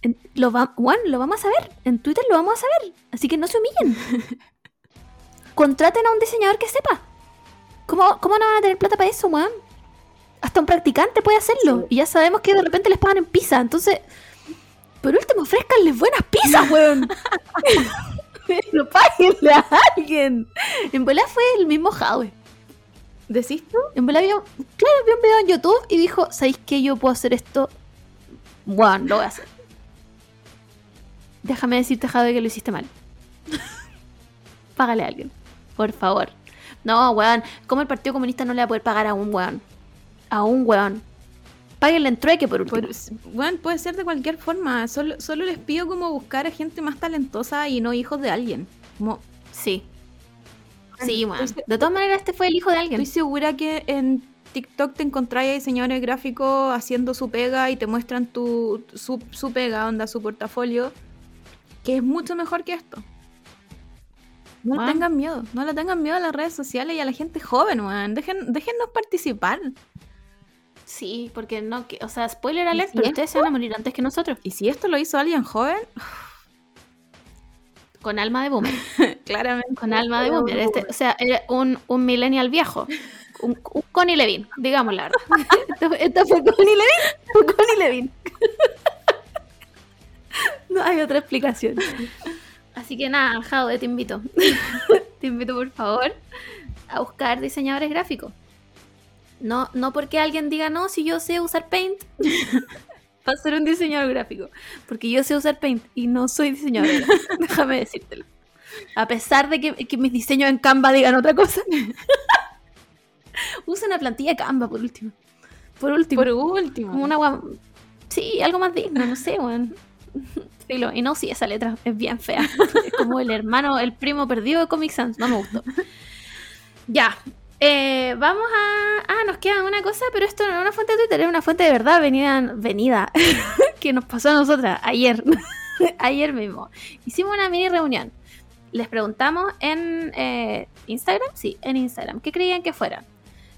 En- lo, va, weón, lo vamos a saber. En Twitter lo vamos a saber. Así que no se humillen. Contraten a un diseñador que sepa. ¿Cómo, ¿Cómo no van a tener plata para eso, weón? Hasta un practicante puede hacerlo. Sí. Y ya sabemos que de repente les pagan en pizza. Entonces, por último, ofrezcanles buenas pizzas, weón. Pero páguenle a alguien. En bola fue el mismo Howe. ¿Decís tú? En bola vio, claro, vio un video en YouTube y dijo, ¿sabéis que yo puedo hacer esto? Bueno, lo voy a hacer. Déjame decirte, Jade, que lo hiciste mal. Págale a alguien, por favor. No, weón, ¿cómo el Partido Comunista no le va a poder pagar a un weón? A un weón. Páguenle en trueque por último. Por- bueno, puede ser de cualquier forma. Solo, solo les pido como buscar a gente más talentosa y no hijos de alguien. Como, Sí. Sí, weón. Entonces- De todas maneras, este fue el hijo de alguien. estoy segura que en TikTok te encontráis a diseñadores gráficos haciendo su pega y te muestran tu, su, su pega, onda, su portafolio, que es mucho mejor que esto. No Ah. le tengan miedo, no le tengan miedo a las redes sociales y a la gente joven, weón. Dejen, déjennos participar. Sí, porque no, que- o sea, spoiler alert, si pero ustedes se van a morir antes que nosotros. Y si esto lo hizo alguien joven, Con alma de boomer. claramente. Con alma de boomer. Este, o sea, era un, un millennial viejo. Un, un Connie Levin, digamos la verdad. Esto, fue- esto fue Connie Levin. Fue Connie Levin. No hay otra explicación. Así que nada, Jaude, te invito. Te invito, por favor, a buscar diseñadores gráficos. No, no porque alguien diga, no, si yo sé usar Paint, para ser un diseñador gráfico. Porque yo sé usar Paint y no soy diseñador gráfico. Déjame decírtelo. A pesar de que, que mis diseños en Canva digan otra cosa. Usa una plantilla Canva, por último. Por último. Por último. Como una Sí, algo más digno, no sé, weón. Y no, sí, esa letra es bien fea. Es como el hermano, el primo perdido de Comic Sans. No me gustó. Ya. eh, vamos a. Ah, nos queda una cosa, pero esto no es una fuente de Twitter, es una fuente de verdad venida, venida que nos pasó a nosotras ayer. ayer mismo. Hicimos una mini reunión. Les preguntamos en eh, Instagram, sí, en Instagram, ¿qué creían que fuera?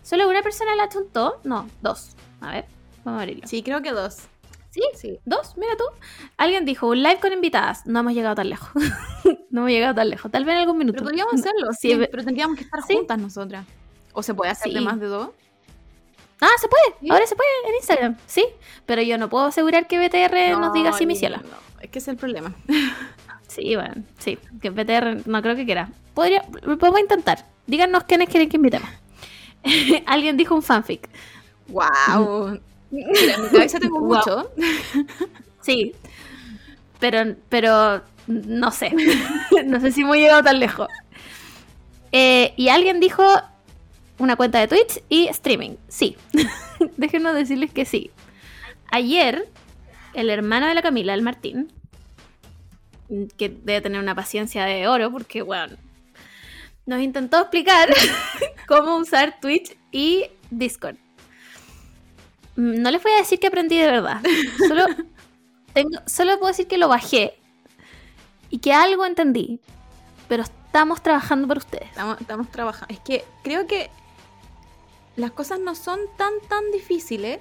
¿Solo una persona la chuntó? No, dos. A ver, vamos a abrirlo. Sí, creo que dos. ¿Sí? Sí. ¿Dos? Mira tú. Alguien dijo un live con invitadas. No hemos llegado tan lejos. no hemos llegado tan lejos. Tal vez en algún minuto. Pero podríamos hacerlo, Sí, sí, ve- pero tendríamos que estar Sí. juntas nosotras. O se puede hacer de Sí. más de dos. Ah, se puede. ¿Sí? Ahora se puede en Instagram. Sí. Pero yo no puedo asegurar que BTR nos diga sí, mi no, es que es el problema. Sí, bueno. Sí. Que BTR no creo que quiera. Podría, lo podemos intentar. Díganos quiénes quieren que invitemos. Alguien dijo un fanfic. ¡Wow! Mira, en mi cabeza tengo mucho. Sí. Pero, pero no sé. no sé si hemos llegado tan lejos. Eh, y alguien dijo una cuenta de Twitch y streaming. Sí. Déjenos decirles que sí. Ayer, el hermano de la Camila, el Martín, que debe tener una paciencia de oro, porque, bueno, nos intentó explicar cómo usar Twitch y Discord. Mm, No les voy a decir que aprendí de verdad. Solo, tengo, solo puedo decir que lo bajé y que algo entendí. Pero estamos trabajando por ustedes. Estamos, estamos trabajando. Es que creo que las cosas no son tan, tan difíciles.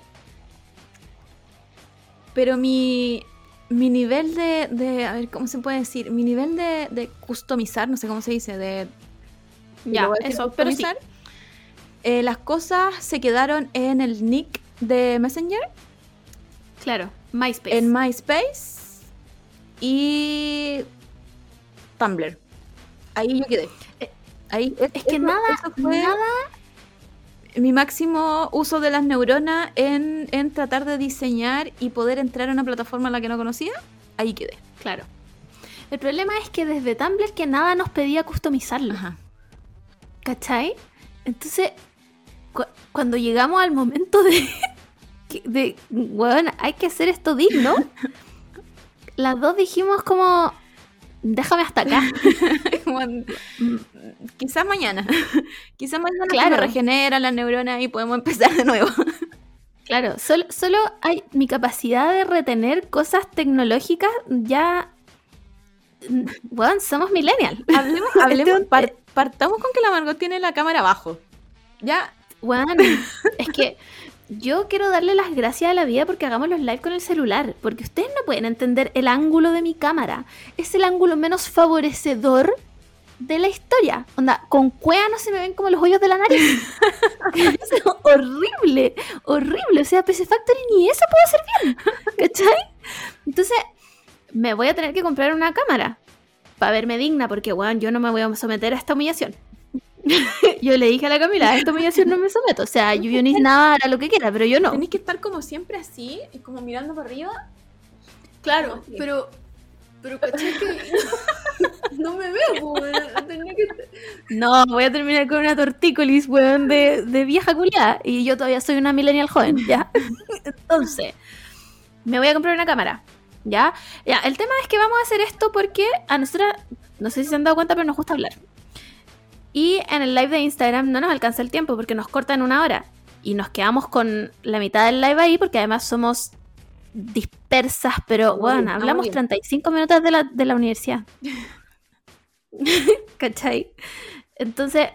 Pero mi, mi nivel de, de, a ver, ¿cómo se puede decir? Mi nivel de, de customizar, no sé cómo se dice, de... Ya, eso, pero sí. eh, las cosas se quedaron en el nick de Messenger, Claro, MySpace. en MySpace y Tumblr. Ahí yo quedé. Eh, Ahí, es que eso- nada, eso fue nada mi máximo uso de las neuronas en, en tratar de diseñar y poder entrar a una plataforma en la que no conocía. Ahí quedé. Claro. El problema es que desde Tumblr que nada nos pedía customizarlo. Ajá. ¿Cachai? Entonces, cu- cuando llegamos al momento de, de, bueno, hay que hacer esto digno, las dos dijimos como, déjame hasta acá. Mm, Quizás mañana. Quizás mañana Claro. regenera la neurona y podemos empezar de nuevo. Claro, solo, solo hay mi capacidad de retener cosas tecnológicas ya... Bueno, somos millennial. Hablemos, hablemos Este- par- partamos con que la Margot tiene la cámara abajo. Ya, Bueno, es que yo quiero darle las gracias a la vida porque hagamos los live con el celular. Porque ustedes no pueden entender el ángulo de mi cámara. Es el ángulo menos favorecedor de la historia. Onda, con cuea no se me ven como los hoyos de la nariz. es horrible, horrible. O sea, PC Factory ni eso puedo hacer bien. ¿Cachai? Entonces, me voy a tener que comprar una cámara para verme digna porque, weón, yo no me voy a someter a esta humillación. yo le dije a la Camila, a esta humillación no me someto. O sea, Yuyonis nada hará lo que quiera, pero yo no. tenéis que estar como siempre así, como mirando para arriba. Claro, Sí. pero. Pero caché que. no me veo, weón. Tenía que... No, voy a terminar con una tortícolis, weón, de, de vieja culiada. Y yo todavía soy una millennial joven, ¿ya? Entonces, me voy a comprar una cámara, ¿ya? Ya, el tema es que vamos a hacer esto porque a nosotras, no sé si se han dado cuenta, pero nos gusta hablar. Y en el live de Instagram no nos alcanza el tiempo porque nos cortan una hora. Y nos quedamos con la mitad del live ahí porque además somos dispersas, pero bueno, hablamos bien. 35 minutos de la, de la universidad. ¿Cachai? Entonces,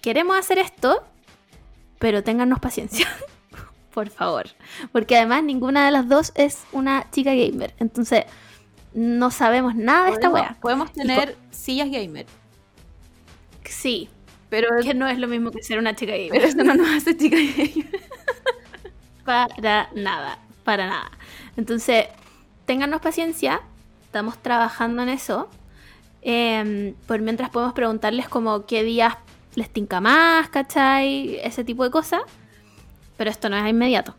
queremos hacer esto, pero téngannos paciencia. Por favor. Porque además ninguna de las dos es una chica gamer. Entonces, no sabemos nada de esta wea. Podemos tener sillas gamer. Sí, Pero, que no es lo mismo que ser una chica gamer. pero eso no nos hace chica gamer. Para nada, para nada. Entonces, téngannos paciencia, estamos trabajando en eso. Em, por mientras podemos preguntarles como qué días les tinca más, ¿cachai? Ese tipo de cosas. Pero esto no es inmediato.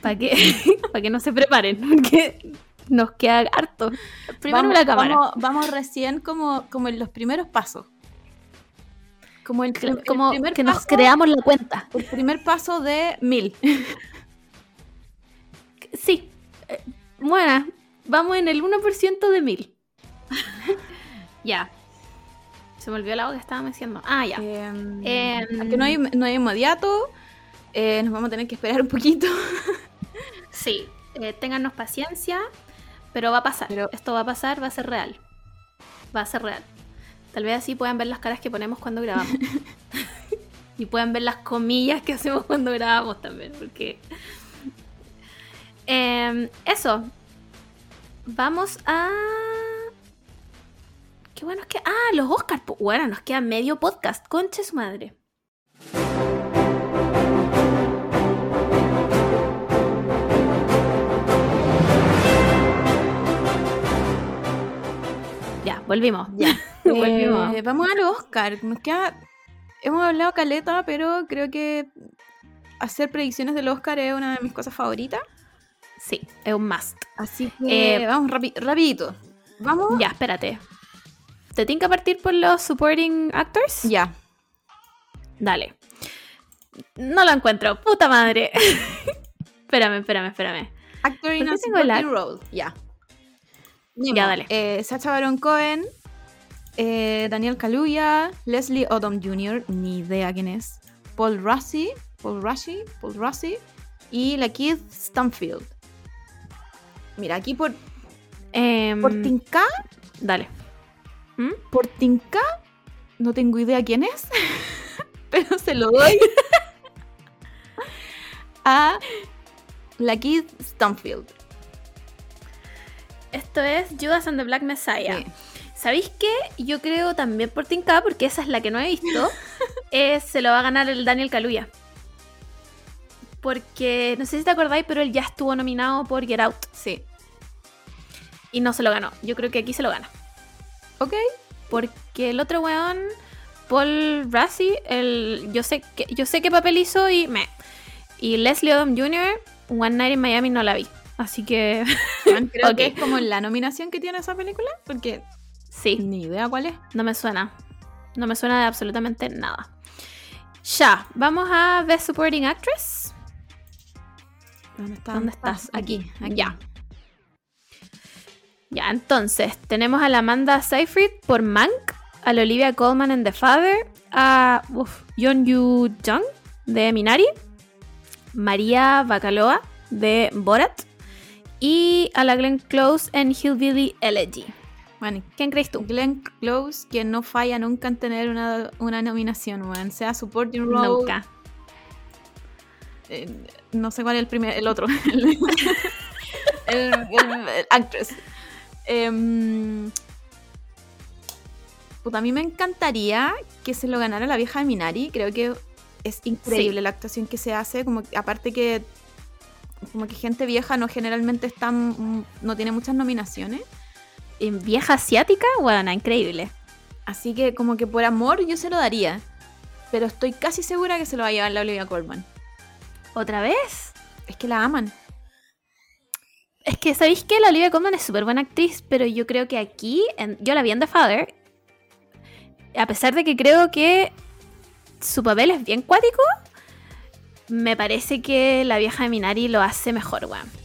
Para que, para que no se preparen, porque nos queda harto. Primero vamos, la cámara. Vamos, vamos recién como, como en los primeros pasos. Como el, el como primer que nos creamos la cuenta. El primer paso de mil. Sí. Eh, Bueno, vamos en el 1% de mil. ya. Se me olvidó la voz que estaba diciendo. Ah, ya. Em, Em, que no hay, no hay inmediato. eh, nos vamos a tener que esperar un poquito. Sí. Eh, téngannos paciencia, pero va a pasar. Pero- Esto va a pasar, va a ser real. Va a ser real. Tal vez así puedan ver las caras que ponemos cuando grabamos. y puedan ver las comillas que hacemos cuando grabamos también, porque... Em, eso. Vamos a... Qué bueno es que... Ah, los Oscars. Bueno, nos queda medio podcast. Conche su madre. Ya, volvimos. Ya. Eh, vamos al Oscar. Nos queda. Hemos hablado caleta, pero creo que hacer predicciones del Oscar es una de mis cosas favoritas. Sí, es un must. Así que Eh, vamos rapi- rapidito. Vamos. Ya, espérate. ¿Te tiene que partir por los supporting actors? Ya. Dale. No lo encuentro. Puta madre. espérame, espérame, espérame. Actor in ¿Por a supporting role. Ya. Ya, dale. Eh, Sacha Baron Cohen, eh, Daniel Kaluuya, Leslie Odom Jr., ni idea quién es, Paul Russi, Paul Russi, Paul Russi y la Keith Stanfield. Mira, aquí por, Em, por Tinka, Dale. ¿Mm? por Tinka, no tengo idea quién es, pero se lo doy. a la Kid Stumfield. Esto es Judas and the Black Messiah. Sí. ¿Sabéis qué? Yo creo también por Tinka, porque esa es la que no he visto, eh, se lo va a ganar el Daniel Kaluuya. Porque, no sé si te acordáis, pero él ya estuvo nominado por Get Out Sí. y no se lo ganó. Yo creo que aquí se lo gana. Ok. Porque el otro weón, Paul Rassi, el, yo, sé que, yo sé qué papel hizo y me. Y Leslie Odom Jr., One Night in Miami no la vi. Así que Creo Ok. que es como la nominación que tiene esa película, porque sí. ni idea cuál es. No me suena. No me suena de absolutamente nada. Ya, vamos a Best Supporting Actress. ¿Dónde, está? ¿Dónde estás? Aquí, ya. Ya, entonces, tenemos a la Amanda Seyfried por Mank, a la Olivia Colman en The Father, a uf, Yeon Yu Jung de Minari, María Bacaloa de Borat y a la Glenn Close en Hillbilly Elegy. Bueno, ¿Quién crees tú? Glenn Close, que no falla nunca en tener una, una nominación, weón. Sea supporting role. Nunca. eh, no sé cuál es el primer, el otro. el, el- actress. Puta, a mí me encantaría que se lo ganara la vieja de Minari. Creo que es increíble la actuación que se hace. Como aparte que como que gente vieja no generalmente está mm, no tiene muchas nominaciones. En vieja asiática, bueno, increíble. Así que como que por amor yo se lo daría. Pero estoy casi segura que se lo va a llevar la Olivia Colman. ¿Otra vez? Es que la aman. Es que, ¿sabéis que La Olivia Colman es súper buena actriz? Pero yo creo que aquí, en- yo la vi en The Father, a pesar de que creo que su papel es bien cuático, me parece que la vieja de Minari lo hace mejor, weón.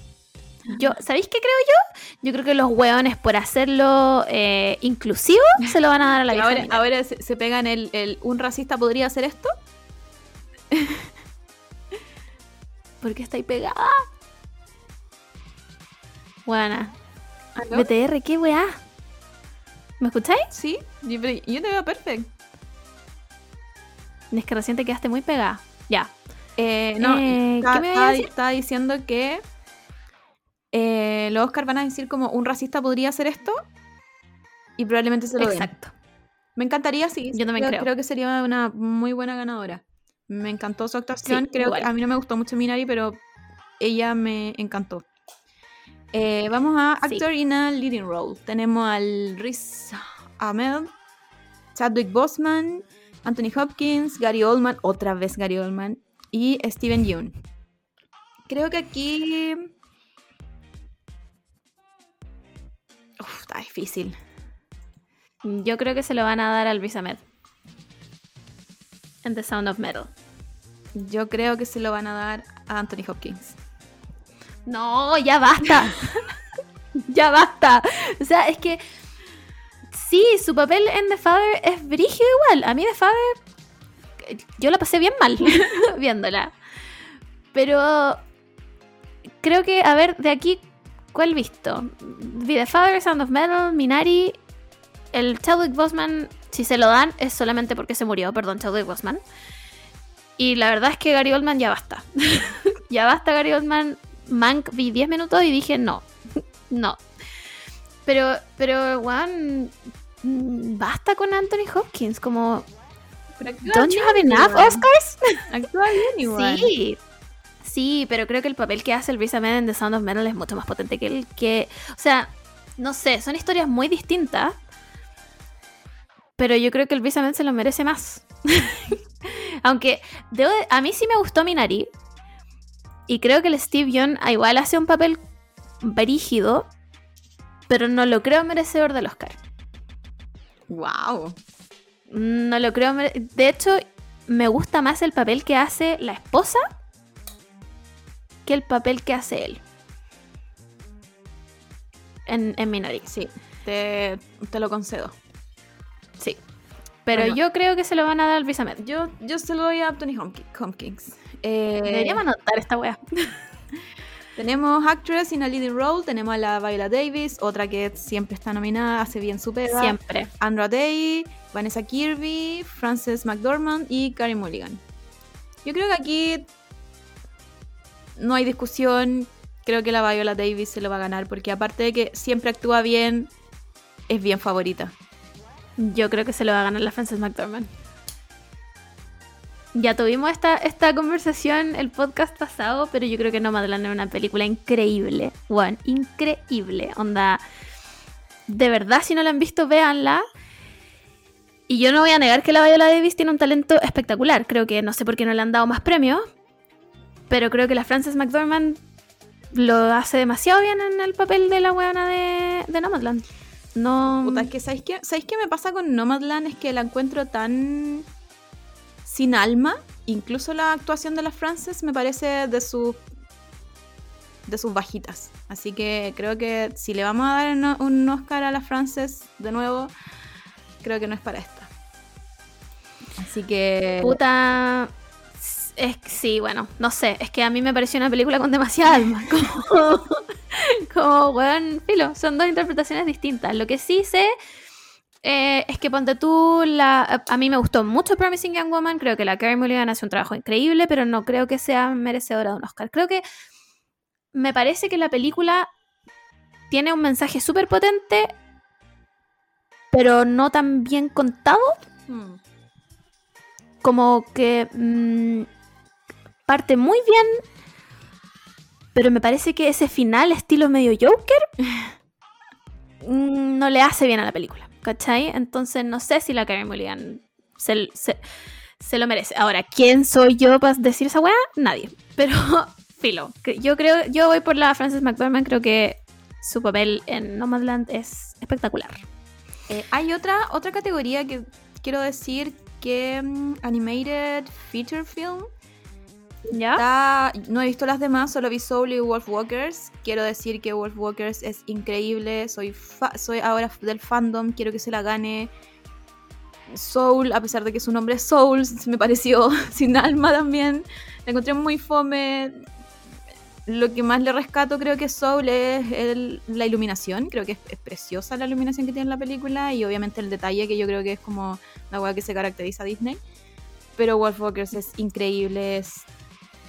Yo, ¿Sabéis qué creo yo? Yo creo que los weones, por hacerlo eh, inclusivo, se lo van a dar a la vieja ahora, se, se pegan el, el un racista podría hacer esto. ¿Por qué estáis pegada? Buena. ¿Aló? BTR, ¿qué weá? ¿Me escucháis? Sí, yo, yo te veo perfecto. Es que recién te quedaste muy pegada. Ya. Eh, no, Eh, estaba, ¿qué me estaba diciendo que eh, los Oscar van a decir como un racista podría hacer esto y probablemente se lo den. Exacto. Me encantaría, sí. Yo también creo. Creo que sería una muy buena ganadora. Me encantó su actuación. Sí, creo igual. que a mí no me gustó mucho Minari, pero ella me encantó. Eh, vamos a Sí. Actor in a Leading Role. Tenemos al Riz Ahmed, Chadwick Boseman, Anthony Hopkins, Gary Oldman, otra vez Gary Oldman, y Steven Yeun. Creo que aquí... Uf, está difícil. Yo creo que se lo van a dar al Riz Ahmed. En The Sound of Metal. Yo creo que se lo van a dar a Anthony Hopkins. No, ya basta. ya basta. O sea, es que. Sí, su papel en The Father es brígido igual. A mí The Father. Yo la pasé bien mal viéndola. Pero. Creo que, a ver, de aquí, ¿cuál visto? Vi The Father, Sound of Metal, Minari. El Chadwick Boseman, si se lo dan, es solamente porque se murió. Perdón, Chadwick Boseman. Y la verdad es que Gary Oldman ya basta. ya basta, Gary Oldman. Mank vi 10 minutos y dije no. no. Pero, pero, Juan, basta con Anthony Hopkins. Como, ¿don't you have enough Oscars? Actúa bien igual. Sí. Sí, pero creo que el papel que hace el Riz Ahmed en The Sound of Metal es mucho más potente que el que. O sea, no sé, son historias muy distintas. Pero yo creo que el Ahmed se lo merece más. Aunque debo de- a mí sí me gustó Minari. Y creo que el Steve Young igual hace un papel brígido. Pero no lo creo merecedor del Oscar. Wow. No lo creo. De hecho, me gusta más el papel que hace la esposa que el papel que hace él. En, en Minari. Sí, te, te lo concedo. Sí. Pero Bueno. yo creo que se lo van a dar al Riz Ahmed. Yo, yo se lo doy a Anthony Hopki- Hopkins. Eh, Deberíamos anotar esta wea. tenemos Actress in a Leading Role, tenemos a la Viola Davis, otra que siempre está nominada, hace bien su pega. Siempre. Andra Day, Vanessa Kirby, Frances McDormand y Carey Mulligan. Yo creo que aquí no hay discusión. Creo que la Viola Davis se lo va a ganar porque aparte de que siempre actúa bien, es bien favorita. Yo creo que se lo va a ganar la Frances McDormand. Ya tuvimos esta, esta conversación el podcast pasado, pero yo creo que Nomadland es una película increíble. One, increíble. Onda, de verdad, si no la han visto, véanla. Y yo no voy a negar que la Viola Davis tiene un talento espectacular. Creo que no sé por qué no le han dado más premios. Pero creo que la Frances McDormand lo hace demasiado bien en el papel de la weona de, de Nomadland. No. Puta, es que ¿sabéis qué? ¿sabéis qué me pasa con Nomadland? Es que la encuentro tan sin alma. Incluso la actuación de la Frances me parece de sus de sus bajitas. Así que creo que si le vamos a dar un- un Oscar a la Frances de nuevo, creo que no es para esta. Así que Puta. Es que sí, bueno, no sé. Es que a mí me pareció una película con demasiada alma. Como, como weón, filo. Son dos interpretaciones distintas. Lo que sí sé eh, es que ponte tú. La, a mí me gustó mucho Promising Young Woman. Creo que la Carey Mulligan hace un trabajo increíble, pero no creo que sea merecedora de un Oscar. Creo que me parece que la película tiene un mensaje súper potente, pero no tan bien contado hmm, como que mm, parte muy bien, pero me parece que ese final estilo medio Joker mm, no le hace bien a la película, ¿cachai? Entonces no sé si la Karen Mulligan se, se- lo merece. Ahora, ¿quién soy yo para decir esa weá? Nadie. Pero, filo, yo creo, yo voy por la Frances McDormand, creo que su papel en Nomadland es espectacular. Eh, hay otra, otra categoría que quiero decir que mm, Animated Feature Film. ¿Ya? No he visto las demás, solo vi Soul y Wolfwalkers. Quiero decir que Wolfwalkers es increíble. Soy, soy ahora del fandom, quiero que se la gane. Soul, a pesar de que su nombre es Soul, me pareció sin alma también. La encontré muy fome. Lo que más le rescato creo que Soul es el- la iluminación. Creo que es, es preciosa la iluminación que tiene en la película y obviamente el detalle que yo creo que es como la hueá que se caracteriza a Disney. Pero Wolfwalkers es increíble,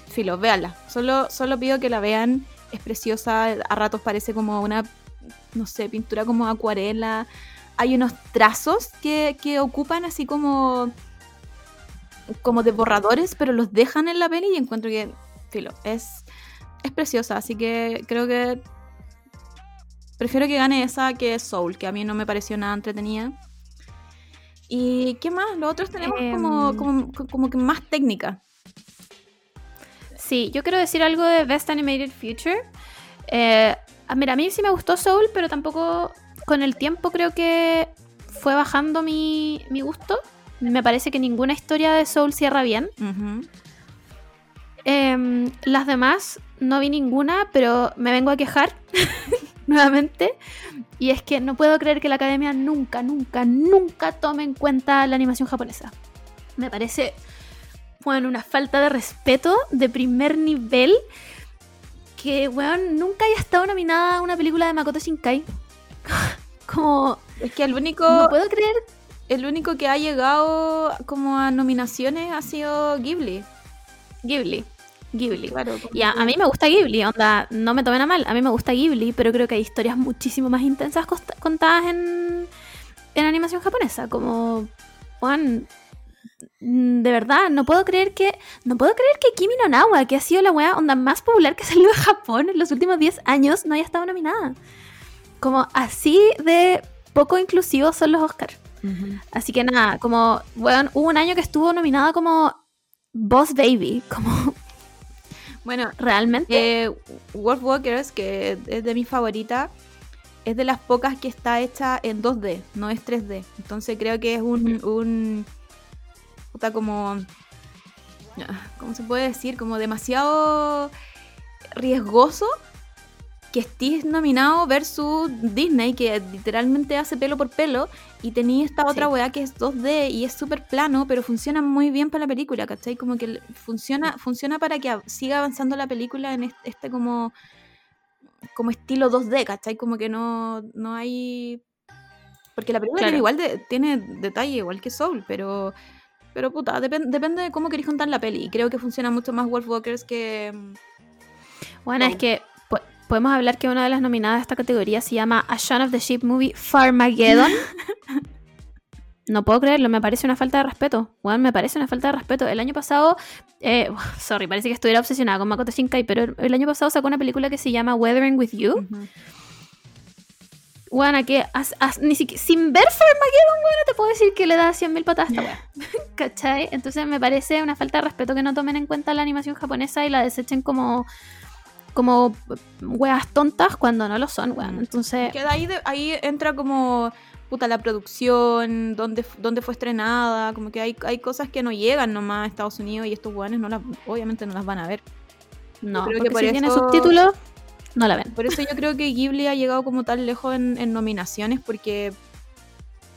filo, véanla. Solo, solo pido que la vean. Es preciosa. A ratos parece como una, no sé, pintura como acuarela. Hay unos trazos que, que ocupan así como como de borradores, pero los dejan en la peli y encuentro que, filo, es, es preciosa. Así que creo que prefiero que gane esa que Soul, que a mí no me pareció nada entretenida. ¿Y qué más? Los otros tenemos como, Em. como, como que más técnica. Sí, yo quiero decir algo de Best Animated Future. Eh, ah, mira, a mí sí me gustó Soul, pero tampoco con el tiempo creo que fue bajando mi, mi gusto. Me parece que ninguna historia de Soul cierra bien. Em, las demás no vi ninguna, pero me vengo a quejar nuevamente. Y es que no puedo creer que la academia nunca, nunca, nunca tome en cuenta la animación japonesa. Me parece, bueno, una falta de respeto de primer nivel. Que, weón, nunca haya estado nominada a una película de Makoto Shinkai. Como, Es que el único, no puedo creer el único que ha llegado como a nominaciones ha sido Ghibli. Ghibli. Ghibli. Claro. Y a, a mí me gusta Ghibli, onda, no me tomen a mal, a mí me gusta Ghibli, pero creo que hay historias muchísimo más intensas contadas en, en animación japonesa, como, Juan, de verdad, no puedo creer que, no puedo creer que Kimi no Nawa, que ha sido la wea onda más popular que ha salido de Japón en los últimos 10 años, no haya estado nominada. Como así de poco inclusivos son los Oscars. Así que nada, como, bueno, hubo un año que estuvo nominada como Boss Baby, como Bueno, realmente. eh, Wolfwalkers, que es de mi favorita, es de las pocas que está hecha en 2D, no es 3D. Entonces creo que es un. un puta, como. ¿Cómo se puede decir? Como demasiado riesgoso que estés nominado versus Disney, que literalmente hace pelo por pelo, y tenía esta otra weá que es 2D y es súper plano, pero funciona muy bien para la película, ¿cachai? Como que funciona, funciona para que siga avanzando la película en este, este como, como estilo 2D, ¿cachai? Como que no, no hay... Porque la película Claro. tiene igual de, tiene detalle, igual que Soul, pero... Pero puta, depen- depende de cómo queréis contar la peli. Y creo que funciona mucho más Wolfwalkers que, Bueno, es que po- podemos hablar que una de las nominadas a esta categoría se llama A Shaun of the Sheep Movie Farmageddon. No puedo creerlo, me parece una falta de respeto. Bueno, me parece una falta de respeto. El año pasado, eh, sorry, parece que estuviera obsesionada con Makoto Shinkai, pero el año pasado sacó una película que se llama Weathering with You. Bueno, que as- as- ni siquiera, sin ver Farmageddon, bueno, te puedo decir que le da 100.000 patadas a esta wea. ¿Cachai? Entonces me parece una falta de respeto que no tomen en cuenta la animación japonesa y la desechen como como weas tontas cuando no lo son, weón. Mm. Entonces, Que de ahí, de- ahí entra como puta la producción, dónde, dónde fue estrenada, como que hay, hay cosas que no llegan nomás a Estados Unidos y estos weones no las, obviamente no las van a ver. no, creo porque que por si tiene subtítulos, no la ven. Por eso yo creo que Ghibli ha llegado como tan lejos en, en nominaciones porque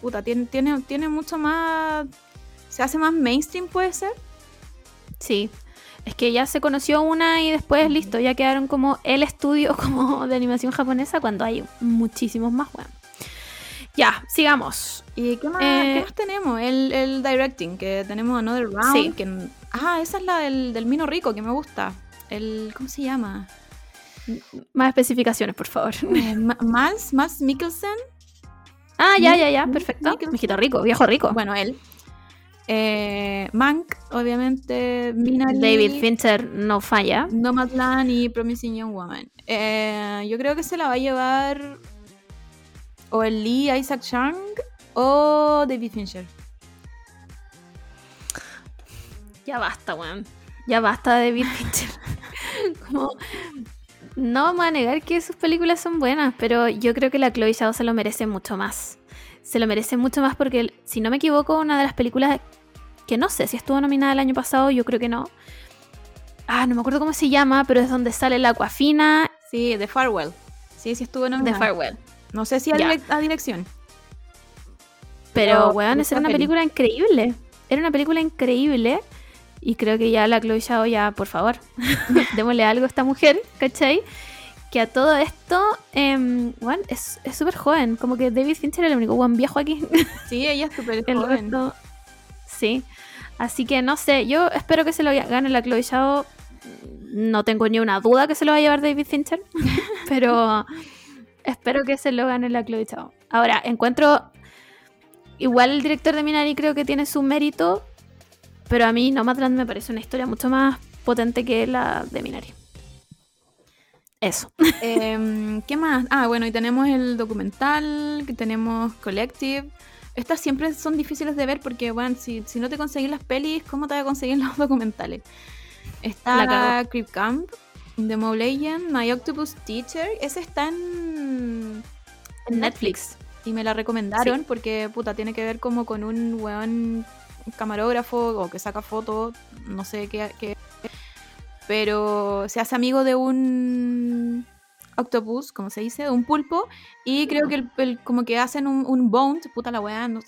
puta, tiene, tiene, tiene mucho más. Se hace más mainstream, puede ser. Sí. Es que ya se conoció una y después listo, ya quedaron como el estudio como de animación japonesa cuando hay muchísimos más, weón. Ya, sigamos. ¿Y qué más, Eh, qué más tenemos? El, el directing, que tenemos Another Round. Sí. que- ah, esa es la del, del Mino Rico, que me gusta. El, ¿Cómo se llama? Más especificaciones, por favor. Eh, Mals, Mals Mikkelsen. Ah, ya, ya, ya, Mi- perfecto. Mijito rico, viejo rico. Bueno, él. Eh, Mank, obviamente. Minari. David Fincher no falla. Nomadland y Promising Young Woman. Eh, yo creo que se la va a llevar o el Lee Isaac Chung o David Fincher. Ya basta, weón. Ya basta de David Fincher. Como, no vamos a negar que sus películas son buenas, pero yo creo que la Chloe Zhao se lo merece mucho más. Se lo merece mucho más porque, si no me equivoco, una de las películas que no sé si estuvo nominada el año pasado, yo creo que no. Ah, no me acuerdo cómo se llama, pero es donde sale la Aquafina Sí, The Farewell. Sí, sí estuvo de nominada. Farewell. No sé si a, Ya. direc- a dirección. Pero, weón, esa era una película increíble. Era una película increíble. Y creo que ya la Chloe Zhao ya, por favor, démosle algo a esta mujer, ¿cachai? Que a todo esto, eh, weón, es es súper joven. Como que David Fincher es el único buen viejo aquí. Sí, ella es súper el joven. resto, sí. Así que no sé, yo espero que se lo gane la Chloe Zhao. No tengo ni una duda que se lo va a llevar David Fincher, pero espero que se lo gane la Chloe Zhao. Ahora, encuentro igual el director de Minari creo que tiene su mérito, pero a mí Nomadland me parece una historia mucho más potente que la de Minari. Eso. Em, ¿Qué más? Ah, bueno, y tenemos el documental, que tenemos Collective. Estas siempre son difíciles de ver porque, bueno, si, si no te conseguís las pelis, ¿cómo te vas a conseguir los documentales? La Está cagó. Creep Camp, The Mo Legend, My Octopus Teacher. Ese está en En Netflix. y me la recomendaron porque, puta, tiene que ver como con un weón camarógrafo o que saca fotos, no sé qué, qué- pero se hace amigo de un octopus, como se dice, de un pulpo, y creo que el, el- como que hacen un, un bond, puta la weá, no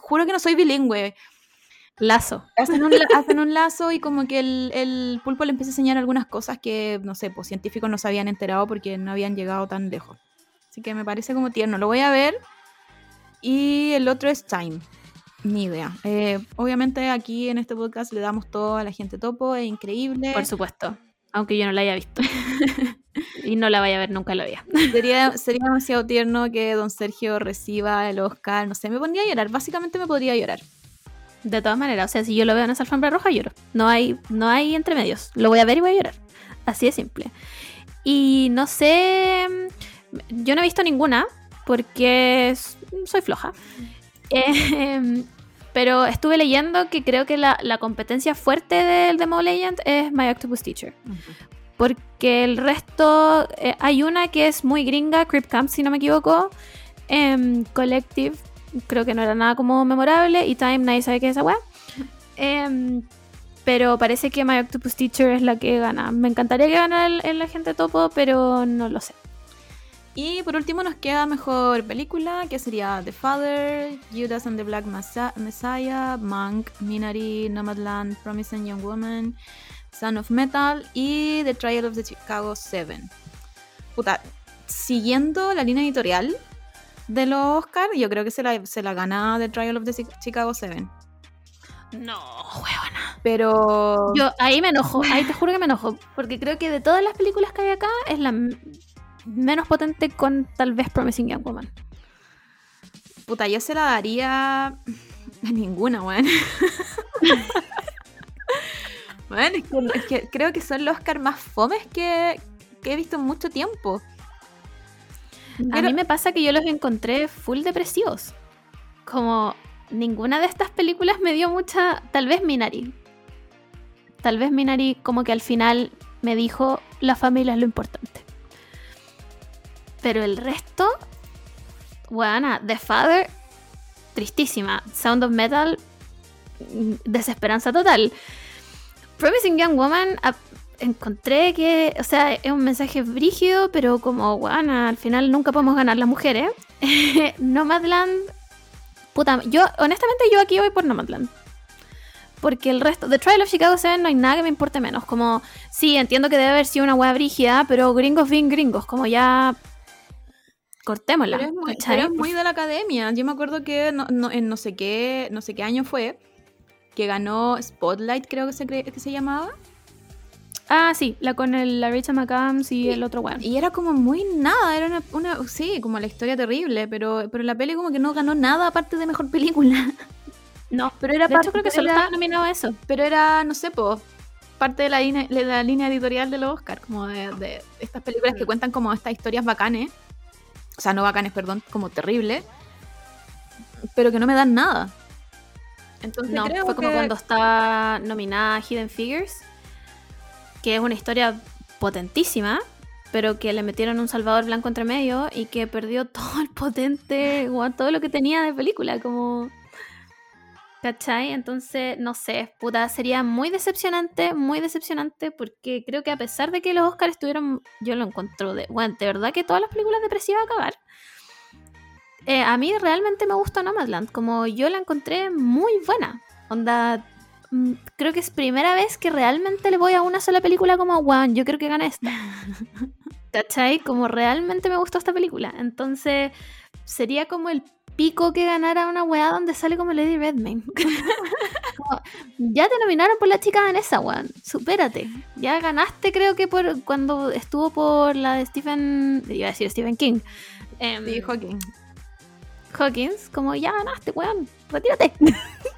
juro que no soy bilingüe, Lazo. hacen un, hacen un lazo y como que el, el pulpo le empieza a enseñar algunas cosas que, no sé, pues científicos no se habían enterado porque no habían llegado tan lejos. Así que me parece como tierno. Lo voy a ver. Y el otro es Time. Ni idea. Eh, obviamente aquí en este podcast le damos todo a la gente topo. Es increíble. Por supuesto. Aunque yo no la haya visto. y no la vaya a ver nunca en la vida. Sería, sería demasiado tierno que don Sergio reciba el Oscar. No sé, me pondría a llorar. Básicamente me podría llorar. De todas maneras, o sea, si yo lo veo en esa alfombra roja, lloro. No hay, no hay entremedios. Lo voy a ver y voy a llorar. Así de simple. Y no sé. Yo no he visto ninguna porque soy floja. Eh, pero estuve leyendo que creo que la, competencia fuerte del Demo Legend es My Octopus Teacher. Porque el resto. eh, hay una que es muy gringa, Crip Camp, si no me equivoco. em, Collective, creo que no era nada como memorable. Y Time, nadie sabe qué es esa weá. Em, pero parece que My Octopus Teacher es la que gana. Me encantaría que ganara el, el agente topo, pero no lo sé. Y por último nos queda mejor película, que sería The Father, Judas and the Black Messiah, Monk, Minari, Nomadland, Promising Young Woman, Son of Metal y The Trial of the Chicago 7. Puta, siguiendo la línea editorial de los Oscar, yo creo que se la, se la gana The Trial of the Chi- Chicago 7. No, huevona. Pero. Yo ahí me enojo, ahí te juro que me enojo, porque creo que de todas las películas que hay acá es la menos potente con tal vez Promising Young Woman. Puta, yo se la daría a ninguna, weón. Weón, es que, es que creo que son los Oscar más fomes que, que he visto en mucho tiempo. A mí me pasa que yo los encontré full depresivos. Como ninguna de estas películas me dio mucha. Tal vez Minari. Tal vez Minari, como que al final me dijo: la familia es lo importante. Pero el resto. Bueno, The Father, tristísima. Sound of Metal, mm, desesperanza total. Promising Young Woman, encontré que, o sea, es un mensaje brígido, pero como, bueno, al final nunca podemos ganar las mujeres. Nomadland, puta, yo, honestamente, yo aquí voy por Nomadland. Porque el resto, The Trial of Chicago 7 no hay nada que me importe menos. Como, sí, entiendo que debe haber sido una wea brígida, pero gringos bien gringos, como ya. Cortémosla. Pero es, muy, pero es muy de la academia. Yo me acuerdo que no, no- en no sé qué, no sé qué año fue que ganó Spotlight, creo que se, que se llamaba. Ah, sí, la con el, la Rachel McAdams y Sí. el otro weón. Y era como muy nada, era una, una- sí, como la historia terrible, pero, pero la peli como que no ganó nada aparte de mejor película. No, Pero era de hecho creo que solo estaba nominado a eso. Pero era, no sé, po, parte de la, línea, de la línea editorial de los Oscar, como de, de estas películas que cuentan como estas historias bacanes, o sea, no bacanes, perdón, como terribles, pero que no me dan nada. Entonces No, creo fue como que- cuando está nominada Hidden Figures, que es una historia potentísima, pero que le metieron un Salvador Blanco entre medio y que perdió todo el potente, o todo lo que tenía de película, como... ¿Cachai? Entonces, no sé, puta, sería muy decepcionante, muy decepcionante, porque creo que a pesar de que los Oscars estuvieron, yo lo encuentro de, bueno, de verdad que todas las películas depresivas acabar. Eh, a mí realmente me gustó Nomadland, como yo la encontré muy buena. Onda, mm, creo que es primera vez que realmente le voy a una sola película como, wow, yo creo que gana esta. ¿Cachai? Como realmente me gustó esta película. Entonces, sería como el pico que ganara una weá donde sale como Lady Redmayne. Como, ya te nominaron por la chica danesa, weón. Supérate. Ya ganaste, creo que por cuando estuvo por la de Stephen. Iba a decir Stephen King. Em, Sí, Joaquín, Hawkins, como ya ganaste, weón. Retírate.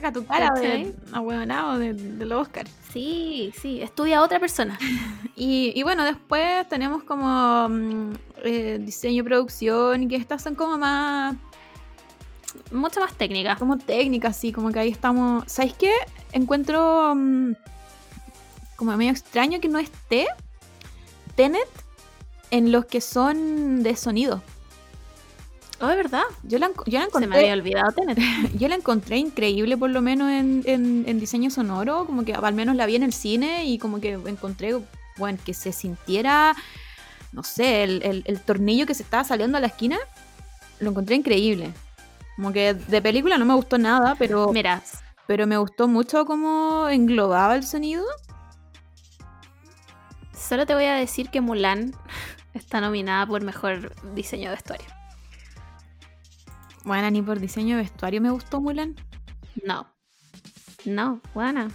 saca tu cara de ahueonado de, de los Oscar. Sí, sí, estudia a otra persona. Y, y bueno, después tenemos como mm, eh, diseño y producción, que estas son como más Mucho más técnica. como técnicas, sí, como que ahí estamos. ¿Sabéis qué? Encuentro mm, como medio extraño que no esté Tenet en los que son de sonido. Oh, es verdad. Yo la, yo la Se me había encontré, olvidado tener. yo la encontré increíble, por lo menos en, en- en diseño sonoro, como que al menos la vi en el cine y como que encontré, bueno, que se sintiera, no sé, el, el- el tornillo que se estaba saliendo a la esquina, lo encontré increíble. Como que de película no me gustó nada, pero Mira, pero me gustó mucho cómo englobaba el sonido. solo te voy a decir que Mulan está nominada por mejor diseño de vestuario. Bueno, ni por diseño de vestuario me gustó Mulan. No. No, buena.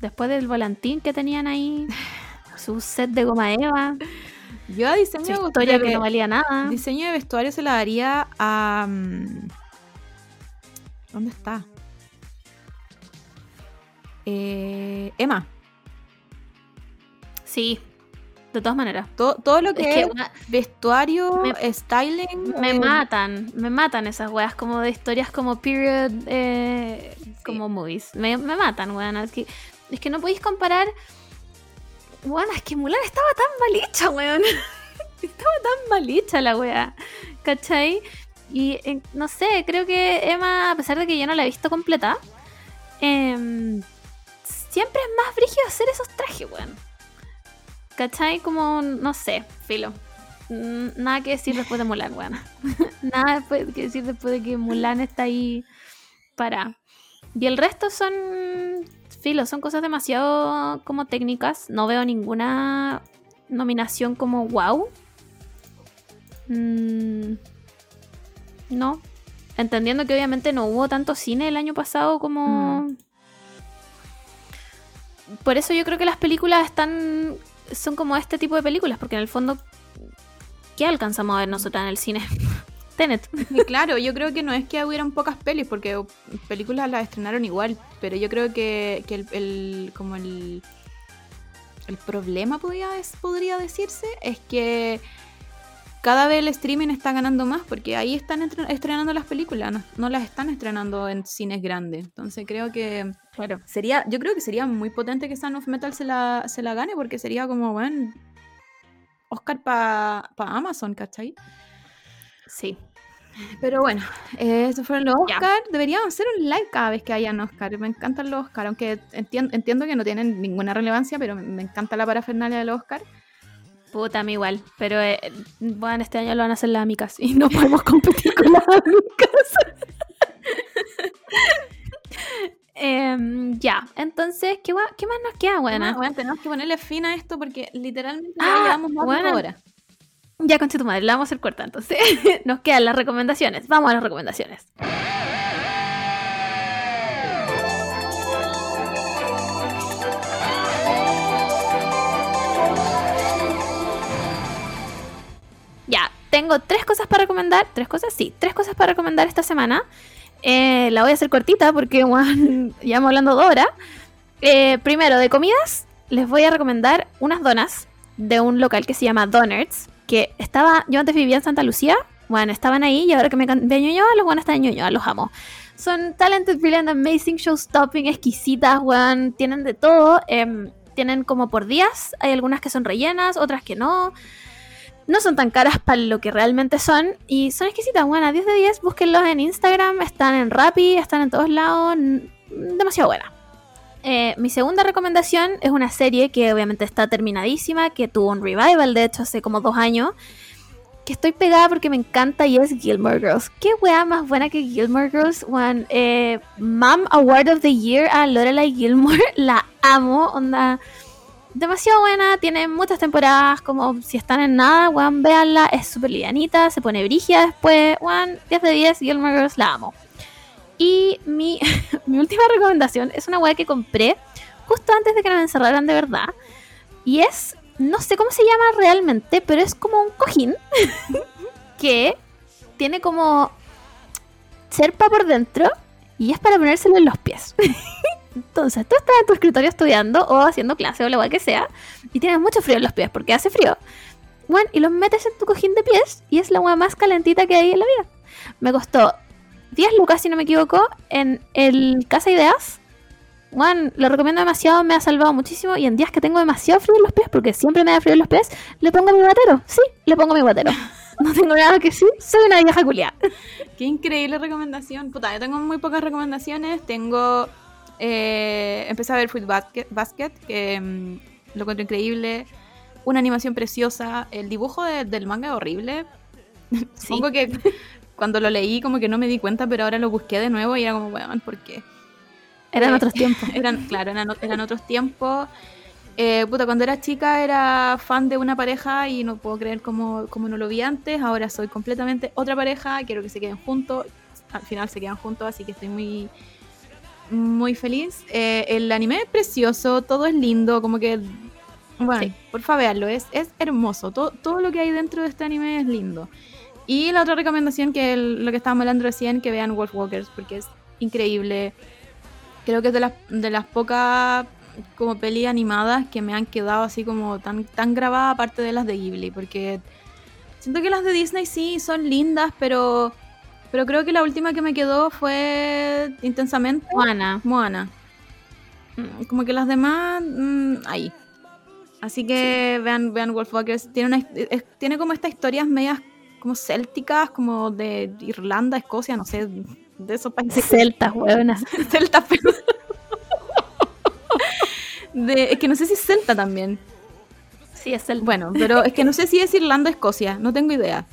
Después del volantín que tenían ahí, su set de goma eva, Yo a diseño, su de- historia de- que no valía nada. diseño de vestuario se la daría a... mm, ¿Dónde está? Eh, Emma. Sí, de todas maneras. Todo, todo lo que Es es, que una- vestuario, Me- styling... me eh, matan, me matan esas weas como de historias como period, eh, como movies. Me, me matan, weón. Es que, es que no podéis comparar. Weón, es que Mulan estaba tan mal hecha, weón. estaba tan mal hecha la wea. ¿Cachai? Y eh, no sé, creo que Emma, a pesar de que yo no la he visto completa, em, siempre es más brígido hacer esos trajes, weón. ¿Cachai? Como, no sé, filo. Nada que decir después de Mulan, weón. Nada después que decir después de que Mulan está ahí para. Y el resto son. Filo, son cosas demasiado como técnicas. No veo ninguna nominación como wow. Mm, no. Entendiendo que obviamente no hubo tanto cine el año pasado como. por eso yo creo que las películas están son como este tipo de películas, porque en el fondo, ¿qué alcanzamos a ver nosotras en el cine? Tenet. Claro, yo creo que no es que hubieran pocas pelis, porque películas las estrenaron igual, pero yo creo que, que el, como el, el problema podría, podría decirse es que cada vez el streaming está ganando más, porque ahí están estrenando las películas, no, no las están estrenando en cines grandes. Entonces creo que Claro. sería, yo creo que sería muy potente que Sound of Metal se la, se la gane, porque sería como, bueno, Oscar para Amazon, ¿cachai? Sí. Pero bueno, eh, eso fueron los. Oscar. Deberíamos hacer un live cada vez que hayan Oscar. Me encantan los Oscar, aunque entien- entiendo que no tienen ninguna relevancia, pero me, encanta la parafernalia de los Oscar. Puta, a mí igual. Pero eh, bueno, este año lo van a hacer las amicas y no podemos competir con las amicas. Em, ya, entonces, ¿qué, qué más nos queda, buena? Bueno, tenemos que ponerle fin a esto porque literalmente Ah, llevamos más de buena. una hora. Ya, concha tu madre, la vamos a hacer corta, entonces. nos quedan las recomendaciones. Vamos a las recomendaciones. Ya, tengo tres cosas para recomendar. ¿Tres cosas? Sí, tres cosas para recomendar esta semana. Eh, la voy a hacer cortita porque bueno, ya hablando dos horas. Eh, primero, de comidas, les voy a recomendar unas donas de un local que se llama Donuts. Que estaba, yo antes vivía en Santa Lucía. Bueno, estaban ahí y ahora que me a Ñuñoa, los buenos están en Ñuñoa, los amo. Son talented, brilliant, amazing, showstopping, exquisitas, weón. Tienen de todo. em, tienen como por días. Hay algunas que son rellenas, otras que no. No son tan caras para lo que realmente son. Y son exquisitas. A 10 de 10, búsquenlos en Instagram. Están en Rappi, están en todos lados. Demasiado buena. Eh, mi segunda recomendación es una serie que obviamente está terminadísima, que tuvo un revival, de hecho, hace como dos años. Que estoy pegada porque me encanta y es Gilmore Girls. Qué wea más buena que Gilmore Girls, weón. Eh, Mom Award of the Year a Lorelai Gilmore. La amo, onda. Demasiado buena, tiene muchas temporadas, como si están en nada, weón, véanla, es súper livianita, se pone brigia después, weón, 10 de 10, Gilmore Girls, la amo. Y mi, mi última recomendación es una weá que compré justo antes de que nos encerraran de verdad. Y es, no sé cómo se llama realmente, pero es como un cojín que tiene como serpa por dentro y es para ponérselo en los pies. Entonces, tú estás en tu escritorio estudiando o haciendo clase o lo que sea y tienes mucho frío en los pies porque hace frío. Bueno, y los metes en tu cojín de pies y es la agua más calentita que hay en la vida. Me costó 10 lucas, si no me equivoco, en el Casa Ideas. Juan, lo recomiendo demasiado, me ha salvado muchísimo. Y en días que tengo demasiado frío en los pies, porque siempre me da frío en los pies, le pongo mi guatero. Sí, le pongo mi guatero. No tengo nada que sí, soy una vieja culiada. Qué increíble recomendación. Puta, yo tengo muy pocas recomendaciones. Tengo. Eh, empecé a ver Fruit Basket, Basket, que mm, lo encuentro increíble. Una animación preciosa. El dibujo de- del manga es horrible. Supongo que cuando lo leí, como que no me di cuenta, pero ahora lo busqué de nuevo y era como, bueno, ¿por qué? Eran Eh, otros tiempos. Eran, claro, eran, eran otros tiempos. Eh, puta, cuando era chica era fan de una pareja y no puedo creer cómo, cómo no lo vi antes. Ahora soy completamente otra pareja. Quiero que se queden juntos. Al final se quedan juntos, así que estoy muy, muy feliz. Eh, el anime es precioso, todo es lindo, como que. Bueno, Sí. por favor, veanlo, es, es hermoso. Todo, todo lo que hay dentro de este anime es lindo. Y la otra recomendación que el- lo que estábamos hablando recién, que vean Wolf Walkers, porque es increíble. Creo que es de las, de las pocas como peli animadas que me han quedado así como tan, tan grabadas aparte de las de Ghibli, porque siento que las de Disney sí son lindas, pero, pero creo que la última que me quedó fue intensamente Juana. Moana. Mm, Como que las demás, mm, ahí. Así que vean, vean Wolfwalkers. Tiene, una, es- tiene como estas historias medias como célticas, como de Irlanda, Escocia, no sé, de esos países Celtas, huevonas. celtas, pero... De, es que no sé si es celta también. Sí, es celta. Bueno, pero es que no sé si es Irlanda o Escocia, no tengo idea.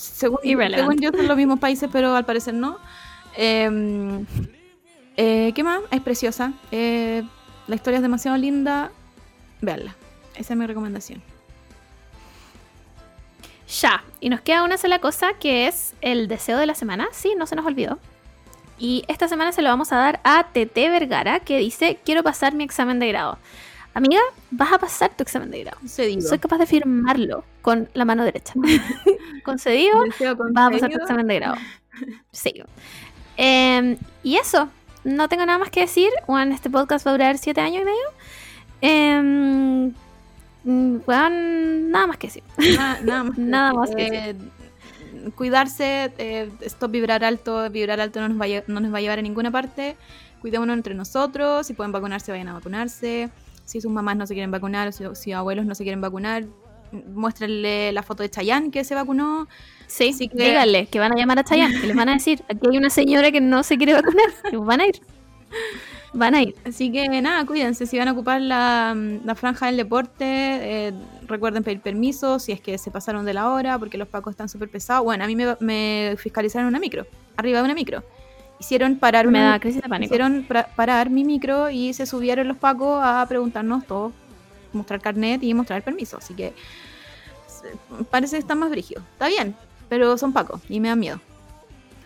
Según, según yo son los mismos países, pero al parecer no. Eh, eh, ¿Qué más? Es preciosa. Eh, la historia es demasiado linda. Veanla. Esa es mi recomendación. Ya, y nos queda una sola cosa que es el deseo de la semana. Sí, no se nos olvidó. Y esta semana se lo vamos a dar a Tete Vergara, que dice, quiero pasar mi examen de grado. Amiga, vas a pasar tu examen de grado. Concedido. Soy capaz de firmarlo con la mano derecha. Concedido, vas a pasar tu examen de grado. Sí. Em, y eso, no tengo nada más que decir. Bueno, este podcast va a durar siete años y medio. Weón, nada más que decir. Nada, nada más. que Nada decir. más que Eh, cuidarse, eh, stop vibrar alto, vibrar alto no nos, va no nos va a llevar a ninguna parte. Cuidémonos entre nosotros, si pueden vacunarse, vayan a vacunarse. Si sus mamás no se quieren vacunar o si, si abuelos no se quieren vacunar, muéstrenle la foto de Chayanne que se vacunó. Sí, Así que- díganle que van a llamar a Chayanne, que les van a decir, aquí hay una señora que no se quiere vacunar. Y van a ir. Van a ir. Así que nada, cuídense. Si van a ocupar la, la franja del deporte, eh, recuerden pedir permiso si es que se pasaron de la hora, porque los pacos están súper pesados. Bueno, a mí me, me fiscalizaron una micro, arriba de una micro. Hicieron parar Me una, da crisis de pánico. hicieron parar mi micro y se subieron los pacos a preguntarnos todo, mostrar carnet y mostrar el permiso. Así que parece que están más brígidos. Está bien, pero son pacos y me dan miedo.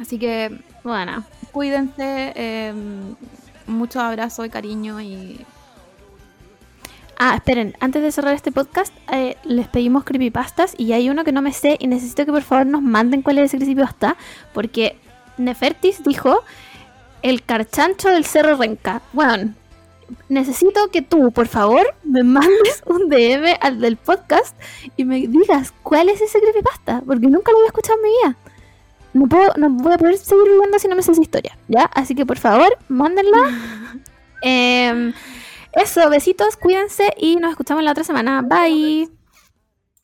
Así que Bueno, cuídense, eh, muchos abrazos y cariño y Ah, esperen, antes de cerrar este podcast, eh, les pedimos creepypastas y hay uno que no me sé y necesito que por favor nos manden cuál es ese creepypasta, porque Nefertis dijo el carchancho del Cerro Renca. Bueno, necesito que tú, por favor, me mandes un DM al del podcast y me digas cuál es ese creepypasta, porque nunca lo había escuchado en mi vida. No, puedo, no voy a poder seguir viviendo si no me sé esa historia, ¿ya? Así que por favor, mándenla. Em, eso, besitos, cuídense y nos escuchamos la otra semana. Bye.